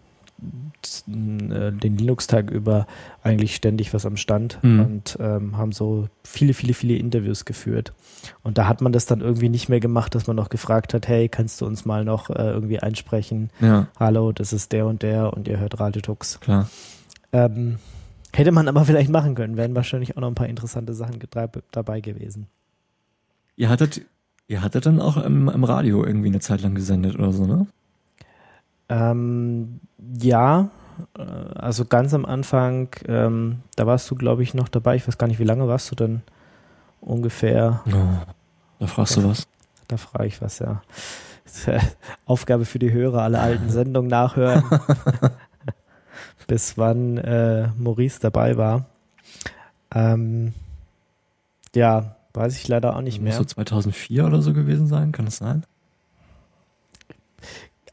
den Linux-Tag über eigentlich ständig was am Stand Mhm. und ähm, haben so viele, viele, viele Interviews geführt. Und da hat man das dann irgendwie nicht mehr gemacht, dass man noch gefragt hat, hey, kannst du uns mal noch äh, irgendwie einsprechen? Ja, Hallo, das ist der und der und ihr hört Radio Tux. klar. Ähm, hätte man aber vielleicht machen können, wären wahrscheinlich auch noch ein paar interessante Sachen dabei gewesen. Ihr hattet, ihr hattet dann auch im, im Radio irgendwie eine Zeit lang gesendet oder so, ne? Ähm, ja, äh, also ganz am Anfang, ähm, da warst du, glaube ich, noch dabei. Ich weiß gar nicht, wie lange warst du denn ungefähr? Oh, da fragst du was. Da frage ich was, ja. Aufgabe für die Hörer, alle alten Sendungen nachhören, bis wann äh, Maurice dabei war. Ähm, ja, Weiß ich leider auch nicht Muss mehr. so 2004 oder so gewesen sein, kann das sein?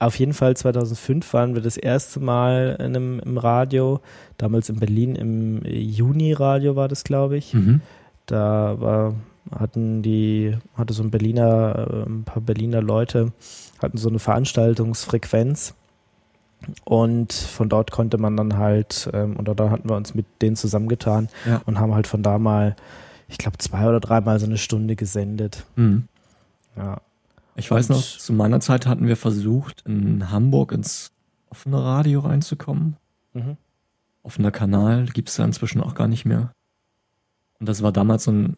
Auf jeden Fall 2005 waren wir das erste Mal in einem, im Radio, damals in Berlin im Juni-Radio war das, glaube ich. Mhm. Da war, hatten die, hatte so ein Berliner, äh, ein paar Berliner Leute, hatten so eine Veranstaltungsfrequenz. Und von dort konnte man dann halt, ähm, und da hatten wir uns mit denen zusammengetan Ja. und haben halt von da mal, ich glaube, zwei oder dreimal so eine Stunde gesendet. Mhm. Ja. Ich weiß noch, zu meiner Zeit hatten wir versucht, in Hamburg ins offene Radio reinzukommen. Mhm. Offener Kanal gibt's da inzwischen auch gar nicht mehr. Und das war damals so ein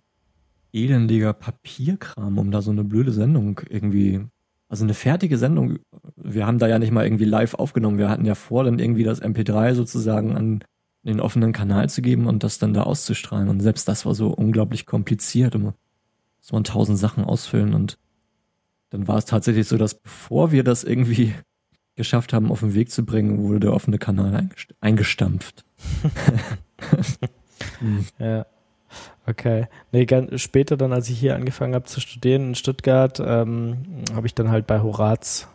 elendiger Papierkram, um da so eine blöde Sendung irgendwie, also eine fertige Sendung. Wir haben da ja nicht mal irgendwie live aufgenommen. Wir hatten ja vor, dann irgendwie das MP3 sozusagen an den offenen Kanal zu geben und das dann da auszustrahlen. Und selbst das war so unglaublich kompliziert. Und muss man tausend Sachen ausfüllen und dann war es tatsächlich so, dass bevor wir das irgendwie geschafft haben, auf den Weg zu bringen, wurde der offene Kanal eingest- eingestampft. Hm. Ja. Okay. Nee, ganz später dann, als ich hier angefangen habe zu studieren in Stuttgart, ähm, habe ich dann halt bei Horaz,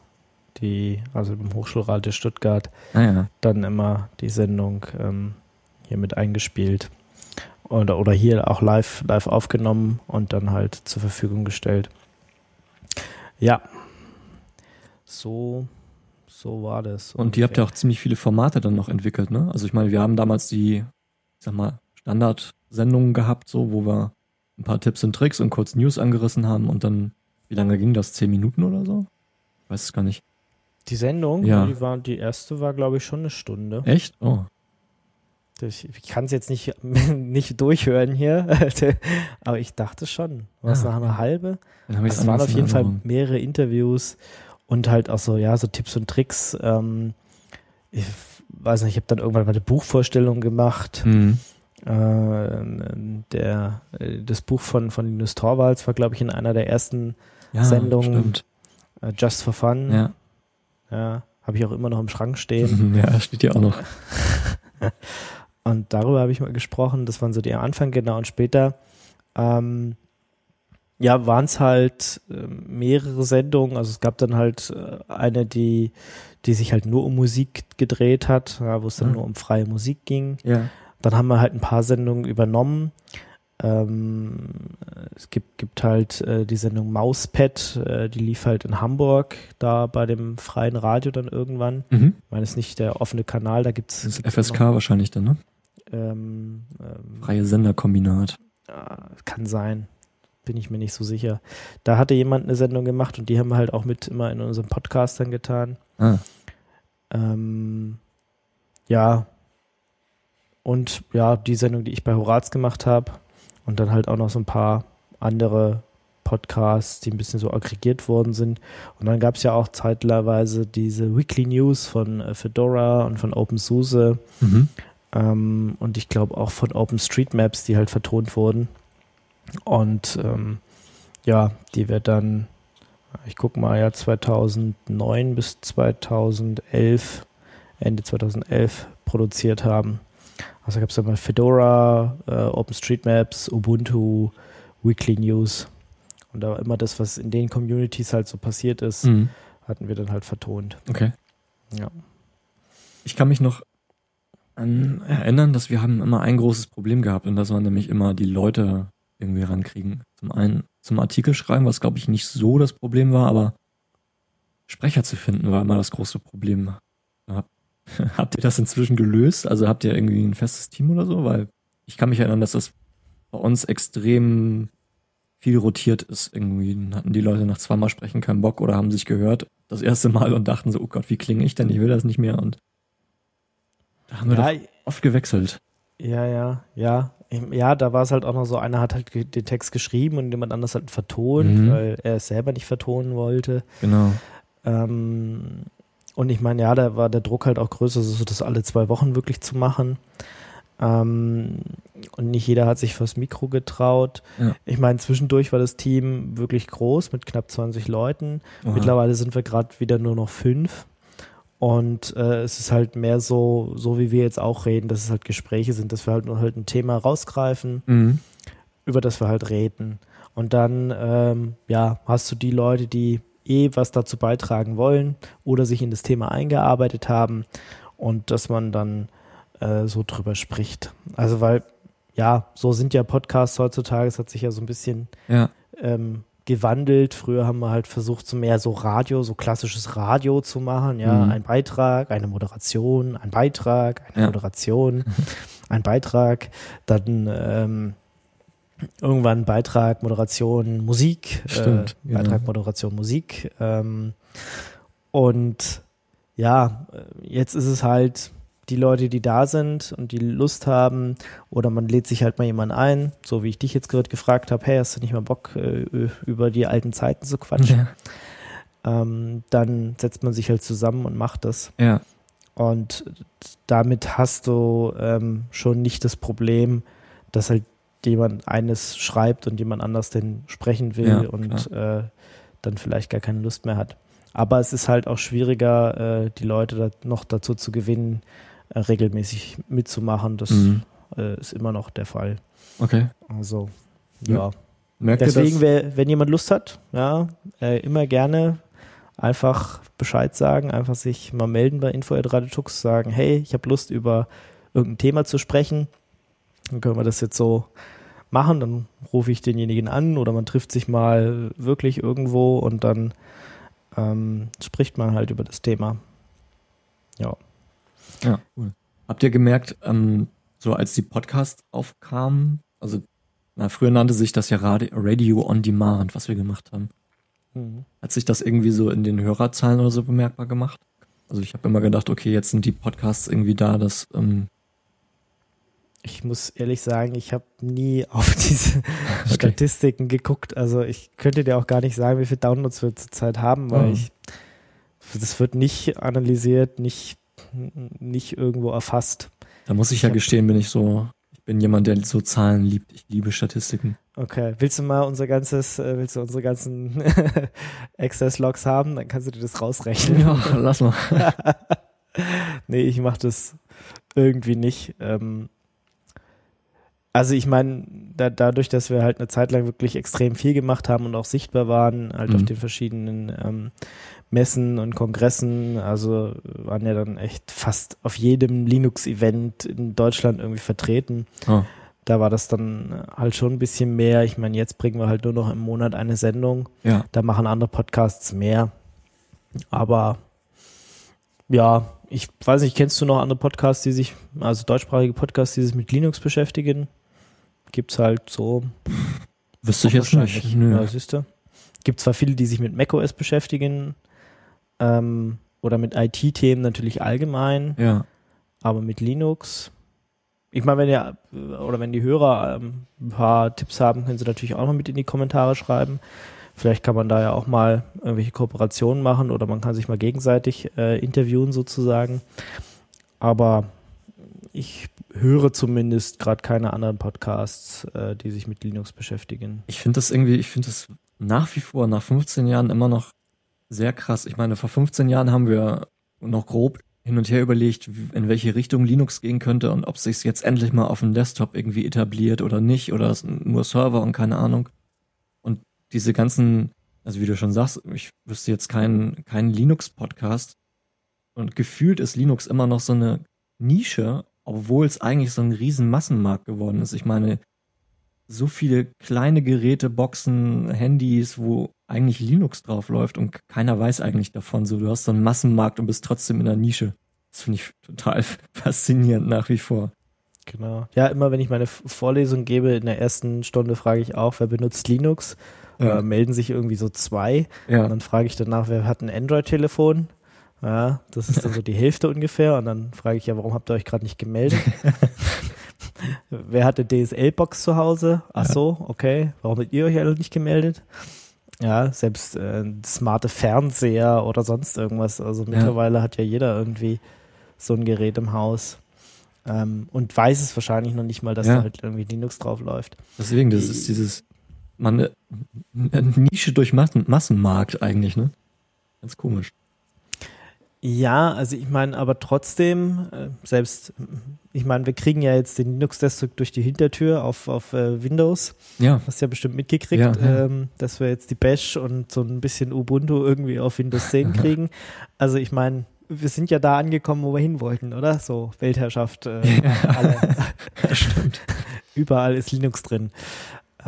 die, also im Hochschulradio Stuttgart, Ah ja. dann immer die Sendung ähm, hier mit eingespielt. Oder, oder hier auch live, live aufgenommen und dann halt zur Verfügung gestellt. Ja. So, so war das. Und ihr habt ja auch ziemlich viele Formate dann noch entwickelt, ne? Also ich meine, wir haben damals die, ich sag mal, Standardsendungen gehabt, so, wo wir ein paar Tipps und Tricks und kurz News angerissen haben und dann, wie lange ging das? Zehn Minuten oder so? Ich weiß es gar nicht. Die Sendung, Ja. die, war, die erste war, glaube ich, schon eine Stunde. Echt? Oh. Ich, kann es jetzt nicht, nicht durchhören hier, aber ich dachte schon. War es Ah, nach einer halbe? Ich's es waren auf jeden Fall mehrere Interviews und halt auch so, ja, so Tipps und Tricks. Ähm, ich weiß nicht, ich habe dann irgendwann mal eine Buchvorstellung gemacht. Mhm. Äh, der, äh, das Buch von, von Linus Torvalds war, glaube ich, in einer der ersten Ja, Sendungen. Äh, Just for Fun. Ja. Ja, habe ich auch immer noch im Schrank stehen. Ja, steht ja auch noch. Und darüber habe ich mal gesprochen. Das waren so die am Anfang, genau. Und später, ähm, ja, waren es halt ähm, mehrere Sendungen. Also es gab dann halt äh, eine, die, die sich halt nur um Musik gedreht hat, ja, wo es dann Ah. nur um freie Musik ging. Ja. Dann haben wir halt ein paar Sendungen übernommen. Ähm, es gibt, gibt halt äh, die Sendung Mauspad, äh, die lief halt in Hamburg, da bei dem freien Radio dann irgendwann. Mhm. Ich meine, es ist nicht der offene Kanal, da gibt's Das gibt's FSK wahrscheinlich dann, ne? Ähm, ähm, Freie Senderkombinat. kann sein. Bin ich mir nicht so sicher. Da hatte jemand eine Sendung gemacht und die haben wir halt auch mit immer in unserem Podcast dann getan. Ah. Ähm, ja. Und ja, die Sendung, die ich bei Horaz gemacht habe. Und dann halt auch noch so ein paar andere Podcasts, die ein bisschen so aggregiert worden sind. Und dann gab es ja auch zeitweise diese Weekly News von äh, Fedora und von OpenSUSE. Mhm. Ähm, und ich glaube auch von OpenStreetMaps, die halt vertont wurden. Und ähm, ja, die wir dann, ich gucke mal, ja, 2009 bis 2011, Ende 2011 produziert haben. Also gab es mal Fedora, äh, OpenStreetMaps, Ubuntu, Weekly News. Und da immer das, was in den Communities halt so passiert ist, Mhm. hatten wir dann halt vertont. Okay. Ja. Ich kann mich noch an erinnern, dass wir haben immer ein großes Problem gehabt und das war nämlich immer die Leute irgendwie rankriegen. Zum einen zum Artikel schreiben, was glaube ich nicht so das Problem war, aber Sprecher zu finden war immer das große Problem. Hab, habt ihr das inzwischen gelöst? Also habt ihr irgendwie ein festes Team oder so? Weil ich kann mich erinnern, dass das bei uns extrem viel rotiert ist. Irgendwie hatten die Leute nach zweimal sprechen keinen Bock oder haben sich gehört das erste Mal und dachten so, oh Gott, wie klinge ich denn? Ich will das nicht mehr. Und da haben wir Ja, doch oft gewechselt. Ja, ja, ja. Ja, da war es halt auch noch so, einer hat halt den Text geschrieben und jemand anders hat ihn vertont, Mhm. weil er es selber nicht vertonen wollte. Genau. Ähm, und ich meine, ja, da war der Druck halt auch größer, so das alle zwei Wochen wirklich zu machen. Ähm, und nicht jeder hat sich fürs Mikro getraut. Ja. Ich meine, zwischendurch war das Team wirklich groß mit knapp 20 Leuten. Oha. Mittlerweile sind wir gerade wieder nur noch fünf. Und äh, es ist halt mehr so, so wie wir jetzt auch reden, dass es halt Gespräche sind, dass wir halt nur halt ein Thema rausgreifen, Mhm. über das wir halt reden. Und dann, ähm, ja, hast du die Leute, die eh was dazu beitragen wollen oder sich in das Thema eingearbeitet haben und dass man dann äh, so drüber spricht. Also weil, ja, so sind ja Podcasts heutzutage, es hat sich ja so ein bisschen Ja. ähm, gewandelt. Früher haben wir halt versucht, so mehr so Radio, so klassisches Radio zu machen. Ja, Mhm. ein Beitrag, eine Moderation, ein Beitrag, eine Ja. Moderation, ein Beitrag, dann ähm, irgendwann Beitrag, Moderation, Musik, Stimmt, äh, genau. Beitrag, Moderation, Musik. Ähm, und ja, äh, jetzt ist es halt die Leute, die da sind und die Lust haben, oder man lädt sich halt mal jemanden ein, so wie ich dich jetzt gerade gefragt habe, hey, hast du nicht mal Bock, äh, über die alten Zeiten zu quatschen? Ähm, dann setzt man sich halt zusammen und macht das. Ja. Und damit hast du ähm, schon nicht das Problem, dass halt jemand eines schreibt und jemand anders den sprechen will Ja, und äh, dann vielleicht gar keine Lust mehr hat. Aber es ist halt auch schwieriger, äh, die Leute noch dazu zu gewinnen, regelmäßig mitzumachen. Das Mhm. äh, ist immer noch der Fall. Okay. Also, Ja. Merkt ihr Deswegen, wer, wenn jemand Lust hat, ja, äh, immer gerne einfach Bescheid sagen, einfach sich mal melden bei Info.radiotux, sagen, hey, ich habe Lust über irgendein Thema zu sprechen. Dann können wir das jetzt so machen, dann rufe ich denjenigen an oder man trifft sich mal wirklich irgendwo und dann ähm, spricht man halt über das Thema. Ja. Ja, cool. Habt ihr gemerkt, ähm, so als die Podcasts aufkamen, also na, früher nannte sich das ja Radio, Radio on Demand, was wir gemacht haben. Mhm. Hat sich das irgendwie so in den Hörerzahlen oder so bemerkbar gemacht? Also ich habe immer gedacht, okay, jetzt sind die Podcasts irgendwie da, dass ähm, Ich muss ehrlich sagen, ich habe nie auf diese Statistiken geguckt. Also ich könnte dir auch gar nicht sagen, wie viele Downloads wir zurzeit haben, weil Oh. ich das wird nicht analysiert, nicht, nicht irgendwo erfasst. da muss ich ja gestehen, bin ich so, ich bin jemand, der so Zahlen liebt. Ich liebe Statistiken. Okay, willst du mal unser ganzes, äh, willst du unsere ganzen Access-Logs haben? Dann kannst du dir das rausrechnen. Ja, lass mal. nee, ich mach das irgendwie nicht. Ähm, also ich meine, da, dadurch, dass wir halt eine Zeit lang wirklich extrem viel gemacht haben und auch sichtbar waren, halt auf Mhm. den verschiedenen ähm, Messen und Kongressen, also waren ja dann echt fast auf jedem Linux-Event in Deutschland irgendwie vertreten. Oh. Da war das dann halt schon ein bisschen mehr. Ich meine, jetzt bringen wir halt nur noch im Monat eine Sendung. Ja. Da machen andere Podcasts mehr. Aber ja, ich weiß nicht, kennst du noch andere Podcasts, die sich, also deutschsprachige Podcasts, die sich mit Linux beschäftigen? Gibt's halt so. Wüsste ich jetzt nicht. Nö. Ja, siehst du. Gibt zwar viele, die sich mit macOS beschäftigen, ähm, oder mit IT-Themen natürlich allgemein, Ja. aber mit Linux. Ich meine, wenn ihr oder wenn die Hörer ähm, ein paar Tipps haben, können sie natürlich auch noch mit in die Kommentare schreiben. Vielleicht kann man da ja auch mal irgendwelche Kooperationen machen oder man kann sich mal gegenseitig äh, interviewen sozusagen. Aber ich höre zumindest gerade keine anderen Podcasts, äh, die sich mit Linux beschäftigen. Ich finde das irgendwie, ich finde das nach wie vor, nach 15 Jahren immer noch sehr krass. Ich meine, vor 15 Jahren haben wir noch grob hin und her überlegt, in welche Richtung Linux gehen könnte und ob es sich jetzt endlich mal auf dem Desktop irgendwie etabliert oder nicht oder nur Server und keine Ahnung. Und diese ganzen, also wie du schon sagst, ich wüsste jetzt keinen keinen Linux-Podcast und gefühlt ist Linux immer noch so eine Nische, obwohl es eigentlich so ein riesen Massenmarkt geworden ist. Ich meine, so viele kleine Geräte, Boxen, Handys, wo eigentlich Linux drauf läuft und keiner weiß eigentlich davon. So, du hast so einen Massenmarkt und bist trotzdem in der Nische. Das finde ich total faszinierend nach wie vor. Genau. Ja, immer wenn ich meine Vorlesung gebe, in der ersten Stunde frage ich auch, wer benutzt Linux? Ja. Äh, melden sich irgendwie so zwei. Ja. Und dann frage ich danach, wer hat ein Android-Telefon? Ja, das ist dann so die Hälfte ungefähr. Und dann frage ich ja, warum habt ihr euch gerade nicht gemeldet? wer hat eine DSL-Box zu Hause? Ach Ja. so, okay. Warum habt ihr euch alle nicht gemeldet? Ja, selbst äh, smarte Fernseher oder sonst irgendwas. Also mittlerweile hat ja jeder irgendwie so ein Gerät im Haus. Ähm, und weiß es wahrscheinlich noch nicht mal, dass Ja. da halt irgendwie Linux drauf läuft. Deswegen, das ist dieses, man, eine, eine Nische durch Massen, Massenmarkt eigentlich, ne? Ganz komisch. Ja, also ich meine, aber trotzdem, äh, selbst, ich meine, wir kriegen ja jetzt den Linux-Desktop durch die Hintertür auf, auf äh, Windows. Ja. Hast du ja bestimmt mitgekriegt, Ja, ja. Ähm, dass wir jetzt die Bash und so ein bisschen Ubuntu irgendwie auf Windows 10 kriegen. Also ich meine, wir sind ja da angekommen, wo wir hin wollten, oder? So, Weltherrschaft, äh, alle. Stimmt. Überall ist Linux drin.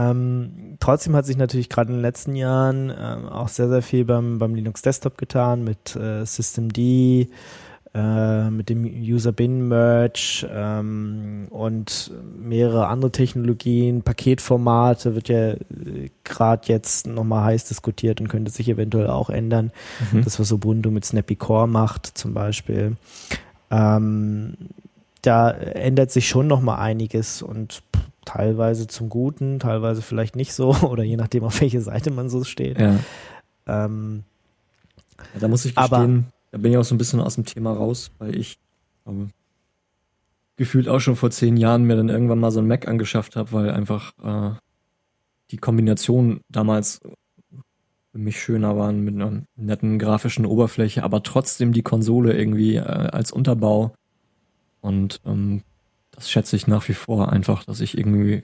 Ähm, trotzdem hat sich natürlich gerade in den letzten Jahren ähm, auch sehr, sehr viel beim, beim Linux Desktop getan mit äh, Systemd, äh, mit dem User Bin Merge ähm, und mehrere andere Technologien, Paketformate wird ja gerade jetzt nochmal heiß diskutiert und könnte sich eventuell auch ändern. Mhm. Das, was Ubuntu mit Snappy Core macht zum Beispiel. Ähm, da ändert sich schon nochmal einiges und teilweise zum Guten, teilweise vielleicht nicht so oder je nachdem, auf welche Seite man so steht. Ja. Ähm, Ja, da muss ich Aber- gestehen, da bin ich auch so ein bisschen aus dem Thema raus, weil ich ähm, gefühlt auch schon vor zehn Jahren mir dann irgendwann mal so ein Mac angeschafft habe, weil einfach äh, die Kombination damals für mich schöner waren mit einer netten grafischen Oberfläche, aber trotzdem die Konsole irgendwie äh, als Unterbau. Und ähm, das schätze ich nach wie vor einfach, dass ich irgendwie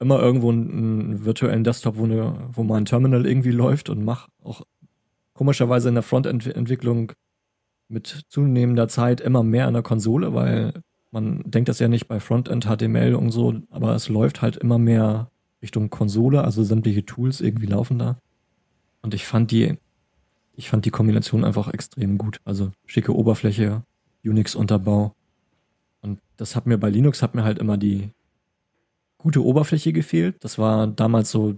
immer irgendwo einen, virtuellen Desktop, wo, eine, wo mein Terminal irgendwie läuft und mache auch komischerweise in der Frontend-Entwicklung mit zunehmender Zeit immer mehr an der Konsole, weil man denkt das ja nicht bei Frontend, HTML und so, aber es läuft halt immer mehr Richtung Konsole, also sämtliche Tools irgendwie laufen da. Und ich fand die, ich fand die Kombination einfach extrem gut. Also schicke Oberfläche, Unix-Unterbau. Das hat mir bei Linux hat mir halt immer die gute Oberfläche gefehlt. Das war damals so,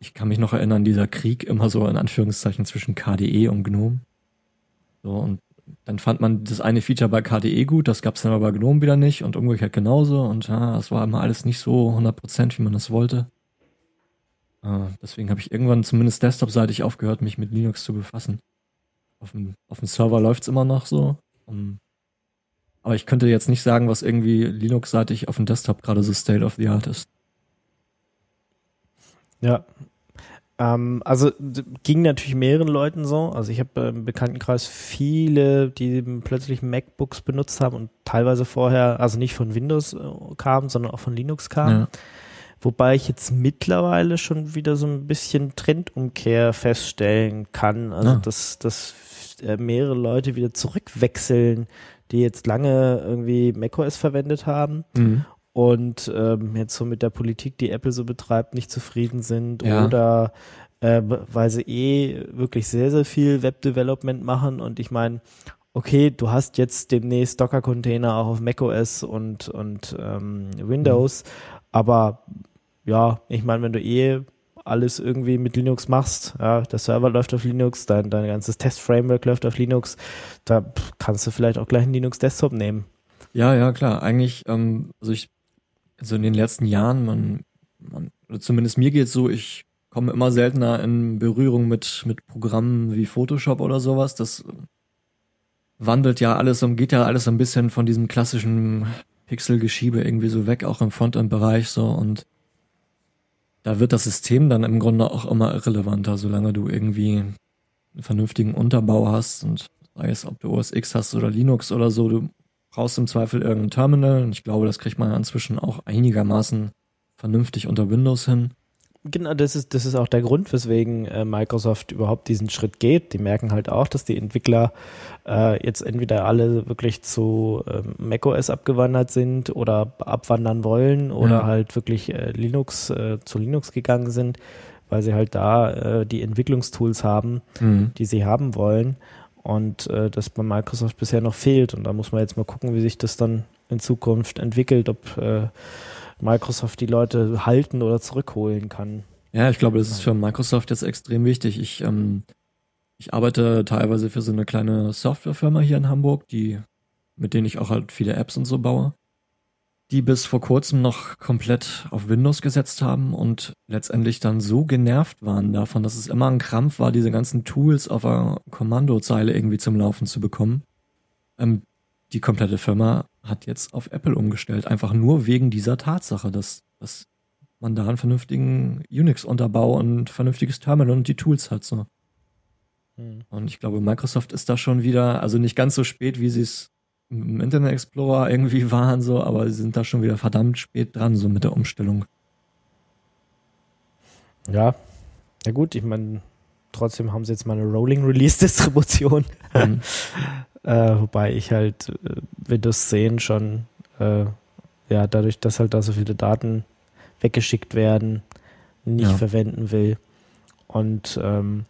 ich kann mich noch erinnern, dieser Krieg immer so in Anführungszeichen zwischen KDE und GNOME. So, und dann fand man das eine Feature bei KDE gut, das gab's dann aber bei GNOME wieder nicht und umgekehrt genauso. Und ja, es war immer alles nicht so 100%, wie man das wollte. Äh, deswegen habe ich irgendwann zumindest desktop-seitig aufgehört, mich mit Linux zu befassen. Auf dem, auf dem Server läuft's immer noch so. Um, aber ich könnte jetzt nicht sagen, was irgendwie Linux-seitig auf dem Desktop gerade so State of the Art ist. Ja. Ähm, also ging natürlich mehreren Leuten so. Also ich habe im Bekanntenkreis viele, die plötzlich MacBooks benutzt haben und teilweise vorher, also nicht von Windows äh, kamen, sondern auch von Linux kamen. Ja. Wobei ich jetzt mittlerweile schon wieder so ein bisschen Trendumkehr feststellen kann. Also Ah. dass, dass äh, mehrere Leute wieder zurückwechseln, die jetzt lange irgendwie macOS verwendet haben Mhm. und ähm, jetzt so mit der Politik, die Apple so betreibt, nicht zufrieden sind Ja. oder äh, weil sie eh wirklich sehr, sehr viel Web-Development machen und ich meine, okay, du hast jetzt demnächst Docker-Container auch auf macOS und, und ähm, Windows, aber ja, ich meine, wenn du eh alles irgendwie mit Linux machst, ja, der Server läuft auf Linux, dein, dein ganzes Test-Framework läuft auf Linux, da kannst du vielleicht auch gleich einen Linux-Desktop nehmen. Ja, ja, klar. Eigentlich, ähm, also ich, also in den letzten Jahren, man, man oder zumindest mir geht's so, ich komme immer seltener in Berührung mit, mit Programmen wie Photoshop oder sowas. Das wandelt ja alles und geht ja alles so ein bisschen von diesem klassischen Pixelgeschiebe irgendwie so weg, auch im Frontend-Bereich so und da wird das System dann im Grunde auch immer irrelevanter, solange du irgendwie einen vernünftigen Unterbau hast und sei es, ob du OS X hast oder Linux oder so, du brauchst im Zweifel irgendein Terminal und ich glaube, das kriegt man inzwischen auch einigermaßen vernünftig unter Windows hin. Genau, das ist, das ist auch der Grund, weswegen äh, Microsoft überhaupt diesen Schritt geht. Die merken halt auch, dass die Entwickler äh, jetzt entweder alle wirklich zu ähm, macOS abgewandert sind oder abwandern wollen oder Ja. halt wirklich äh, Linux äh, zu Linux gegangen sind, weil sie halt da äh, die Entwicklungstools haben, Mhm. die sie haben wollen und äh, das bei Microsoft bisher noch fehlt. Und da muss man jetzt mal gucken, wie sich das dann in Zukunft entwickelt, ob äh, Microsoft die Leute halten oder zurückholen kann. Ja, ich glaube, das ist für Microsoft jetzt extrem wichtig. Ich, ähm, ich arbeite teilweise für so eine kleine Softwarefirma hier in Hamburg, die, mit denen ich auch halt viele Apps und so baue, die bis vor kurzem noch komplett auf Windows gesetzt haben und letztendlich dann so genervt waren davon, dass es immer ein Krampf war, diese ganzen Tools auf einer Kommandozeile irgendwie zum Laufen zu bekommen. Ähm, die komplette Firma hat jetzt auf Apple umgestellt, einfach nur wegen dieser Tatsache, dass, dass man da einen vernünftigen Unix-Unterbau und vernünftiges Terminal und die Tools hat. So. Hm. Und ich glaube, Microsoft ist da schon wieder, also nicht ganz so spät, wie sie es im Internet Explorer irgendwie waren, so, aber sie sind da schon wieder verdammt spät dran, so mit der Umstellung. Ja, ja gut, ich meine, trotzdem haben sie jetzt mal eine Rolling Release Distribution. Mhm. äh, wobei ich halt äh, Windows 10 schon, äh, ja, dadurch, dass halt da so viele Daten weggeschickt werden, nicht Ja. verwenden will. Und ähm,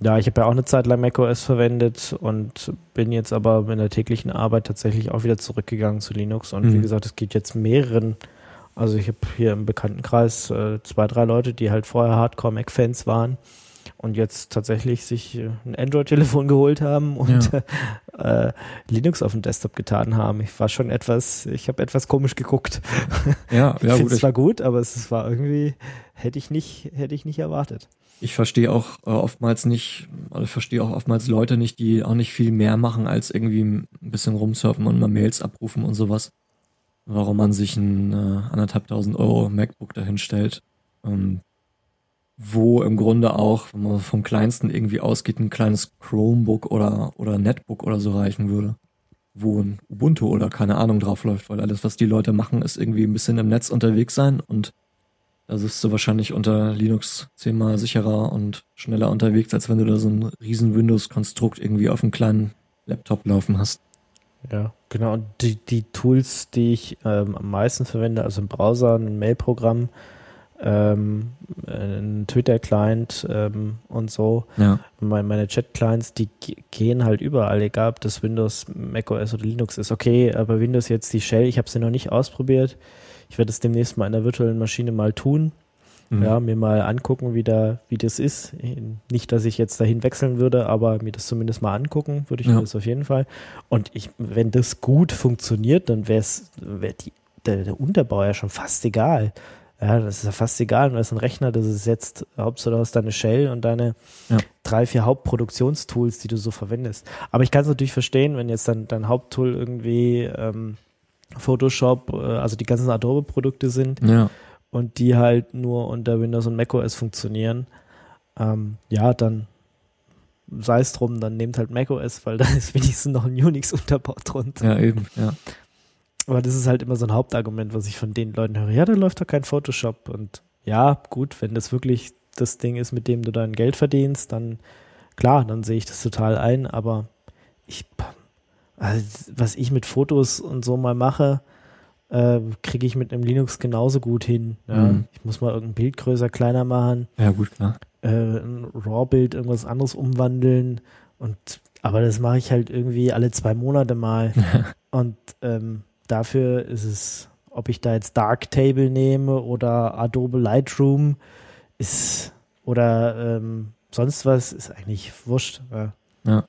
ja, ich habe ja auch eine Zeit lang macOS verwendet und bin jetzt aber in der täglichen Arbeit tatsächlich auch wieder zurückgegangen zu Linux. Und wie Mhm. gesagt, es geht jetzt mehreren. Also ich habe hier im Bekanntenkreis äh, zwei, drei Leute, die halt vorher Hardcore-Mac-Fans waren und jetzt tatsächlich sich äh, ein Android-Telefon geholt haben und äh, Linux auf dem Desktop getan haben. Ich war schon etwas, ich habe etwas komisch geguckt. Ja, ich ja, finde gut, es ich- zwar gut, aber es war irgendwie, hätte ich nicht, hätte ich nicht erwartet. Ich verstehe auch äh, oftmals nicht, also verstehe auch oftmals Leute nicht, die auch nicht viel mehr machen, als irgendwie ein bisschen rumsurfen und mal Mails abrufen und sowas. Warum man sich ein äh, anderthalbtausend Euro MacBook dahinstellt, ähm, wo im Grunde auch, wenn man vom Kleinsten irgendwie ausgeht, ein kleines Chromebook oder, oder Netbook oder so reichen würde. Wo ein Ubuntu oder keine Ahnung drauf läuft, weil alles, was die Leute machen, ist irgendwie ein bisschen im Netz unterwegs sein und da bist du wahrscheinlich unter Linux zehnmal sicherer und schneller unterwegs, als wenn du da so ein riesen Windows-Konstrukt irgendwie auf einem kleinen Laptop laufen hast. Ja, genau. Und die, die Tools, die ich ähm, am meisten verwende, also im Browser, ein Mail-Programm, ähm, ein Twitter-Client ähm, und so, Ja. meine, meine Chat-Clients, die ge- gehen halt überall, egal ob das Windows, macOS oder Linux ist. Okay, aber Windows jetzt die Shell, ich habe sie noch nicht ausprobiert. Ich werde es demnächst mal in der virtuellen Maschine mal tun. Mhm. Ja, mir mal angucken, wie, da, wie das ist. Nicht, dass ich jetzt dahin wechseln würde, aber mir das zumindest mal angucken, würde ich Ja. mir das auf jeden Fall. Und ich, wenn das gut funktioniert, dann wäre es wär die- der, der Unterbau ja schon fast egal. Ja, das ist ja fast egal. Und das ist ein Rechner, das ist jetzt, Hauptsache du hast deine Shell und deine Ja. drei, vier Hauptproduktionstools, die du so verwendest. Aber ich kann es natürlich verstehen, wenn jetzt dann dein Haupttool irgendwie ähm, Photoshop, äh, also die ganzen Adobe-Produkte sind Ja. und die halt nur unter Windows und macOS funktionieren, ähm, ja, dann sei es drum, dann nehmt halt macOS, weil da ist wenigstens noch ein Unix-Unterbau drunter. Ja, eben, ja. Aber das ist halt immer so ein Hauptargument, was ich von den Leuten höre. Ja, da läuft doch kein Photoshop. Und ja, gut, wenn das wirklich das Ding ist, mit dem du dein Geld verdienst, dann klar, dann sehe ich das total ein. Aber ich, also, was ich mit Fotos und so mal mache, äh, kriege ich mit einem Linux genauso gut hin. Ja. Mhm. Ich muss mal irgendein Bild größer, kleiner machen, Ja, gut, klar. äh, ein RAW-Bild irgendwas anderes umwandeln. Und aber das mache ich halt irgendwie alle zwei Monate mal. Und ähm, dafür ist es, ob ich da jetzt Darktable nehme oder Adobe Lightroom, ist oder ähm, sonst was, ist eigentlich wurscht. Ja. Ja.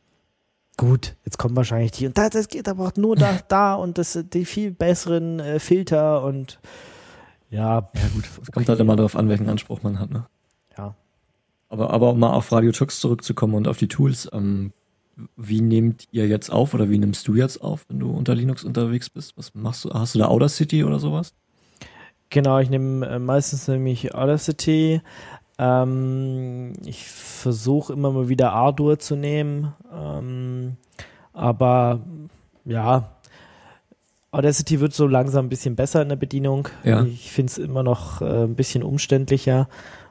Gut, jetzt kommen wahrscheinlich die und da, das geht aber auch nur da, da und das die viel besseren äh, Filter und ja, Ja, gut. Es kommt halt immer darauf an, welchen Anspruch man hat, ne? ja. Aber, aber um mal auf Radio Tux zurückzukommen und auf die Tools, ähm, wie nehmt ihr jetzt auf oder wie nimmst du jetzt auf, wenn du unter Linux unterwegs bist? Was machst du? Hast du da Audacity oder sowas? Genau, ich nehme äh, meistens nämlich Audacity. Ähm, ich versuche immer mal wieder Ardour zu nehmen. Ähm, aber ja, Audacity wird so langsam ein bisschen besser in der Bedienung. Ja. Ich finde es immer noch äh, ein bisschen umständlicher,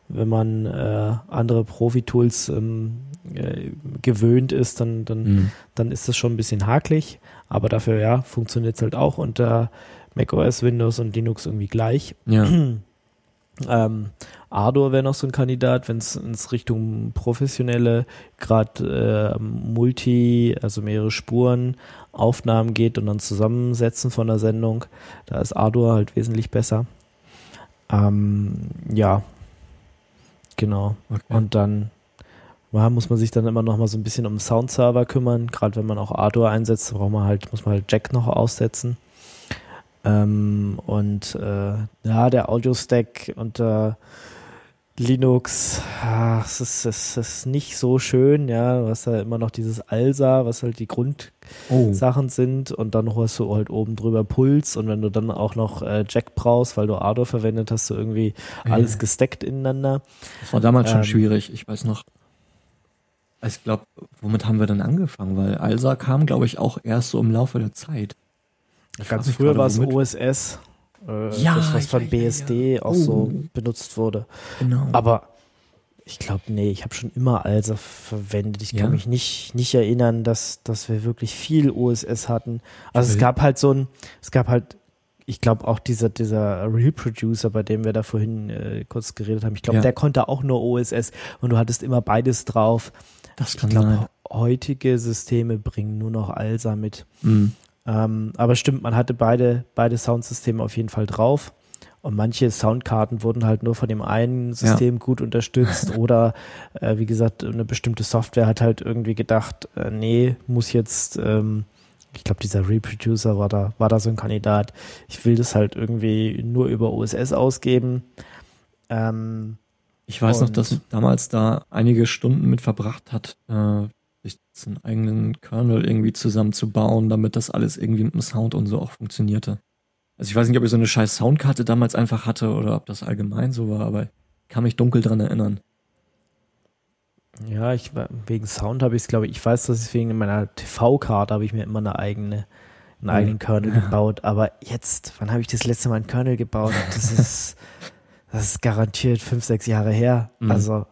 wenn man äh, andere Profi-Tools ähm, äh, gewöhnt ist, dann, dann, Mhm. dann ist das schon ein bisschen hakelig. Aber dafür, ja, funktioniert es halt auch unter macOS, Windows und Linux irgendwie gleich. Ja. Ähm, Ardor wäre noch so ein Kandidat, wenn es ins Richtung professionelle, gerade äh, Multi, also mehrere Spuren, Aufnahmen geht und dann Zusammensetzen von der Sendung. Da ist Ardor halt wesentlich besser. Ähm, ja, genau. Okay. Und dann ja, muss man sich dann immer noch mal so ein bisschen um den Soundserver kümmern. Gerade wenn man auch Ardor einsetzt, braucht man halt, muss man halt Jack noch aussetzen. Ähm, und äh, ja, der Audio-Stack unter Linux, ach, es ist, es ist nicht so schön, ja. Du hast da immer noch dieses ALSA, was halt die Grundsachen Oh. sind und dann hast du halt oben drüber Puls und wenn du dann auch noch äh, Jack brauchst, weil du Ardor verwendet, hast du irgendwie Ja. alles gesteckt ineinander. Das war damals schon Ähm, schwierig, ich weiß noch. Ich glaube, womit haben wir denn angefangen? Weil Alsa kam, glaube ich, auch erst so im Laufe der Zeit. Ich Ganz früher war es OSS, äh, Ja, das was von ja, BSD ja. auch so Oh. benutzt wurde. Genau. Aber ich glaube, nee, ich habe schon immer ALSA verwendet. Ich kann Ja? mich nicht, nicht erinnern, dass, dass wir wirklich viel OSS hatten. Also es Okay. gab halt so ein, es gab halt, ich glaube auch dieser, dieser Reproducer, bei dem wir da vorhin äh, kurz geredet haben, ich glaube, Ja. der konnte auch nur OSS und du hattest immer beides drauf. Das Ich kann sein. glaube, heutige Systeme bringen nur noch ALSA mit. Mhm. Ähm, aber stimmt, man hatte beide, beide Soundsysteme auf jeden Fall drauf. Und manche Soundkarten wurden halt nur von dem einen System gut unterstützt oder äh, wie gesagt, eine bestimmte Software hat halt irgendwie gedacht, äh, nee, muss jetzt, ähm, ich glaube, dieser Reproducer war da, war da so ein Kandidat. Ich will das halt irgendwie nur über OSS ausgeben. Ähm, Ich weiß noch, dass damals da einige Stunden mit verbracht hat, äh, sich einen eigenen Kernel irgendwie zusammenzubauen, damit das alles irgendwie mit dem Sound und so auch funktionierte. Also ich weiß nicht, ob ich so eine scheiß Soundkarte damals einfach hatte oder ob das allgemein so war, aber ich kann mich dunkel dran erinnern. Ja, ich wegen Sound habe ich es, glaube ich, ich weiß, dass ich wegen meiner TV-Karte habe ich mir immer eine eigene, einen eigenen Kernel gebaut. Aber jetzt, wann habe ich das letzte Mal einen Kernel gebaut? Das ist, das ist garantiert fünf, sechs Jahre her. Mhm. Also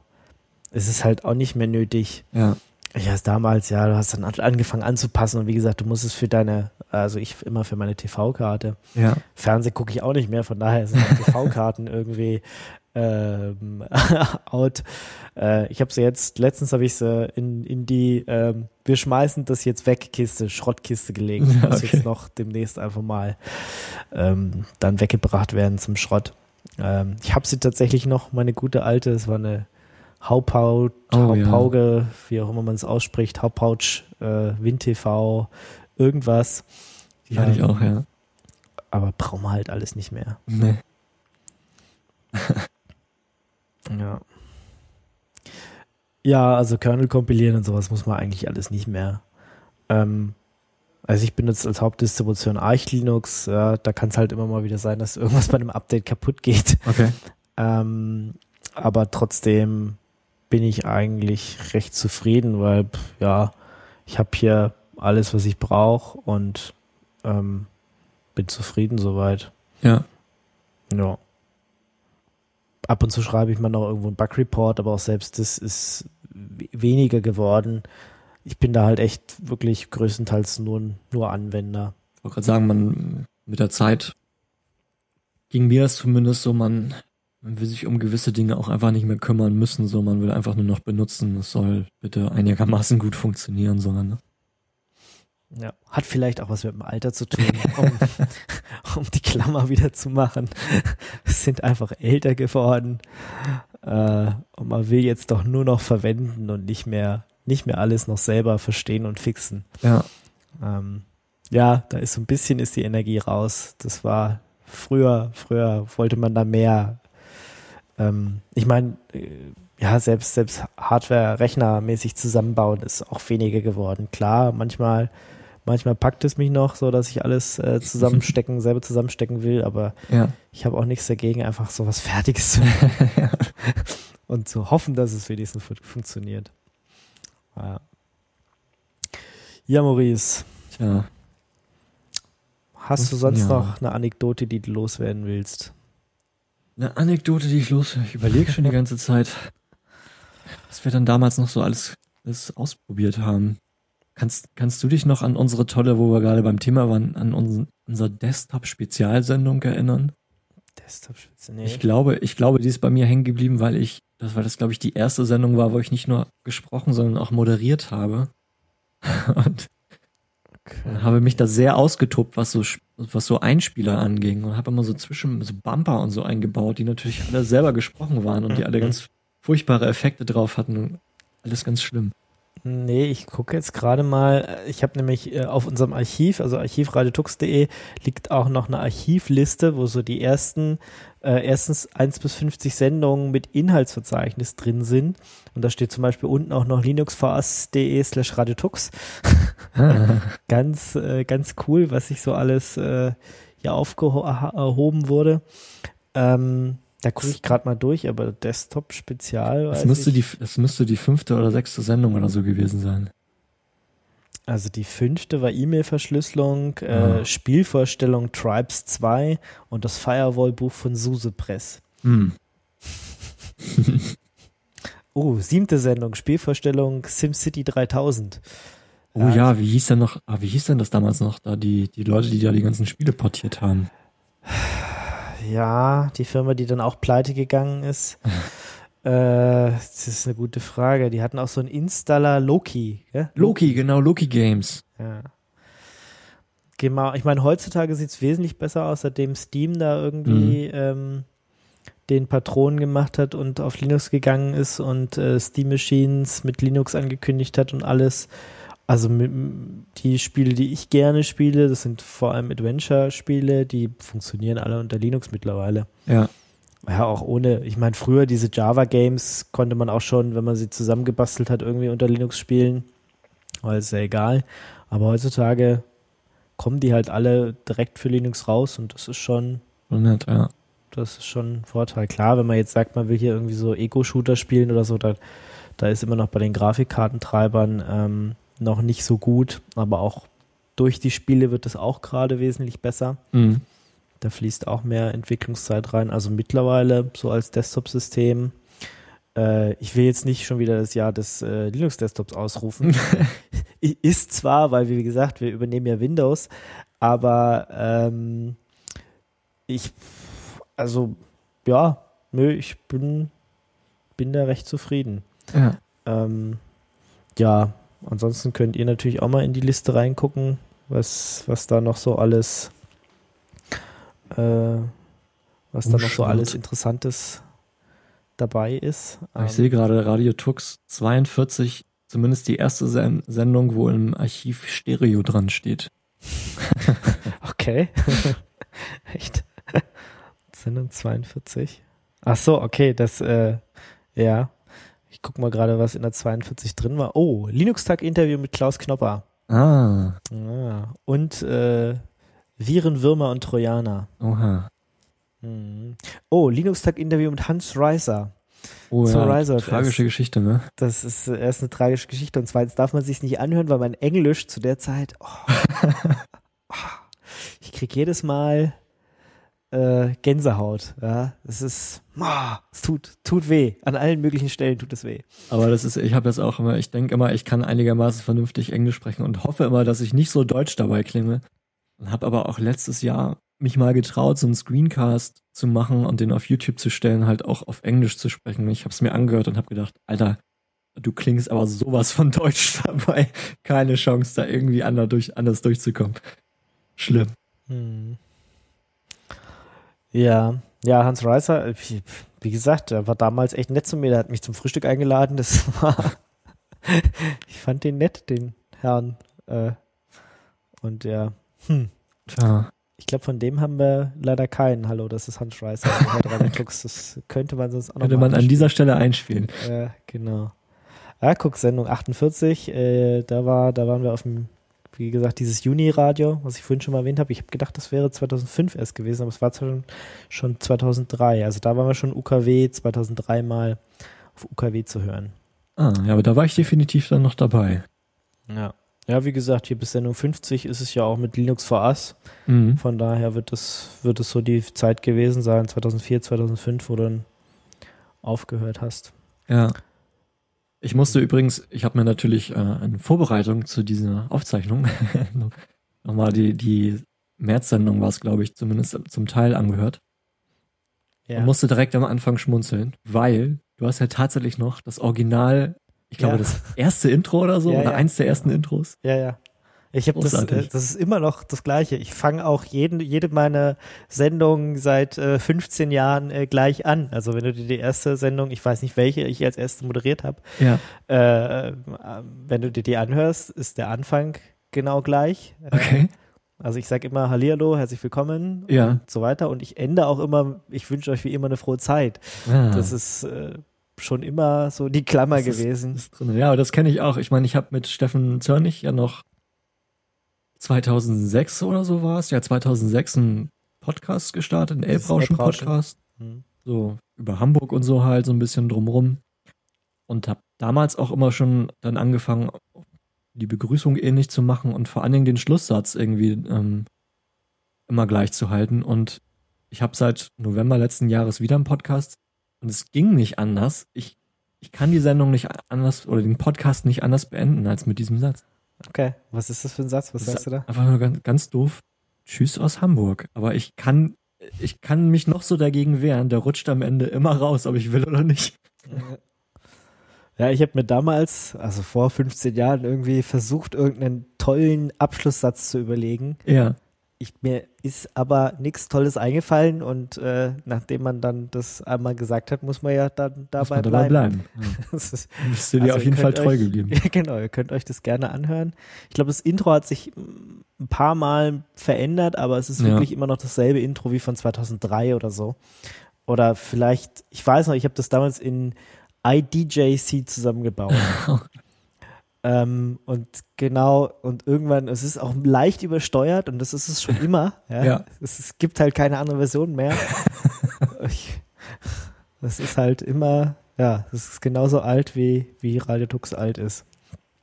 es ist halt auch nicht mehr nötig. Ja. Ich weiß damals, ja, du hast dann an- angefangen anzupassen und wie gesagt, du musst es für deine, also ich immer für meine TV-Karte. Ja. Fernsehen gucke ich auch nicht mehr, von daher sind TV-Karten irgendwie ähm, out. Äh, ich habe sie jetzt, letztens habe ich sie in, in die ähm, Wir schmeißen das jetzt weg Kiste, Schrottkiste gelegt. Ja, Muss okay. jetzt noch demnächst einfach mal ähm, dann weggebracht werden zum Schrott. Ähm, ich habe sie tatsächlich noch, meine gute alte, es war eine Haupau, Oh, ja. Haupauge, wie auch immer man es ausspricht, Haupouch, äh, WinTV, irgendwas. Die hatte ich auch, ja. Aber brauchen wir halt alles nicht mehr. Nee. Ja. Ja, also Kernel kompilieren und sowas muss man eigentlich alles nicht mehr. Ähm, also ich benutze als Hauptdistribution Arch Linux, ja, da kann es halt immer mal wieder sein, dass irgendwas bei einem Update kaputt geht. Okay. Ähm, aber trotzdem bin ich eigentlich recht zufrieden, weil pff, ja, ich habe hier alles, was ich brauche und ähm, bin zufrieden soweit. Ja. Ja. Ab und zu schreibe ich mal noch irgendwo einen Bug-Report, aber auch selbst das ist we- weniger geworden. Ich bin da halt echt wirklich größtenteils nur, nur Anwender. Ich wollte gerade sagen, man mit der Zeit ging mir das zumindest so, man, man will sich um gewisse Dinge auch einfach nicht mehr kümmern müssen, so man will einfach nur noch benutzen. Es soll bitte einigermaßen gut funktionieren, sondern ne? Ja. Hat vielleicht auch was mit dem Alter zu tun, um, um die Klammer wieder zu machen. Wir sind einfach älter geworden. Äh, und man will jetzt doch nur noch verwenden und nicht mehr, nicht mehr alles noch selber verstehen und fixen. Ja. Ähm, ja, da ist so ein bisschen ist die Energie raus. Das war früher, früher wollte man da mehr. Ähm, ich meine, äh, ja, selbst, selbst Hardware rechnermäßig zusammenbauen ist auch weniger geworden. Klar, manchmal, manchmal packt es mich noch so, dass ich alles äh, zusammenstecken, selber zusammenstecken will, aber Ja. ich habe auch nichts dagegen, einfach so was Fertiges zu machen. und zu hoffen, dass es wenigstens fun- funktioniert. Ja. ja, Maurice. Tja. Hast du Das- sonst noch eine Anekdote, die du loswerden willst? Eine Anekdote, die ich los, ich überlege schon die ganze Zeit, was wir dann damals noch so alles, alles ausprobiert haben. Kannst, kannst du dich noch an unsere tolle, wo wir gerade beim Thema waren, an unseren, unsere Desktop-Spezialsendung erinnern? Desktop-Spitze, nee. Ich glaube, ich glaube, die ist bei mir hängen geblieben, weil ich, das war das, glaube ich, die erste Sendung war, wo ich nicht nur gesprochen, sondern auch moderiert habe. Und habe mich da sehr ausgetobt, was so, was so Einspieler anging und habe immer so zwischen, so Bumper und so eingebaut, die natürlich alle selber gesprochen waren und die alle ganz furchtbare Effekte drauf hatten und alles ganz schlimm. Nee, ich gucke jetzt gerade mal. Ich habe nämlich äh, auf unserem Archiv, also archivradiotux.de, liegt auch noch eine Archivliste, wo so die ersten, äh, erstens 1 bis 50 Sendungen mit Inhaltsverzeichnis drin sind. Und da steht zum Beispiel unten auch noch linuxvs.de slash radiotux. ganz, äh, ganz cool, was sich so alles äh, hier aufgehoben wurde. Ähm, Da gucke ich gerade mal durch, aber Desktop-Spezial. Das weiß müsste, ich. die, müsste die fünfte oder sechste Sendung oder so gewesen sein. Also die fünfte war E-Mail-Verschlüsselung, Ah. äh, Spielvorstellung Tribes 2 und das Firewall-Buch von Suse Press. Hm. Oh, siebte Sendung, Spielvorstellung SimCity 3000. Oh ja, wie hieß denn noch, ah, wie hieß denn das damals noch, da die, die Leute, die da die ganzen Spiele portiert haben? Ja, die Firma, die dann auch pleite gegangen ist. äh, das ist eine gute Frage. Die hatten auch so einen Installer Loki. Gell? Loki, genau, Loki Games. Ja. Geh mal, ich meine, heutzutage sieht es wesentlich besser aus, seitdem Steam da irgendwie ähm, den Patronen gemacht hat und auf Linux gegangen ist und äh, Steam Machines mit Linux angekündigt hat und alles. Also die Spiele, die ich gerne spiele, das sind vor allem Adventure-Spiele, die funktionieren alle unter Linux mittlerweile. Ja. Ja, auch ohne, ich meine, früher diese Java-Games konnte man auch schon, wenn man sie zusammengebastelt hat, irgendwie unter Linux spielen. Aber ist ja egal. Aber heutzutage kommen die halt alle direkt für Linux raus und das ist schon, nett, ja. das ist schon ein Vorteil. Klar, wenn man jetzt sagt, man will hier irgendwie so Ego-Shooter spielen oder so, da, da ist immer noch bei den Grafikkartentreibern ähm, noch nicht so gut, aber auch durch die Spiele wird es auch gerade wesentlich besser. Mhm. Da fließt auch mehr Entwicklungszeit rein. Also mittlerweile so als Desktop-System. Äh, ich will jetzt nicht schon wieder das Jahr des äh, Linux-Desktops ausrufen. Ist zwar, weil wie gesagt, wir übernehmen ja Windows, aber ähm, ich, also ja, nö, ich bin, bin da recht zufrieden. Ja. Ähm, ja, ansonsten könnt ihr natürlich auch mal in die Liste reingucken, was, was da noch so alles, äh, was da noch so alles Interessantes dabei ist. Ich Ähm, sehe gerade Radio Tux 42, zumindest die erste Sen Sendung, wo im Archiv Stereo dran steht. Okay. Echt? Sendung 42. Ach so, okay, das, äh, ja. Ich guck mal gerade, was in der 42 drin war. Oh, Linux-Tag-Interview mit Klaus Knopper. Ah, Ah, und äh, Viren, Würmer und Trojaner. oha. Mhm. Oh, Linux-Tag-Interview mit Hans Reiser. Oh ja, Rise of tragische. Geschichte, ne? Das ist äh, erst eine tragische Geschichte und zweitens darf man sich nicht anhören, weil mein Englisch zu der Zeit, oh, ich krieg jedes Mal äh, Gänsehaut. Ja, es ist, oh, es tut, tut weh. An allen möglichen Stellen tut es weh. Aber das ist, ich habe das auch immer, ich denke immer, ich kann einigermaßen vernünftig Englisch sprechen und hoffe immer, dass ich nicht so deutsch dabei klinge. Und habe aber auch letztes Jahr mich mal getraut, so einen Screencast zu machen und den auf YouTube zu stellen, halt auch auf Englisch zu sprechen. Ich habe es mir angehört und habe gedacht, Alter, du klingst aber sowas von deutsch dabei. Keine Chance, da irgendwie anders, durch, anders durchzukommen. Schlimm. Hm. Ja, ja, Hans Reiser, äh, wie, wie gesagt, er war damals echt nett zu mir. Der hat mich zum Frühstück eingeladen. Das war, ich fand den nett, den Herrn. Äh, und ja, hm. Tja, Ich glaube, von dem haben wir leider keinen. Hallo, das ist Hans Reiser. Das könnte man sonst auch noch könnte man an dieser Stelle einspielen. Ja, genau. Ja, guck, Sendung 48, äh, da war, da waren wir auf dem, wie gesagt, dieses Juni-Radio, was ich vorhin schon mal erwähnt habe. Ich habe gedacht, das wäre 2005 erst gewesen, aber es war schon, schon 2003. Also da waren wir schon UKW 2003 mal auf UKW zu hören. Ah, ja, aber da war ich definitiv dann noch dabei. Ja. Ja, wie gesagt, hier bis Sendung 50 ist es ja auch mit Linux for Us. Mhm. Von daher wird es, wird es so die Zeit gewesen sein, 2004, 2005, wo du dann aufgehört hast. Ja. Ich musste übrigens, ich habe mir natürlich äh, in Vorbereitung zu dieser Aufzeichnung nochmal die, die März-Sendung war es, glaube ich, zumindest zum Teil angehört. Ja. Und musste direkt am Anfang schmunzeln, weil du hast ja tatsächlich noch das Original, ich glaube, Ja. das erste Intro oder so, Ja, oder eins der ersten Intros. Ja, ja. Ich habe das, äh, das ist immer noch das Gleiche. Ich fange auch jeden, jede meiner Sendungen seit äh, 15 Jahren äh, gleich an. Also wenn du dir die erste Sendung, ich weiß nicht welche ich als erste moderiert habe, Ja. äh, äh, wenn du dir die anhörst, ist der Anfang genau gleich. Äh, Okay. Also ich sage immer Hallihallo, herzlich willkommen Ja. und so weiter. Und ich ende auch immer, ich wünsche euch wie immer eine frohe Zeit. Ah. Das ist äh, schon immer so die Klammer Das ist- gewesen. ist drin. Ja, das kenne ich auch. Ich meine, ich habe mit Steffen Zörnig ja noch 2006 oder so war es, ja 2006 einen Podcast gestartet, einen Das ist Elbrauschen Elbrauschen. Podcast. Mhm. so über Hamburg und so halt so ein bisschen drumrum. Und habe damals auch immer schon dann angefangen, die Begrüßung ähnlich zu machen und vor allen Dingen den Schlusssatz irgendwie ähm, immer gleich zu halten. Und ich habe seit November letzten Jahres wieder einen Podcast und es ging nicht anders. Ich, ich kann die Sendung nicht anders oder den Podcast nicht anders beenden als mit diesem Satz. Okay, was ist das für ein Satz? Was Das sagst du da? Einfach nur ganz, ganz doof. Tschüss aus Hamburg. Aber ich kann, ich kann mich noch so dagegen wehren. Der rutscht am Ende immer raus, ob ich will oder nicht. Ja, ich habe mir damals, also vor 15 Jahren, irgendwie versucht, irgendeinen tollen Abschlusssatz zu überlegen. Ja. Ich, mir ist aber nichts Tolles eingefallen und äh, nachdem man dann das einmal gesagt hat, muss man ja dann dabei man dabei bleiben. bleiben, ja. Das ist, Bist du dir auf ihr jeden Fall treu euch, geblieben. Ja, genau, ihr könnt euch das gerne anhören. Ich glaube, das Intro hat sich ein paar Mal verändert, aber es ist Ja. wirklich immer noch dasselbe Intro wie von 2003 oder so. Oder vielleicht, ich weiß noch, ich habe das damals in IDJC zusammengebaut. ähm, und genau, und irgendwann, es ist auch leicht übersteuert und das ist es schon immer. Ja. Ja. Es, es gibt halt keine andere Version mehr. ich, das ist halt immer, ja, das ist genauso alt, wie, wie Radio Tux alt ist.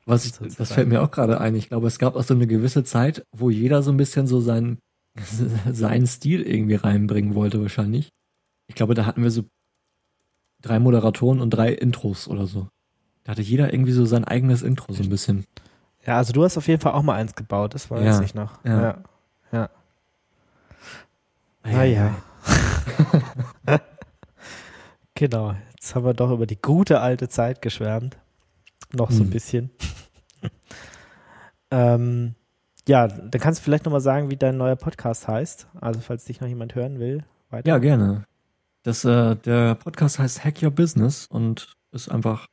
Was ich, das fällt mir auch gerade ein. Ich glaube, es gab auch so eine gewisse Zeit, wo jeder so ein bisschen so seinen, seinen Stil irgendwie reinbringen wollte, wahrscheinlich. Ich glaube, da hatten wir so drei Moderatoren und drei Intros oder so. Da hatte jeder irgendwie so sein eigenes Intro, so ein bisschen. Ja, also du hast auf jeden Fall auch mal eins gebaut, das weiß Ja, ich noch. ja. Ja. ja. Ah, Ah, ja, ja. genau, jetzt haben wir doch über die gute alte Zeit geschwärmt. Noch so ein Hm. bisschen. ähm, ja, dann kannst du vielleicht nochmal sagen, wie dein neuer Podcast heißt. Also, falls dich noch jemand hören will. Weiter. Ja, gerne. Das, äh, der Podcast heißt Hack Your Business und ist einfach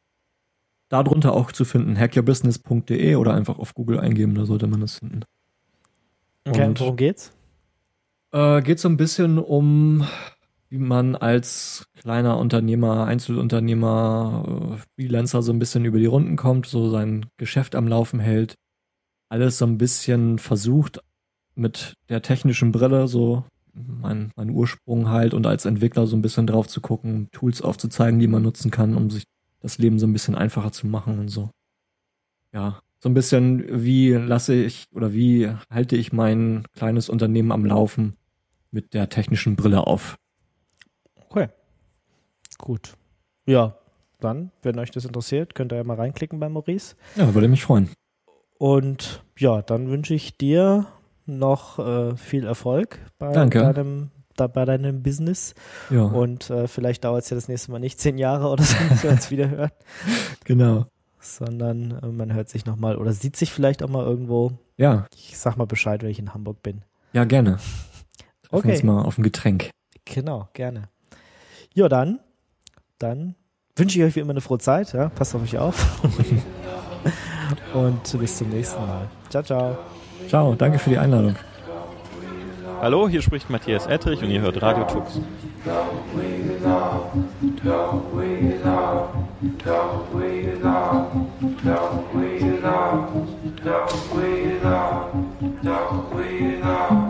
darunter auch zu finden, hackyourbusiness.de oder einfach auf Google eingeben, da sollte man das finden. Okay, Und- worum geht's? Äh, geht so ein bisschen um, wie man als kleiner Unternehmer, Einzelunternehmer, äh, Freelancer so ein bisschen über die Runden kommt, so sein Geschäft am Laufen hält. Alles so ein bisschen versucht mit der technischen Brille, so mein, mein Ursprung halt und als Entwickler so ein bisschen drauf zu gucken, Tools aufzuzeigen, die man nutzen kann, um sich das Leben so ein bisschen einfacher zu machen und so. Ja, so ein bisschen, wie lasse ich oder wie halte ich mein kleines Unternehmen am Laufen mit der technischen Brille auf. Okay. Gut. Ja, dann, wenn euch das interessiert, könnt ihr ja mal reinklicken bei Maurice. Ja, würde mich freuen. Und ja, dann wünsche ich dir noch äh, viel Erfolg bei Danke. deinem da, bei deinem Business. Ja. Und äh, vielleicht dauert es ja das nächste Mal nicht zehn Jahre oder so, bis wir uns wieder hören. Genau. Sondern äh, man hört sich nochmal oder sieht sich vielleicht auch mal irgendwo. Ja. Ich sag mal Bescheid, wenn ich in Hamburg bin. Ja, gerne. Okay. uns mal auf ein Getränk. Genau, gerne. Ja, dann, dann wünsche ich euch wie immer eine frohe Zeit. Ja? Passt auf euch auf. Und bis zum nächsten Mal. Ciao, ciao. Ciao, danke für die Einladung. Hallo, hier spricht Matthias Ettrich und ihr hört Radio Tux. Being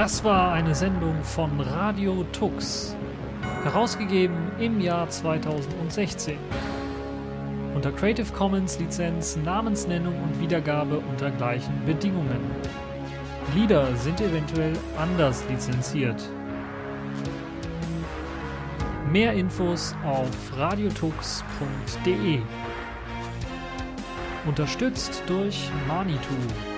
Das war eine Sendung von Radio Tux, herausgegeben im Jahr 2016. Unter Creative Commons Lizenz, Namensnennung und Wiedergabe unter gleichen Bedingungen. Lieder sind eventuell anders lizenziert. Mehr Infos auf radiotux.de. Unterstützt durch Manitou.